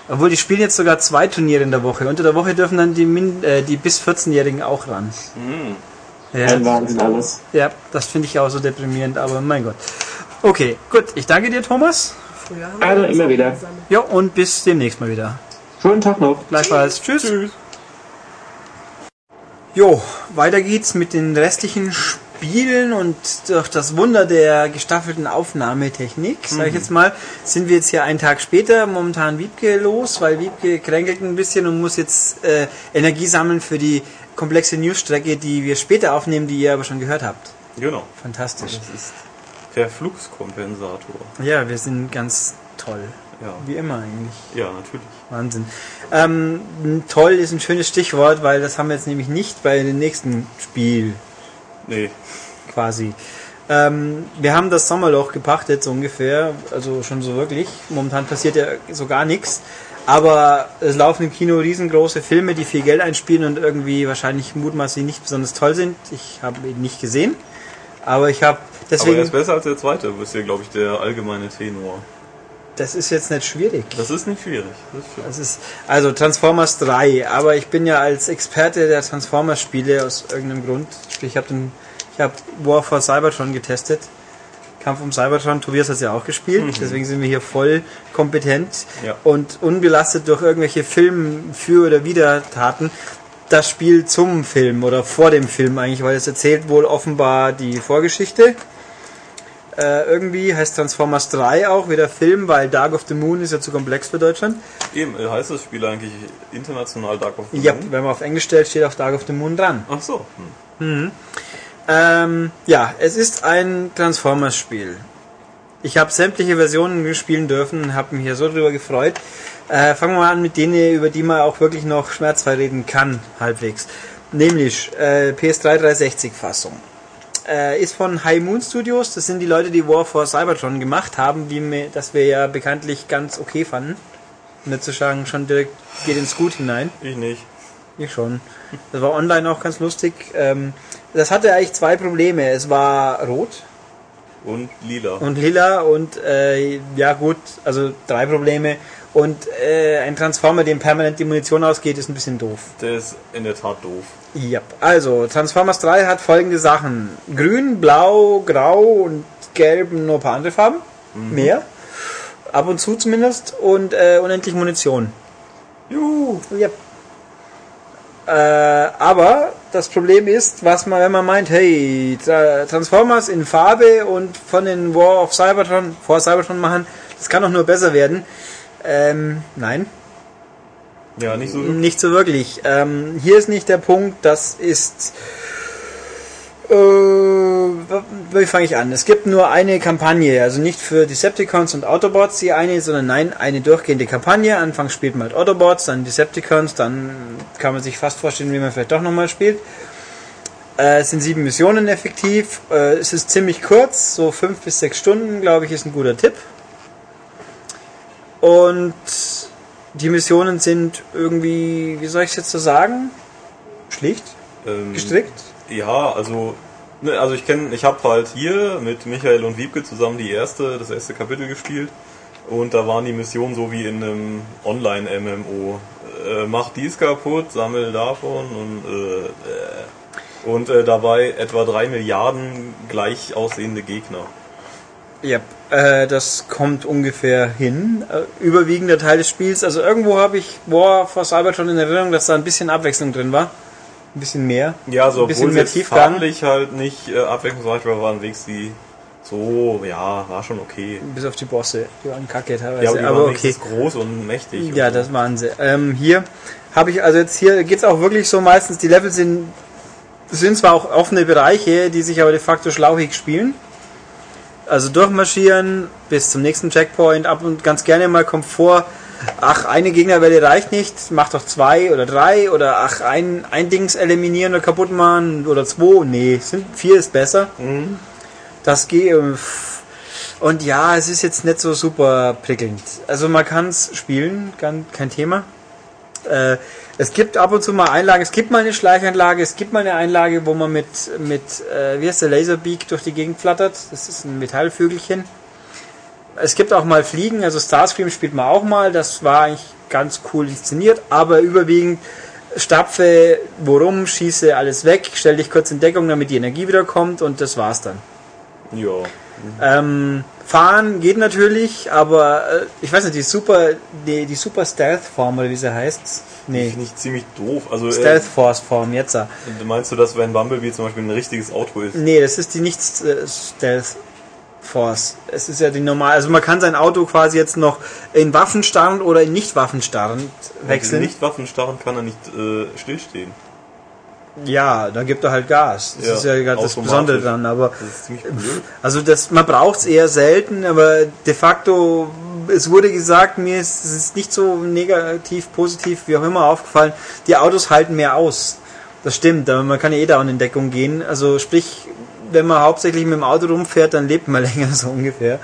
obwohl die spielen jetzt sogar zwei Turniere in der Woche. Unter der Woche dürfen dann die, Min, äh, die bis 14-Jährigen auch ran. Ein Ja, Wahnsinn alles. ja, das finde ich auch so deprimierend, aber mein Gott. Okay, gut, ich danke dir, Thomas. Früher haben wir Also immer wieder. Ja, und bis demnächst mal wieder. Schönen Tag noch. Gleichfalls. Tschüss. Jo, weiter geht's mit den restlichen Spielen und durch das Wunder der gestaffelten Aufnahmetechnik, sage ich jetzt mal, sind wir jetzt hier einen Tag später momentan Wiebke los, weil Wiebke kränkelt ein bisschen und muss jetzt äh, Energie sammeln für die komplexe Newsstrecke, die wir später aufnehmen, die ihr aber schon gehört habt. Genau. Fantastisch. Das ist der Fluxkompensator. Ja, wir sind ganz toll. Ja. Wie immer eigentlich. Ja, natürlich. Wahnsinn. Ähm, toll ist ein schönes Stichwort, weil das haben wir jetzt nämlich nicht bei dem nächsten Spiel Nee. quasi. Ähm, wir haben das Sommerloch gepachtet, so ungefähr, also schon so wirklich. Momentan passiert ja so gar nichts. Aber es laufen im Kino riesengroße Filme, die viel Geld einspielen und irgendwie wahrscheinlich mutmaßlich nicht besonders toll sind. Ich habe ihn nicht gesehen. Aber ich habe Aber deswegen. er ist besser als der zweite, ist ja, glaube ich, der allgemeine Tenor. Das ist jetzt nicht schwierig. Das ist nicht schwierig. Das ist schön. Das ist also Transformers 3, aber ich bin ja als Experte der Transformers Spiele aus irgendeinem Grund. Ich habe den ich habe War for Cybertron getestet. Kampf um Cybertron, Tobias hat es ja auch gespielt, deswegen sind wir hier voll kompetent Ja. und unbelastet durch irgendwelche Film für oder wider Taten. Das Spiel zum Film oder vor dem Film eigentlich, weil es erzählt wohl offenbar die Vorgeschichte. Äh, irgendwie heißt Transformers 3 auch wieder Film, weil Dark of the Moon ist ja zu komplex für Deutschland. Eben, äh, heißt das Spiel eigentlich international Dark of the Ja, Moon? wenn man auf Englisch stellt, steht auf Dark of the Moon dran. Ach so. Hm. Ähm, ja, es ist ein Transformers-Spiel. Ich habe sämtliche Versionen spielen dürfen und habe mich hier so drüber gefreut. Äh, fangen wir mal an mit denen, über die man auch wirklich noch schmerzfrei reden kann, halbwegs. Nämlich äh, PS3 360-Fassung. Äh, ist von High Moon Studios. Das sind die Leute, die War for Cybertron gemacht haben, wie mir, das wir ja bekanntlich ganz okay fanden. Nicht zu sagen, schon direkt geht ins Gut hinein. Ich nicht. Ich schon. Das war online auch ganz lustig. Ähm, das hatte eigentlich zwei Probleme. Es war rot Und lila. und lila und äh, ja gut, also drei Probleme. Und äh, ein Transformer, dem permanent die Munition ausgeht, ist ein bisschen doof. Der ist in der Tat doof. Ja, also Transformers 3 hat folgende Sachen. Grün, Blau, Grau und Gelb und nur ein paar andere Farben. Mehr. Ab und zu zumindest. Und äh, unendlich Munition. Juhu. Ja. Äh, aber das Problem ist, was man, wenn man meint, hey, Tra- Transformers in Farbe und von den War of Cybertron, vor Cybertron machen, das kann doch nur besser werden. Ähm, nein, Ja, nicht so. nicht so wirklich. Ähm, hier ist nicht der Punkt, das ist. Äh, wie fange ich an? Es gibt nur eine Kampagne, also nicht für Decepticons und Autobots die eine, sondern nein, eine durchgehende Kampagne. Anfangs spielt man halt Autobots, dann Decepticons, dann kann man sich fast vorstellen, wie man vielleicht doch nochmal spielt. Äh, es sind sieben Missionen effektiv. Äh, es ist ziemlich kurz, so fünf bis sechs Stunden, glaube ich, ist ein guter Tipp. Und die Missionen sind irgendwie, wie soll ich es jetzt so sagen? Schlicht, Ähm, gestrickt. Ja, also, ne, also ich kenne, ich habe halt hier mit Michael und Wiebke zusammen die erste, das erste Kapitel gespielt und da waren die Missionen so wie in einem Online-MMO. Äh, mach dies kaputt, sammel davon und äh, äh, und äh, dabei etwa drei Milliarden gleich aussehende Gegner. Ja, äh, das kommt ungefähr hin. Äh, überwiegender Teil des Spiels. Also irgendwo habe ich War for Cybertron in Erinnerung, dass da ein bisschen Abwechslung drin war. Ein bisschen mehr. Ja, so ein bisschen mehr Tiefgang. farblich halt nicht äh, abwechslungsreich war, waren Wegs die so, ja, war schon okay. Bis auf die Bosse. Die waren kacke teilweise. Ja, aber die aber waren okay. wenigstens groß und mächtig. Ja, und so. das waren sie. Ähm, hier habe ich, also jetzt hier geht's auch wirklich so meistens, die Level sind, sind zwar auch offene Bereiche, die sich aber de facto schlauchig spielen. Also durchmarschieren bis zum nächsten Checkpoint, ab und ganz gerne mal kommt vor, ach, eine Gegnerwelle reicht nicht, mach doch zwei oder drei oder ach, ein, ein Dings eliminieren oder kaputt machen oder zwei, nee, sind, vier ist besser. Das geht. äh, Und ja, es ist jetzt nicht so super prickelnd. Also man kann es spielen, kein, kein Thema. Äh, es gibt ab und zu mal Einlagen, es gibt mal eine Schleichanlage, es gibt mal eine Einlage, wo man mit, mit äh, wie heißt der Laserbeak durch die Gegend flattert. Das ist ein Metallvögelchen. Es gibt auch mal Fliegen, also Starscream spielt man auch mal, das war eigentlich ganz cool inszeniert, aber überwiegend stapfe, worum, schieße alles weg, stell dich kurz in Deckung, damit die Energie wieder kommt und das war's dann. Ja. Ähm, fahren geht natürlich, aber äh, ich weiß nicht, die Super, die, die Super Stealth Form oder wie sie heißt. Nee, Finde ich ziemlich doof. Also, äh, Stealth Force Form, jetzt. da. meinst du, dass wenn Bumblebee zum Beispiel ein richtiges Auto ist? Nee, das ist die nicht äh, Stealth Force. Es ist ja die normal, also man kann sein Auto quasi jetzt noch in Waffenstarrend oder in nicht Waffenstarrend wechseln. Nicht Waffenstarren kann er nicht äh, stillstehen. Ja, dann gibt er halt Gas. Das Ja, ist ja gerade das. Besondere dran, aber Das. Also das, man braucht es eher selten, aber de facto, es wurde gesagt, mir ist es nicht so negativ, positiv, wie auch immer aufgefallen, die Autos halten mehr aus. Das stimmt, aber man kann ja eh da in Deckung gehen. Also sprich, wenn man hauptsächlich mit dem Auto rumfährt, dann lebt man länger so ungefähr.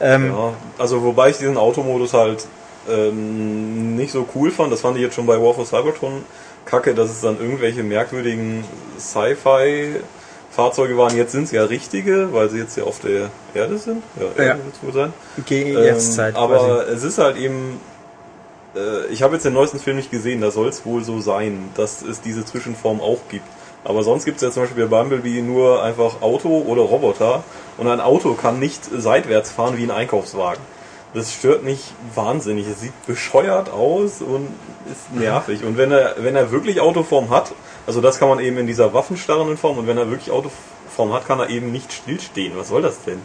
Ähm, Ja, also wobei ich diesen Automodus halt ähm, nicht so cool fand, das fand ich jetzt schon bei War for Cybertron kacke, dass es dann irgendwelche merkwürdigen Sci-Fi-Fahrzeuge waren. Jetzt sind es ja richtige, weil sie jetzt ja auf der Erde sind. Ja, Ja. Erde wird's wohl sein. Ge- Ähm, aber quasi. es ist halt eben. Äh, ich habe jetzt den neuesten Film nicht gesehen, da soll es wohl so sein, dass es diese Zwischenform auch gibt. Aber sonst gibt es ja zum Beispiel bei Bumblebee nur einfach Auto oder Roboter. Und ein Auto kann nicht seitwärts fahren wie ein Einkaufswagen. Das stört mich wahnsinnig. Es sieht bescheuert aus und ist nervig. Und wenn er, wenn er wirklich Autoform hat, also das kann man eben in dieser waffenstarrenden Form, und wenn er wirklich Autoform hat, kann er eben nicht stillstehen. Was soll das denn?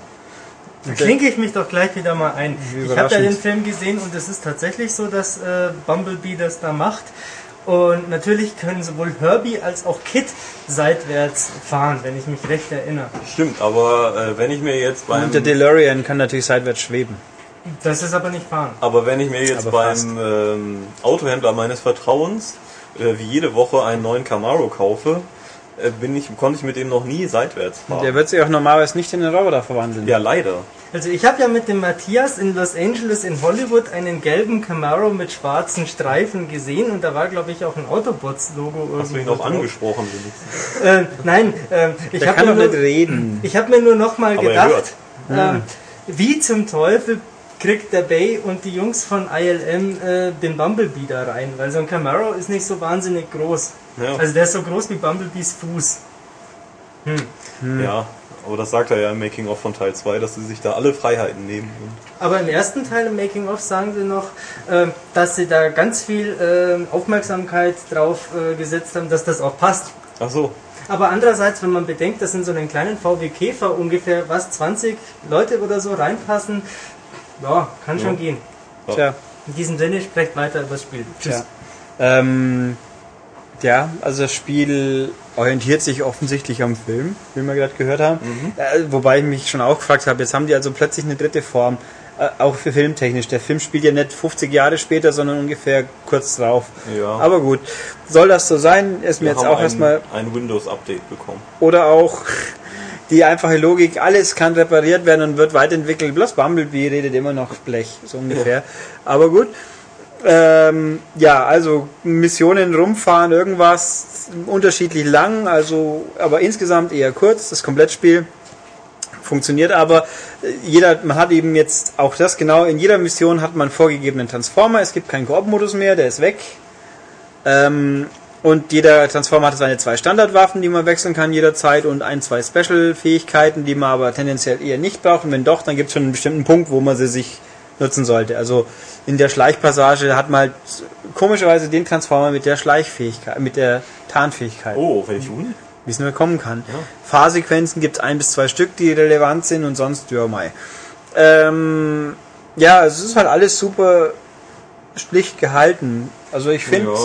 Da klinke ich mich doch gleich wieder mal ein. Ich habe ja den Film gesehen und es ist tatsächlich so, dass äh, Bumblebee das da macht. Und natürlich können sowohl Herbie als auch Kit seitwärts fahren, wenn ich mich recht erinnere. Stimmt, aber äh, wenn ich mir jetzt beim Und der DeLorean kann natürlich seitwärts schweben. Das ist aber nicht fahren. aber wenn ich mir jetzt Aber beim ähm, Autohändler meines Vertrauens äh, wie jede Woche einen neuen Camaro kaufe, äh, bin ich konnte ich mit dem noch nie seitwärts fahren. Der wird sich auch normalerweise nicht in einen Roboter verwandeln. ja, leider. Also ich habe ja mit dem Matthias in Los Angeles in Hollywood einen gelben Camaro mit schwarzen Streifen gesehen und da war glaube ich auch ein Autobots-Logo. Hast du ihn auch drauf. angesprochen? Äh, nein, äh, ich habe kann mir, nur- reden. ich hab mir nur noch mal Aber er gedacht, ähm, wie zum Teufel kriegt der Bay und die Jungs von ILM äh, den Bumblebee da rein, weil so ein Camaro ist nicht so wahnsinnig groß. Ja. Also der ist so groß wie Bumblebees Fuß. Ja, aber das sagt er ja im Making of von Teil 2, dass sie sich da alle Freiheiten nehmen. Aber im ersten Teil im Making of sagen sie noch, äh, dass sie da ganz viel äh, Aufmerksamkeit drauf äh, gesetzt haben, dass das auch passt. Ach so. Aber andererseits, wenn man bedenkt, dass in so einen kleinen VW Käfer ungefähr was 20 Leute oder so reinpassen, ja, kann schon Ja. gehen. Tja. In diesem Sinne, sprecht weiter über das Spiel. Tschüss. Ja. Ähm, ja, also das Spiel orientiert sich offensichtlich am Film, wie wir gerade gehört haben. Äh, wobei ich mich schon auch gefragt habe, jetzt haben die also plötzlich eine dritte Form, äh, auch für filmtechnisch. Der Film spielt ja nicht 50 Jahre später, sondern ungefähr kurz drauf. Ja. Aber gut, soll das so sein? Ist mir Wir jetzt haben auch erstmal ein, ein Windows-Update bekommen. oder auch die einfache Logik, alles kann repariert werden und wird weiterentwickelt. Bloß Bumblebee redet immer noch Blech, so ungefähr. Aber gut. Ähm, ja, also Missionen rumfahren, irgendwas unterschiedlich lang, also aber insgesamt eher kurz, das Komplettspiel funktioniert aber äh, jeder man hat eben jetzt auch das genau in jeder Mission hat man vorgegebenen Transformer es gibt keinen Koop-Modus mehr der ist weg ähm, und jeder Transformer hat seine zwei Standardwaffen, die man wechseln kann jederzeit und ein, zwei Special-Fähigkeiten, die man aber tendenziell eher nicht braucht. Und wenn doch, dann gibt es schon einen bestimmten Punkt, wo man sie sich nutzen sollte. Also in der Schleichpassage hat man halt komischerweise den Transformer mit der Schleichfähigkeit, mit der Tarnfähigkeit, Oh, welche Uni? wie es nur kommen kann. Fahrsequenzen gibt es ein bis zwei Stück, die relevant sind und sonst, ja, mei. Ähm, ja, es ist halt alles super schlicht gehalten. Also ich finde, Ja,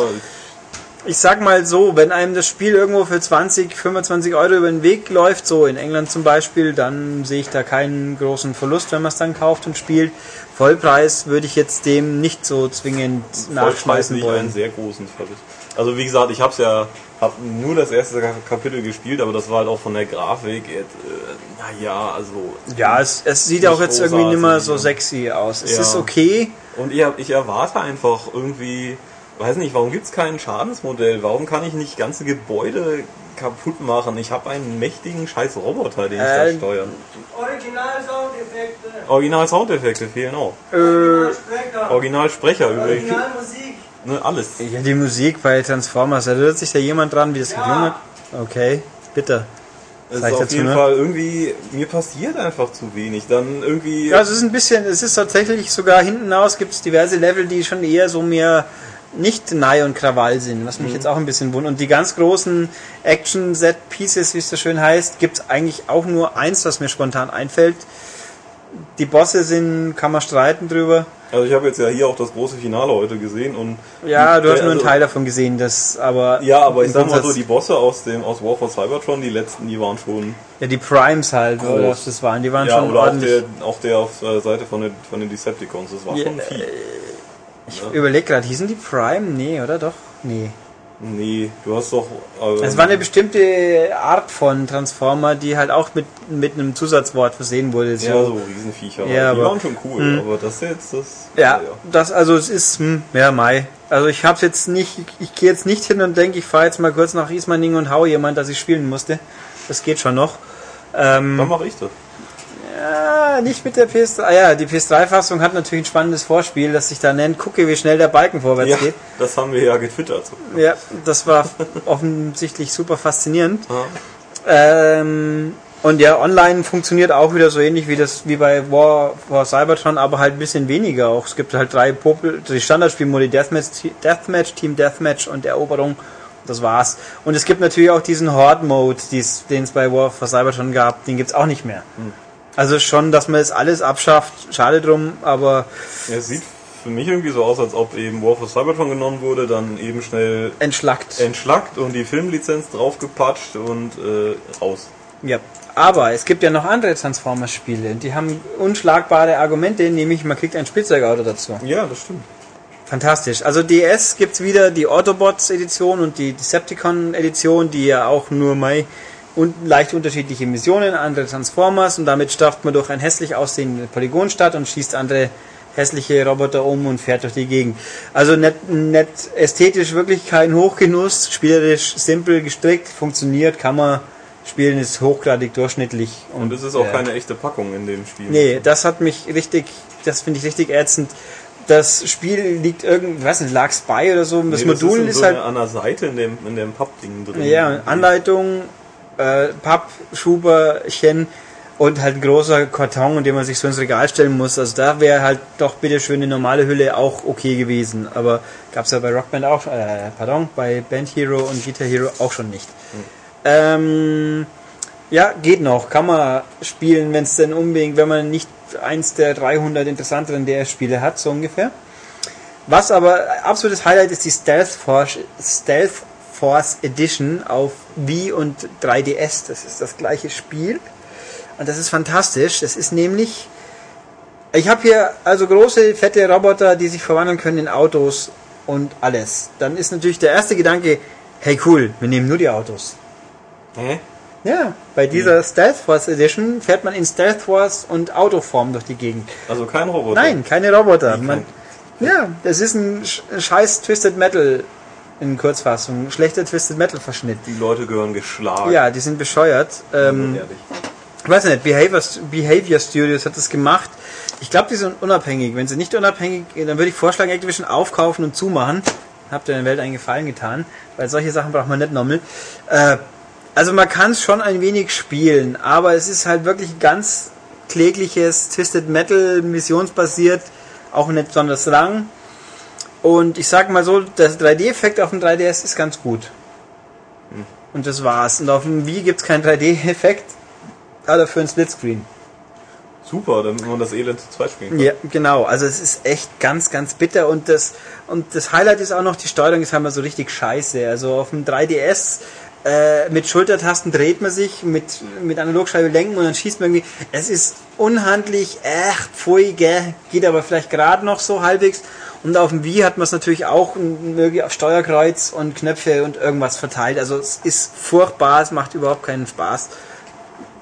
ich sag mal so, wenn einem das Spiel irgendwo für 20, 25 Euro über den Weg läuft, so in England zum Beispiel, dann sehe ich da keinen großen Verlust, wenn man es dann kauft und spielt. Vollpreis würde ich jetzt dem nicht so zwingend nachschmeißen einen wollen. sehr großen Verlust. Also wie gesagt, ich habe es ja hab nur das erste Kapitel gespielt, aber das war halt auch von der Grafik, äh, naja, also Ja, es, es sieht auch jetzt irgendwie nicht mehr so sexy aus. Es Ja. ist okay. Und ich, ich erwarte einfach irgendwie, weiß nicht, warum gibt's kein Schadensmodell? Warum kann ich nicht ganze Gebäude kaputt machen? Ich habe einen mächtigen scheiß Roboter, den ich da Äh, steuern. Original Soundeffekte, Original Soundeffekte fehlen auch. Äh, Sprecher, Original Sprecher übrigens. Musik. Ne, alles. ja, die Musik bei Transformers, erinnert sich da jemand dran, wie das geklungen hat? Okay, bitte. Es ist ich auf dazu, jeden ne? Fall irgendwie, mir passiert einfach zu wenig. Dann irgendwie. Ja, es ist ein bisschen, es ist tatsächlich sogar hinten raus gibt es diverse Level, die schon eher so mehr nicht Nei und Krawall sind, was mich jetzt auch ein bisschen wundert. Und die ganz großen Action-Set-Pieces, wie es so schön heißt, gibt es eigentlich auch nur eins, was mir spontan einfällt. Die Bosse sind, kann man streiten drüber. Also ich habe jetzt ja hier auch das große Finale heute gesehen und Ja, du hast nur einen also- Teil davon gesehen, das aber. Ja, aber ich sag mal so, die Bosse aus dem aus War for Cybertron, die letzten, die waren schon Ja, die Primes halt, Groß. oder was das waren, die waren ja schon oder auch ordentlich. der auch der auf äh, Seite von den von den Decepticons, das war Ja, schon viel. Ich überleg gerade, hießen die Prime? Nee, oder doch? Nee. Nee, du hast doch äh, Es war eine bestimmte Art von Transformer, die halt auch mit, mit einem Zusatzwort versehen wurde. ja, So. so Riesenviecher. Ja, die aber- waren schon cool, aber das jetzt das Ja, das also es ist hm, ja Mai. Also ich hab's jetzt nicht, ich, ich gehe jetzt nicht hin und denke, ich fahre jetzt mal kurz nach Ismaning und hau jemand, dass ich spielen musste. Das geht schon noch. Dann Ähm, mache ich das. Ja, nicht mit der PS3. Ah ja, die PS3-Fassung hat natürlich ein spannendes Vorspiel, das sich da nennt, gucke, wie schnell der Balken vorwärts Ja, geht. das haben wir ja getwittert. Ja, das war offensichtlich super faszinierend. Ähm, und ja, online funktioniert auch wieder so ähnlich wie das wie bei War, War Cybertron, aber halt ein bisschen weniger auch. Es gibt halt drei Popel, die Standardspielmodi Deathmatch, Deathmatch, Team Deathmatch und Eroberung. Das war's. Und es gibt natürlich auch diesen Horde-Mode, den es bei War for Cybertron gab, den gibt's auch nicht mehr. Also schon, dass man es alles abschafft, schade drum, aber Ja, es sieht für mich irgendwie so aus, als ob eben War for Cybertron genommen wurde, dann eben schnell entschlackt. entschlackt und die Filmlizenz draufgepatscht und äh, raus. Ja, aber es gibt ja noch andere Transformers-Spiele, die haben unschlagbare Argumente, nämlich man kriegt ein Spielzeugauto dazu. Ja, das stimmt. Fantastisch. Also DS gibt's wieder die Autobots-Edition und die Decepticon-Edition, die ja auch nur mal und leicht unterschiedliche Missionen, andere Transformers und damit stafft man durch ein hässlich aussehende Polygonstadt und schießt andere hässliche Roboter um und fährt durch die Gegend. Also nett, nett ästhetisch wirklich kein Hochgenuss, spielerisch simpel gestrickt, funktioniert, kann man spielen, ist hochgradig durchschnittlich. Und es ist auch äh, keine echte Packung in dem Spiel. Nee, das hat mich richtig, das finde ich richtig ätzend. Das Spiel liegt irgend, ich weiß nicht, lag's bei oder so. Das Nee, Modul ist, in ist, so halt, an der Seite in dem, in dem Pappding drin. ja, Anleitung, äh, Pappschuberchen und halt ein großer Karton, in dem man sich so ins Regal stellen muss. Also da wäre halt doch bitteschön eine normale Hülle auch okay gewesen. Aber gab's ja bei Rockband auch, äh, pardon, bei Band Hero und Guitar Hero auch schon nicht. Ähm, ja, geht noch. Kann man spielen, wenn es denn unbedingt, wenn man nicht eins der 300 interessanteren DS-Spiele hat, so ungefähr. Was aber absolutes Highlight ist die Stealth Force, Stealth Force Edition auf Wii und 3DS. Das ist das gleiche Spiel. Und das ist fantastisch. Das ist nämlich, ich habe hier also große, fette Roboter, die sich verwandeln können in Autos und alles. Dann ist natürlich der erste Gedanke, hey cool, wir nehmen nur die Autos. Hä? Ja, bei dieser Stealth Force Edition fährt man in Stealth Force und Autoform durch die Gegend. Also kein Roboter. Nein, keine Roboter. Man, ja, das ist ein sch- scheiß Twisted Metal in Kurzfassung. Schlechter Twisted Metal Verschnitt. Die Leute gehören geschlagen. Ja, die sind bescheuert. Ähm, ich weiß nicht, Behavior, Behavior Studios hat das gemacht. Ich glaube, die sind unabhängig. Wenn sie nicht unabhängig, dann würde ich vorschlagen, Activision aufkaufen und zumachen. Habt ihr der Welt einen Gefallen getan, weil solche Sachen braucht man nicht nochmal. Äh, also man kann es schon ein wenig spielen, aber es ist halt wirklich ganz klägliches Twisted Metal, missionsbasiert, auch nicht besonders lang. Und ich sag mal so, der 3D-Effekt auf dem 3DS ist ganz gut. Und das war's. Und auf dem Wii gibt's keinen 3D-Effekt, aber dafür ein Splitscreen. Super, damit man das Elend zu zweit spielen kann. Ja, genau. Also es ist echt ganz, ganz bitter und das und das Highlight ist auch noch die Steuerung ist einmal so richtig scheiße. Also auf dem 3DS äh, mit Schultertasten dreht man sich, mit mit Analogscheibe lenken und dann schießt man irgendwie. Es ist unhandlich, echt pfui, gell, geht aber vielleicht gerade noch so halbwegs. Und auf dem Wii hat man es natürlich auch irgendwie auf Steuerkreuz und Knöpfe und irgendwas verteilt. Also es ist furchtbar, es macht überhaupt keinen Spaß.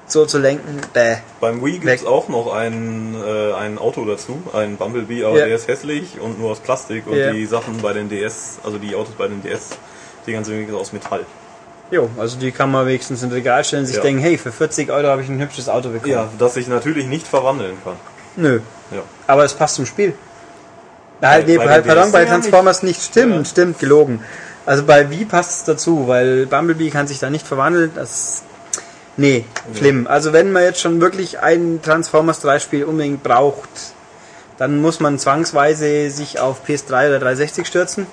So zu lenken, bäh. Beim Wii gibt es auch noch ein, äh, ein Auto dazu, ein Bumblebee, aber Ja. der ist hässlich und nur aus Plastik und Ja. die Sachen bei den DS, also die Autos bei den DS, die ganze Menge aus Metall. Jo, also die kann man wenigstens in Regal stellen und sich Ja. denken, hey, für 40 Euro habe ich ein hübsches Auto bekommen. Ja, das sich natürlich nicht verwandeln kann. Nö, Ja. aber es passt zum Spiel. Na, halt, Bei- nee, bei halt, pardon, bei ja Transformers nicht. Stimmt, Ja. stimmt, gelogen. Also bei Wii passt es dazu, weil Bumblebee kann sich da nicht verwandeln. Das Nee, schlimm. Also wenn man jetzt schon wirklich ein Transformers 3 Spiel unbedingt braucht, dann muss man zwangsweise sich auf PS3 oder 360 stürzen.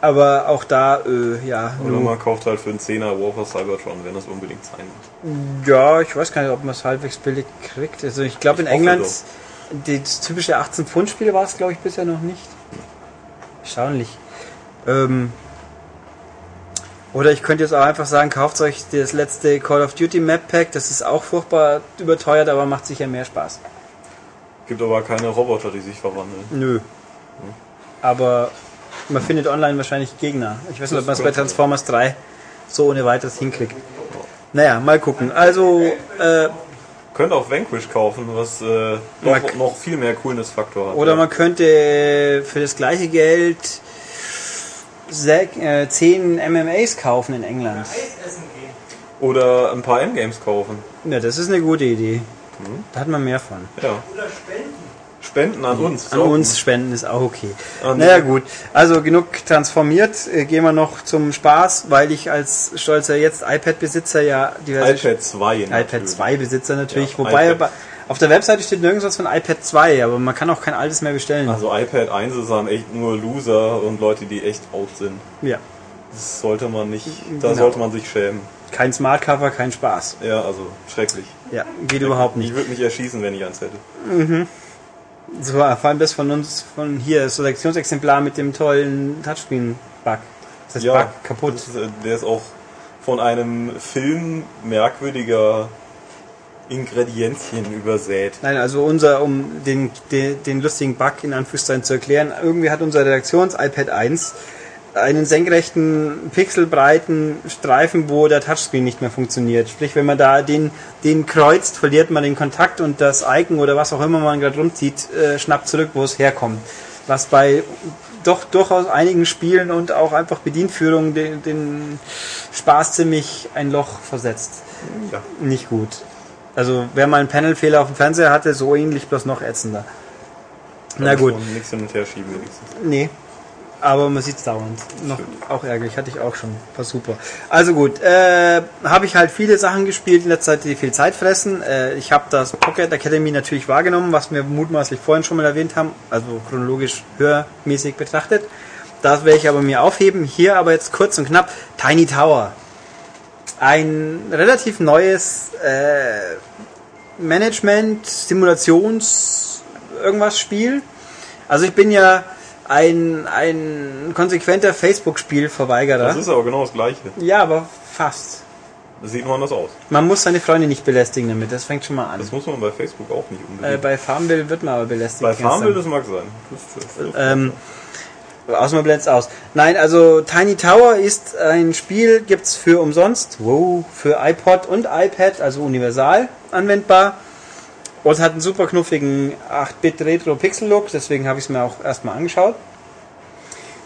Aber auch da, äh, ja, Oder man kauft halt für einen 10er War for Cybertron, wenn das unbedingt sein muss. ja, ich weiß gar nicht, ob man es halbwegs billig kriegt. Also ich glaube in England, doch. das typische 18 Pfund Spiel war es glaube ich bisher noch nicht. Erstaunlich. Ähm, oder ich könnte jetzt auch einfach sagen, kauft euch das letzte Call of Duty Map Pack, das ist auch furchtbar überteuert, aber macht sicher mehr Spaß. Gibt aber keine Roboter, die sich verwandeln. Nö. Aber man findet online wahrscheinlich Gegner. Ich weiß nicht, ob man es bei Transformers 3 so ohne weiteres hinkriegt. Naja, mal gucken. Also, äh, Könnt auch Vanquish kaufen, was äh, noch, noch viel mehr Coolness-Faktor hat. oder ja. man könnte für das gleiche Geld sech- äh, 10 MMAs kaufen in England. Oder ein paar M-Games kaufen. Ja, das ist eine gute Idee. Da hat man mehr von. Ja. Spenden an uns. An uns spenden ist auch okay. An- naja gut, also genug transformiert. Äh, gehen wir noch zum Spaß, weil ich als stolzer jetzt iPad-Besitzer ja diverse iPad 2. iPad natürlich. 2 Besitzer natürlich. Ja, Wobei iPad. auf der Webseite steht nirgends was von iPad 2, aber man kann auch kein altes mehr bestellen. Also iPad 1 ist dann echt nur Loser und Leute, die echt out sind. ja, Das sollte man nicht, da Genau. sollte man sich schämen. kein Smartcover, kein Spaß. Ja, also schrecklich. Ja, geht überhaupt nicht. Ich würde mich erschießen, wenn ich eins hätte. So, vor allem das von uns, von hier, das Selektionsexemplar mit dem tollen Touchscreen-Bug. Das heißt Bug kaputt. Ist, äh, der ist auch von einem Film merkwürdiger Ingredienzien übersät. Nein, also unser, um den, den, den lustigen Bug in Anführungszeichen zu erklären, irgendwie hat unser Redaktions-iPad 1 einen senkrechten, pixelbreiten Streifen, wo der Touchscreen nicht mehr funktioniert. Sprich, wenn man da den, den kreuzt, verliert man den Kontakt und das Icon oder was auch immer man gerade rumzieht, äh, schnappt zurück, wo es herkommt. Was bei doch durchaus einigen Spielen und auch einfach Bedienführung den, den Spaß ziemlich ein Loch versetzt. Ja. Nicht gut. Also wer mal einen Panelfehler auf dem Fernseher hatte, so ähnlich, bloß noch ätzender. Na gut, Nichts hin und her schieben wenigstens. nee. Aber man sieht's dauernd. Noch auch ärgerlich, hatte ich auch schon. War super. Also gut, äh, habe ich halt viele Sachen gespielt in letzter Zeit, die viel Zeit fressen. Äh, ich habe das Pocket Academy natürlich wahrgenommen, was wir mutmaßlich vorhin schon mal erwähnt haben, also chronologisch hörmäßig betrachtet. Das werde ich aber mir aufheben. Hier aber jetzt kurz und knapp Tiny Tower. Ein relativ neues äh, Management, Simulations, irgendwas Spiel. Also ich bin ja ein, ein konsequenter Facebook-Spielverweigerer. Das ist aber genau das Gleiche. Ja, aber fast. Das sieht nur anders aus. Man muss seine Freunde nicht belästigen damit, das fängt schon mal an. Das muss man bei Facebook auch nicht Äh, unbedingt. bei Farmville wird man aber belästigt. bei Farmville, das mag sein. Das, das, Ähm, außer man blendet aus. Nein, also Tiny Tower ist ein Spiel, gibt's für umsonst, wow, für iPod und iPad, also universal anwendbar. Und hat einen super knuffigen 8-Bit Retro Pixel Look, deswegen habe ich es mir auch erstmal angeschaut.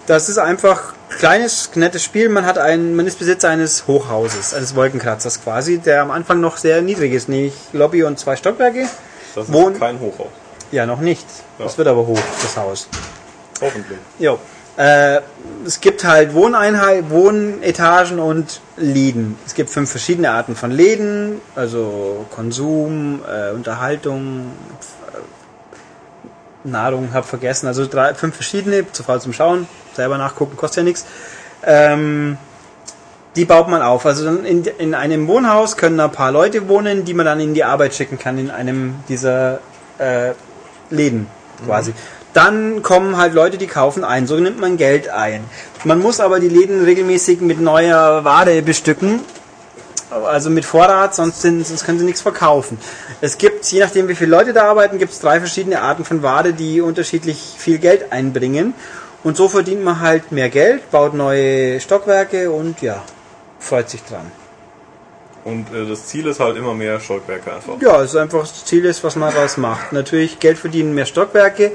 Das ist einfach ein kleines, nettes Spiel. Man hat einen, man ist Besitzer eines Hochhauses, eines Wolkenkratzers quasi, der am Anfang noch sehr niedrig ist, nämlich Lobby und zwei Stockwerke. das ist kein Hochhaus. Ja, noch nicht. Ja. Das wird aber hoch, das Haus. Hoffentlich. Jo. Äh, es gibt halt Wohneinheit, Wohnetagen und Läden. Es gibt fünf verschiedene Arten von Läden, also Konsum, äh, Unterhaltung, äh, Nahrung, hab vergessen. Also drei, fünf verschiedene, zu faul zum Schauen, selber nachgucken, kostet ja nichts. Ähm, die baut man auf. Also in, in einem Wohnhaus können ein paar Leute wohnen, die man dann in die Arbeit schicken kann, in einem dieser äh, Läden quasi. Dann kommen halt Leute, die kaufen ein. So nimmt man Geld ein. Man muss aber die Läden regelmäßig mit neuer Ware bestücken. Also mit Vorrat, sonst, sind, sonst können sie nichts verkaufen. Es gibt, je nachdem wie viele Leute da arbeiten, gibt es drei verschiedene Arten von Ware, die unterschiedlich viel Geld einbringen. Und so verdient man halt mehr Geld, baut neue Stockwerke und ja, freut sich dran. Und äh, das Ziel ist halt immer mehr Stockwerke einfach. Ja, es ist einfach das Ziel ist, was man daraus macht. Natürlich Geld verdienen, mehr Stockwerke.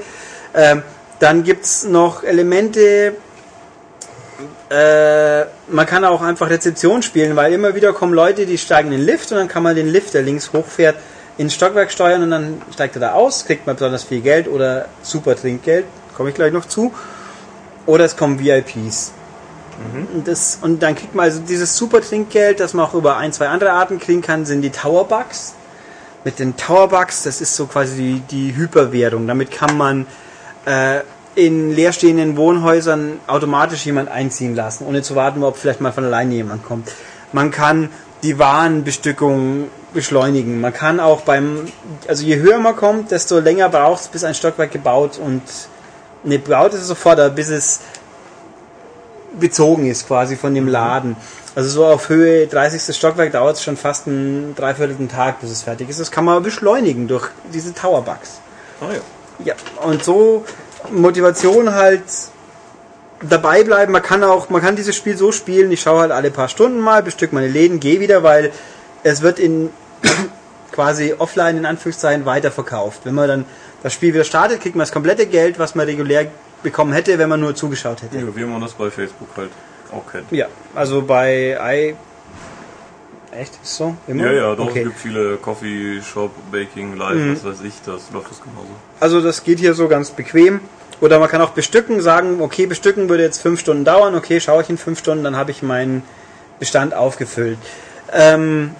Ähm, dann gibt's noch Elemente, äh, man kann auch einfach Rezeption spielen, weil immer wieder kommen Leute, die steigen in den Lift und dann kann man den Lift, der links hochfährt, ins Stockwerk steuern und dann steigt er da aus, kriegt man besonders viel Geld oder super Trinkgeld, komme ich gleich noch zu. Oder es kommen VIPs. Und, das, und dann kriegt man also dieses super Trinkgeld, das man auch über ein, zwei andere Arten kriegen kann, sind die Towerbucks. Mit den Towerbucks, das ist so quasi die, die Hyperwährung. Damit kann man äh, in leerstehenden Wohnhäusern automatisch jemand einziehen lassen, ohne zu warten, ob vielleicht mal von alleine jemand kommt. Man kann die Warenbestückung beschleunigen. Man kann auch beim, also je höher man kommt, desto länger braucht es, bis ein Stockwerk gebaut und ne, gebaut ist es sofort, aber bis es bezogen ist quasi von dem Laden. Also so auf Höhe 30. Stockwerk dauert es schon fast einen dreiviertelten Tag, bis es fertig ist. Das kann man beschleunigen durch diese Towerbugs. Ah ja. Ja, und so Motivation halt dabei bleiben. Man kann auch, man kann dieses Spiel so spielen, ich schaue halt alle paar Stunden mal, bestück meine Läden, gehe wieder, weil es wird in quasi offline in Anführungszeichen weiterverkauft. Wenn man dann das Spiel wieder startet, kriegt man das komplette Geld, was man regulär bekommen hätte, wenn man nur zugeschaut hätte. ja. Wie man das bei Facebook halt auch kennt. Ja, also bei Echt? Ist so? Immer? Ja, ja, doch, Okay. es gibt viele Coffee Shop, Baking, Live, Mhm. was weiß ich, das läuft das genauso. Also das geht hier so ganz bequem. Oder man kann auch bestücken, sagen, okay, bestücken würde jetzt fünf Stunden dauern, okay, schaue ich in fünf Stunden, dann habe ich meinen Bestand aufgefüllt. Ähm,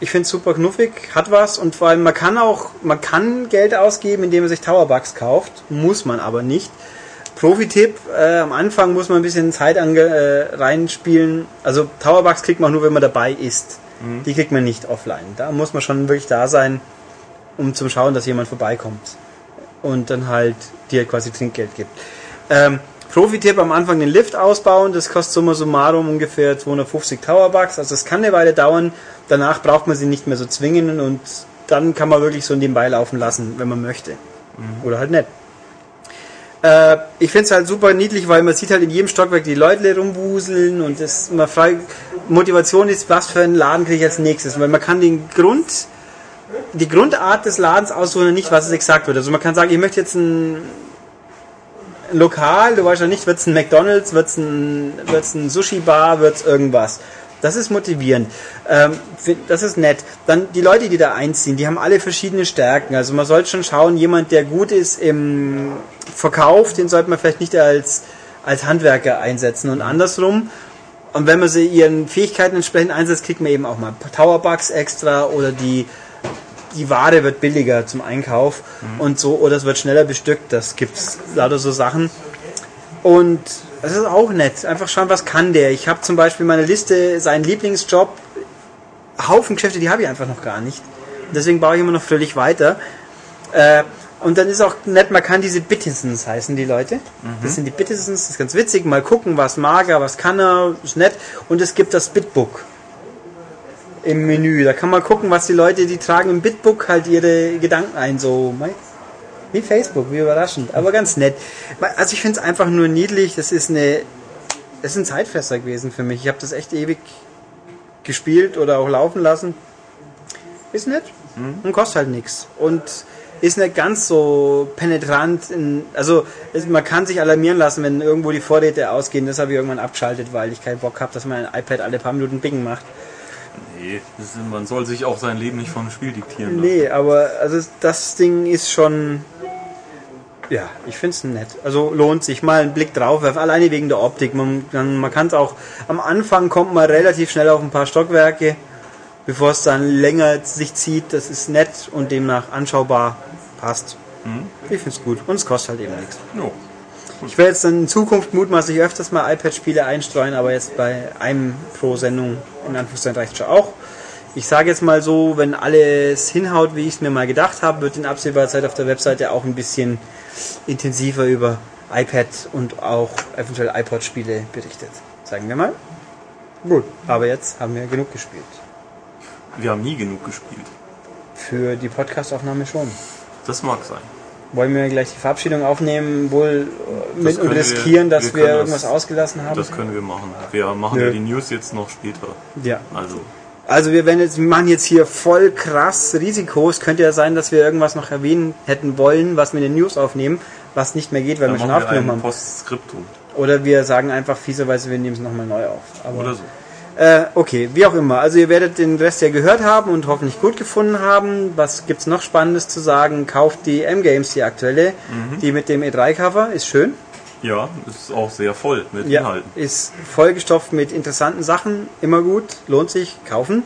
ich finde es super knuffig, hat was und vor allem man kann auch, man kann Geld ausgeben, indem man sich Towerbucks kauft, muss man aber nicht. Profi-Tipp, äh, am Anfang muss man ein bisschen Zeit ange äh, reinspielen. Also Towerbucks kriegt man nur, wenn man dabei ist. Die kriegt man nicht offline. Da muss man schon wirklich da sein, um zu schauen, dass jemand vorbeikommt und dann halt dir quasi Trinkgeld gibt. Ähm, Profi-Tipp am Anfang den Lift ausbauen, das kostet summa summarum ungefähr 250 Towerbucks, also das kann eine Weile dauern, danach braucht man sie nicht mehr so zwingen und dann kann man wirklich so nebenbei laufen lassen, wenn man möchte. Oder halt nicht. Äh, ich finde es halt super niedlich, weil man sieht halt in jedem Stockwerk die Leute rumwuseln und das man frei Motivation ist, was für einen Laden kriege ich als nächstes, weil man kann den Grund die Grundart des Ladens aussuchen und nicht, was es exakt wird. Also man kann sagen, ich möchte jetzt ein Lokal, du weißt ja nicht, wird es ein McDonalds, wird es ein, ein Sushi-Bar, wird es irgendwas. Das ist motivierend. Ähm, das ist nett. Dann die Leute, die da einziehen, die haben alle verschiedene Stärken. Also man sollte schon schauen, jemand, der gut ist im Verkauf, den sollte man vielleicht nicht als, als Handwerker einsetzen und andersrum. Und wenn man sie ihren Fähigkeiten entsprechend einsetzt, kriegt man eben auch mal Towerbucks extra oder die, die Ware wird billiger zum Einkauf und so, oder es wird schneller bestückt. Das gibt's lauter so Sachen. Und es ist auch nett. Einfach schauen, was kann der. Ich habe zum Beispiel meine Liste, seinen Lieblingsjob, Haufen Geschäfte, die habe ich einfach noch gar nicht. Deswegen baue ich immer noch völlig weiter. Äh, und dann ist auch nett, man kann diese Bittisons heißen, die Leute. Das sind die Bittisons, das ist ganz witzig. Mal gucken, was mag er, was kann er, ist nett. Und es gibt das Bitbook im Menü. Da kann man gucken, was die Leute, die tragen im Bitbook halt ihre Gedanken ein, so wie Facebook, wie überraschend, aber ganz nett. Also ich finde es einfach nur niedlich. Das ist eine, das ist ein Zeitfresser gewesen für mich. Ich habe das echt ewig gespielt oder auch laufen lassen. Ist nett und kostet halt nichts und ist nicht ganz so penetrant. In, also es, man kann sich alarmieren lassen, wenn irgendwo die Vorräte ausgehen. Das habe ich irgendwann abgeschaltet, weil ich keinen Bock habe, dass mein iPad alle paar Minuten Bing macht. Nee, ist, man soll sich auch sein Leben nicht vom Spiel diktieren lassen. Nee, aber also das Ding ist schon. Ja, ich finde es nett. Also lohnt sich mal einen Blick drauf alleine wegen der Optik. Man, man, kann es auch. Am Anfang kommt man relativ schnell auf ein paar Stockwerke, bevor es dann länger sich zieht. Das ist nett und demnach anschaubar. Passt. Ich finde es gut. Und es kostet halt eben nichts. Jo. Ich werde jetzt dann in Zukunft mutmaßlich öfters mal iPad-Spiele einstreuen, aber jetzt bei einem pro Sendung in Anführungszeichen reicht schon auch. Ich sage jetzt mal so, wenn alles hinhaut, wie ich es mir mal gedacht habe, wird in absehbarer Zeit auf der Webseite auch ein bisschen intensiver über iPad und auch eventuell iPod-Spiele berichtet. Sagen wir mal. Gut, aber jetzt haben wir genug gespielt. Wir haben nie genug gespielt. Für die Podcastaufnahme schon. Das mag sein. Wollen wir gleich die Verabschiedung aufnehmen, wohl äh, mit und können wir- riskieren, dass wir wir, irgendwas das- ausgelassen haben? Das können wir machen. Wir machen Nö. ja die News jetzt noch später. ja. Also, Also wir werden jetzt, wir machen jetzt hier voll krass Risiko. Es könnte ja sein, dass wir irgendwas noch erwähnen hätten wollen, was wir in den News aufnehmen, was nicht mehr geht, weil dann wir schon wir aufgenommen ein haben. Postskriptum. Oder wir sagen einfach fieserweise, wir nehmen es nochmal neu auf. Aber, Oder so. Äh, okay, wie auch immer. Also ihr werdet den Rest ja gehört haben und hoffentlich gut gefunden haben. Was gibt's noch Spannendes zu sagen? Kauft die M-Games, die aktuelle, Mhm. die mit dem E3-Cover, ist schön. Ja, ist auch sehr voll mit Ja, Inhalten. ist vollgestopft mit interessanten Sachen, immer gut, lohnt sich, kaufen.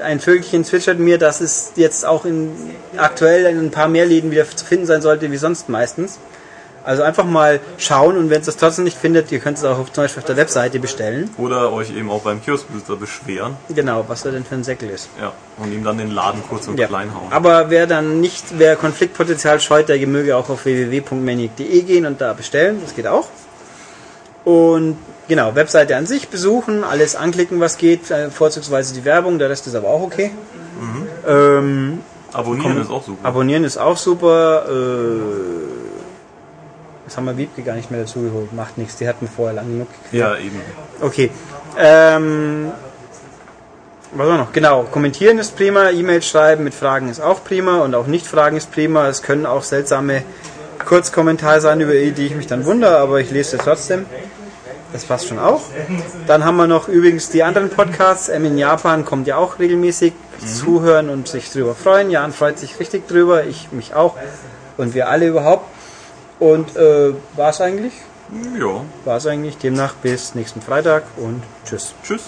Ein Vögelchen zwitschert mir, dass es jetzt auch in, aktuell in ein paar mehr Läden wieder zu finden sein sollte, wie sonst meistens. Also einfach mal schauen und wenn es das trotzdem nicht findet, ihr könnt es auch auf, zum Beispiel auf der Webseite bestellen. Oder euch eben auch beim Kioskbesitzer beschweren. Genau, was da denn für ein Säckel ist. Ja. Und ihm dann den Laden kurz und Ja. klein hauen. Aber wer dann nicht, wer Konfliktpotenzial scheut, der möge auch auf www.manic.de gehen und da bestellen. Das geht auch. Und genau, Webseite an sich besuchen, alles anklicken, was geht, äh, vorzugsweise die Werbung, der Rest ist aber auch okay. Ähm, Abonnieren ist auch super. abonnieren ist auch super. Äh, das haben wir Wiebke gar nicht mehr dazu geholt. Macht nichts, die hatten vorher lang genug gequält. ja, eben. Okay. Ähm, was war noch? Genau, kommentieren ist prima, E-Mails schreiben mit Fragen ist auch prima und auch Nicht-Fragen ist prima. Es können auch seltsame Kurzkommentare sein, über die ich mich dann wundere, aber ich lese sie trotzdem. Das passt schon auch. Dann haben wir noch übrigens die anderen Podcasts. M in Japan kommt ja auch regelmäßig zuhören und sich drüber freuen. Jan freut sich richtig drüber, ich mich auch und wir alle überhaupt. Und äh, war es eigentlich? Ja. War es eigentlich. Demnach bis nächsten Freitag und tschüss. Tschüss.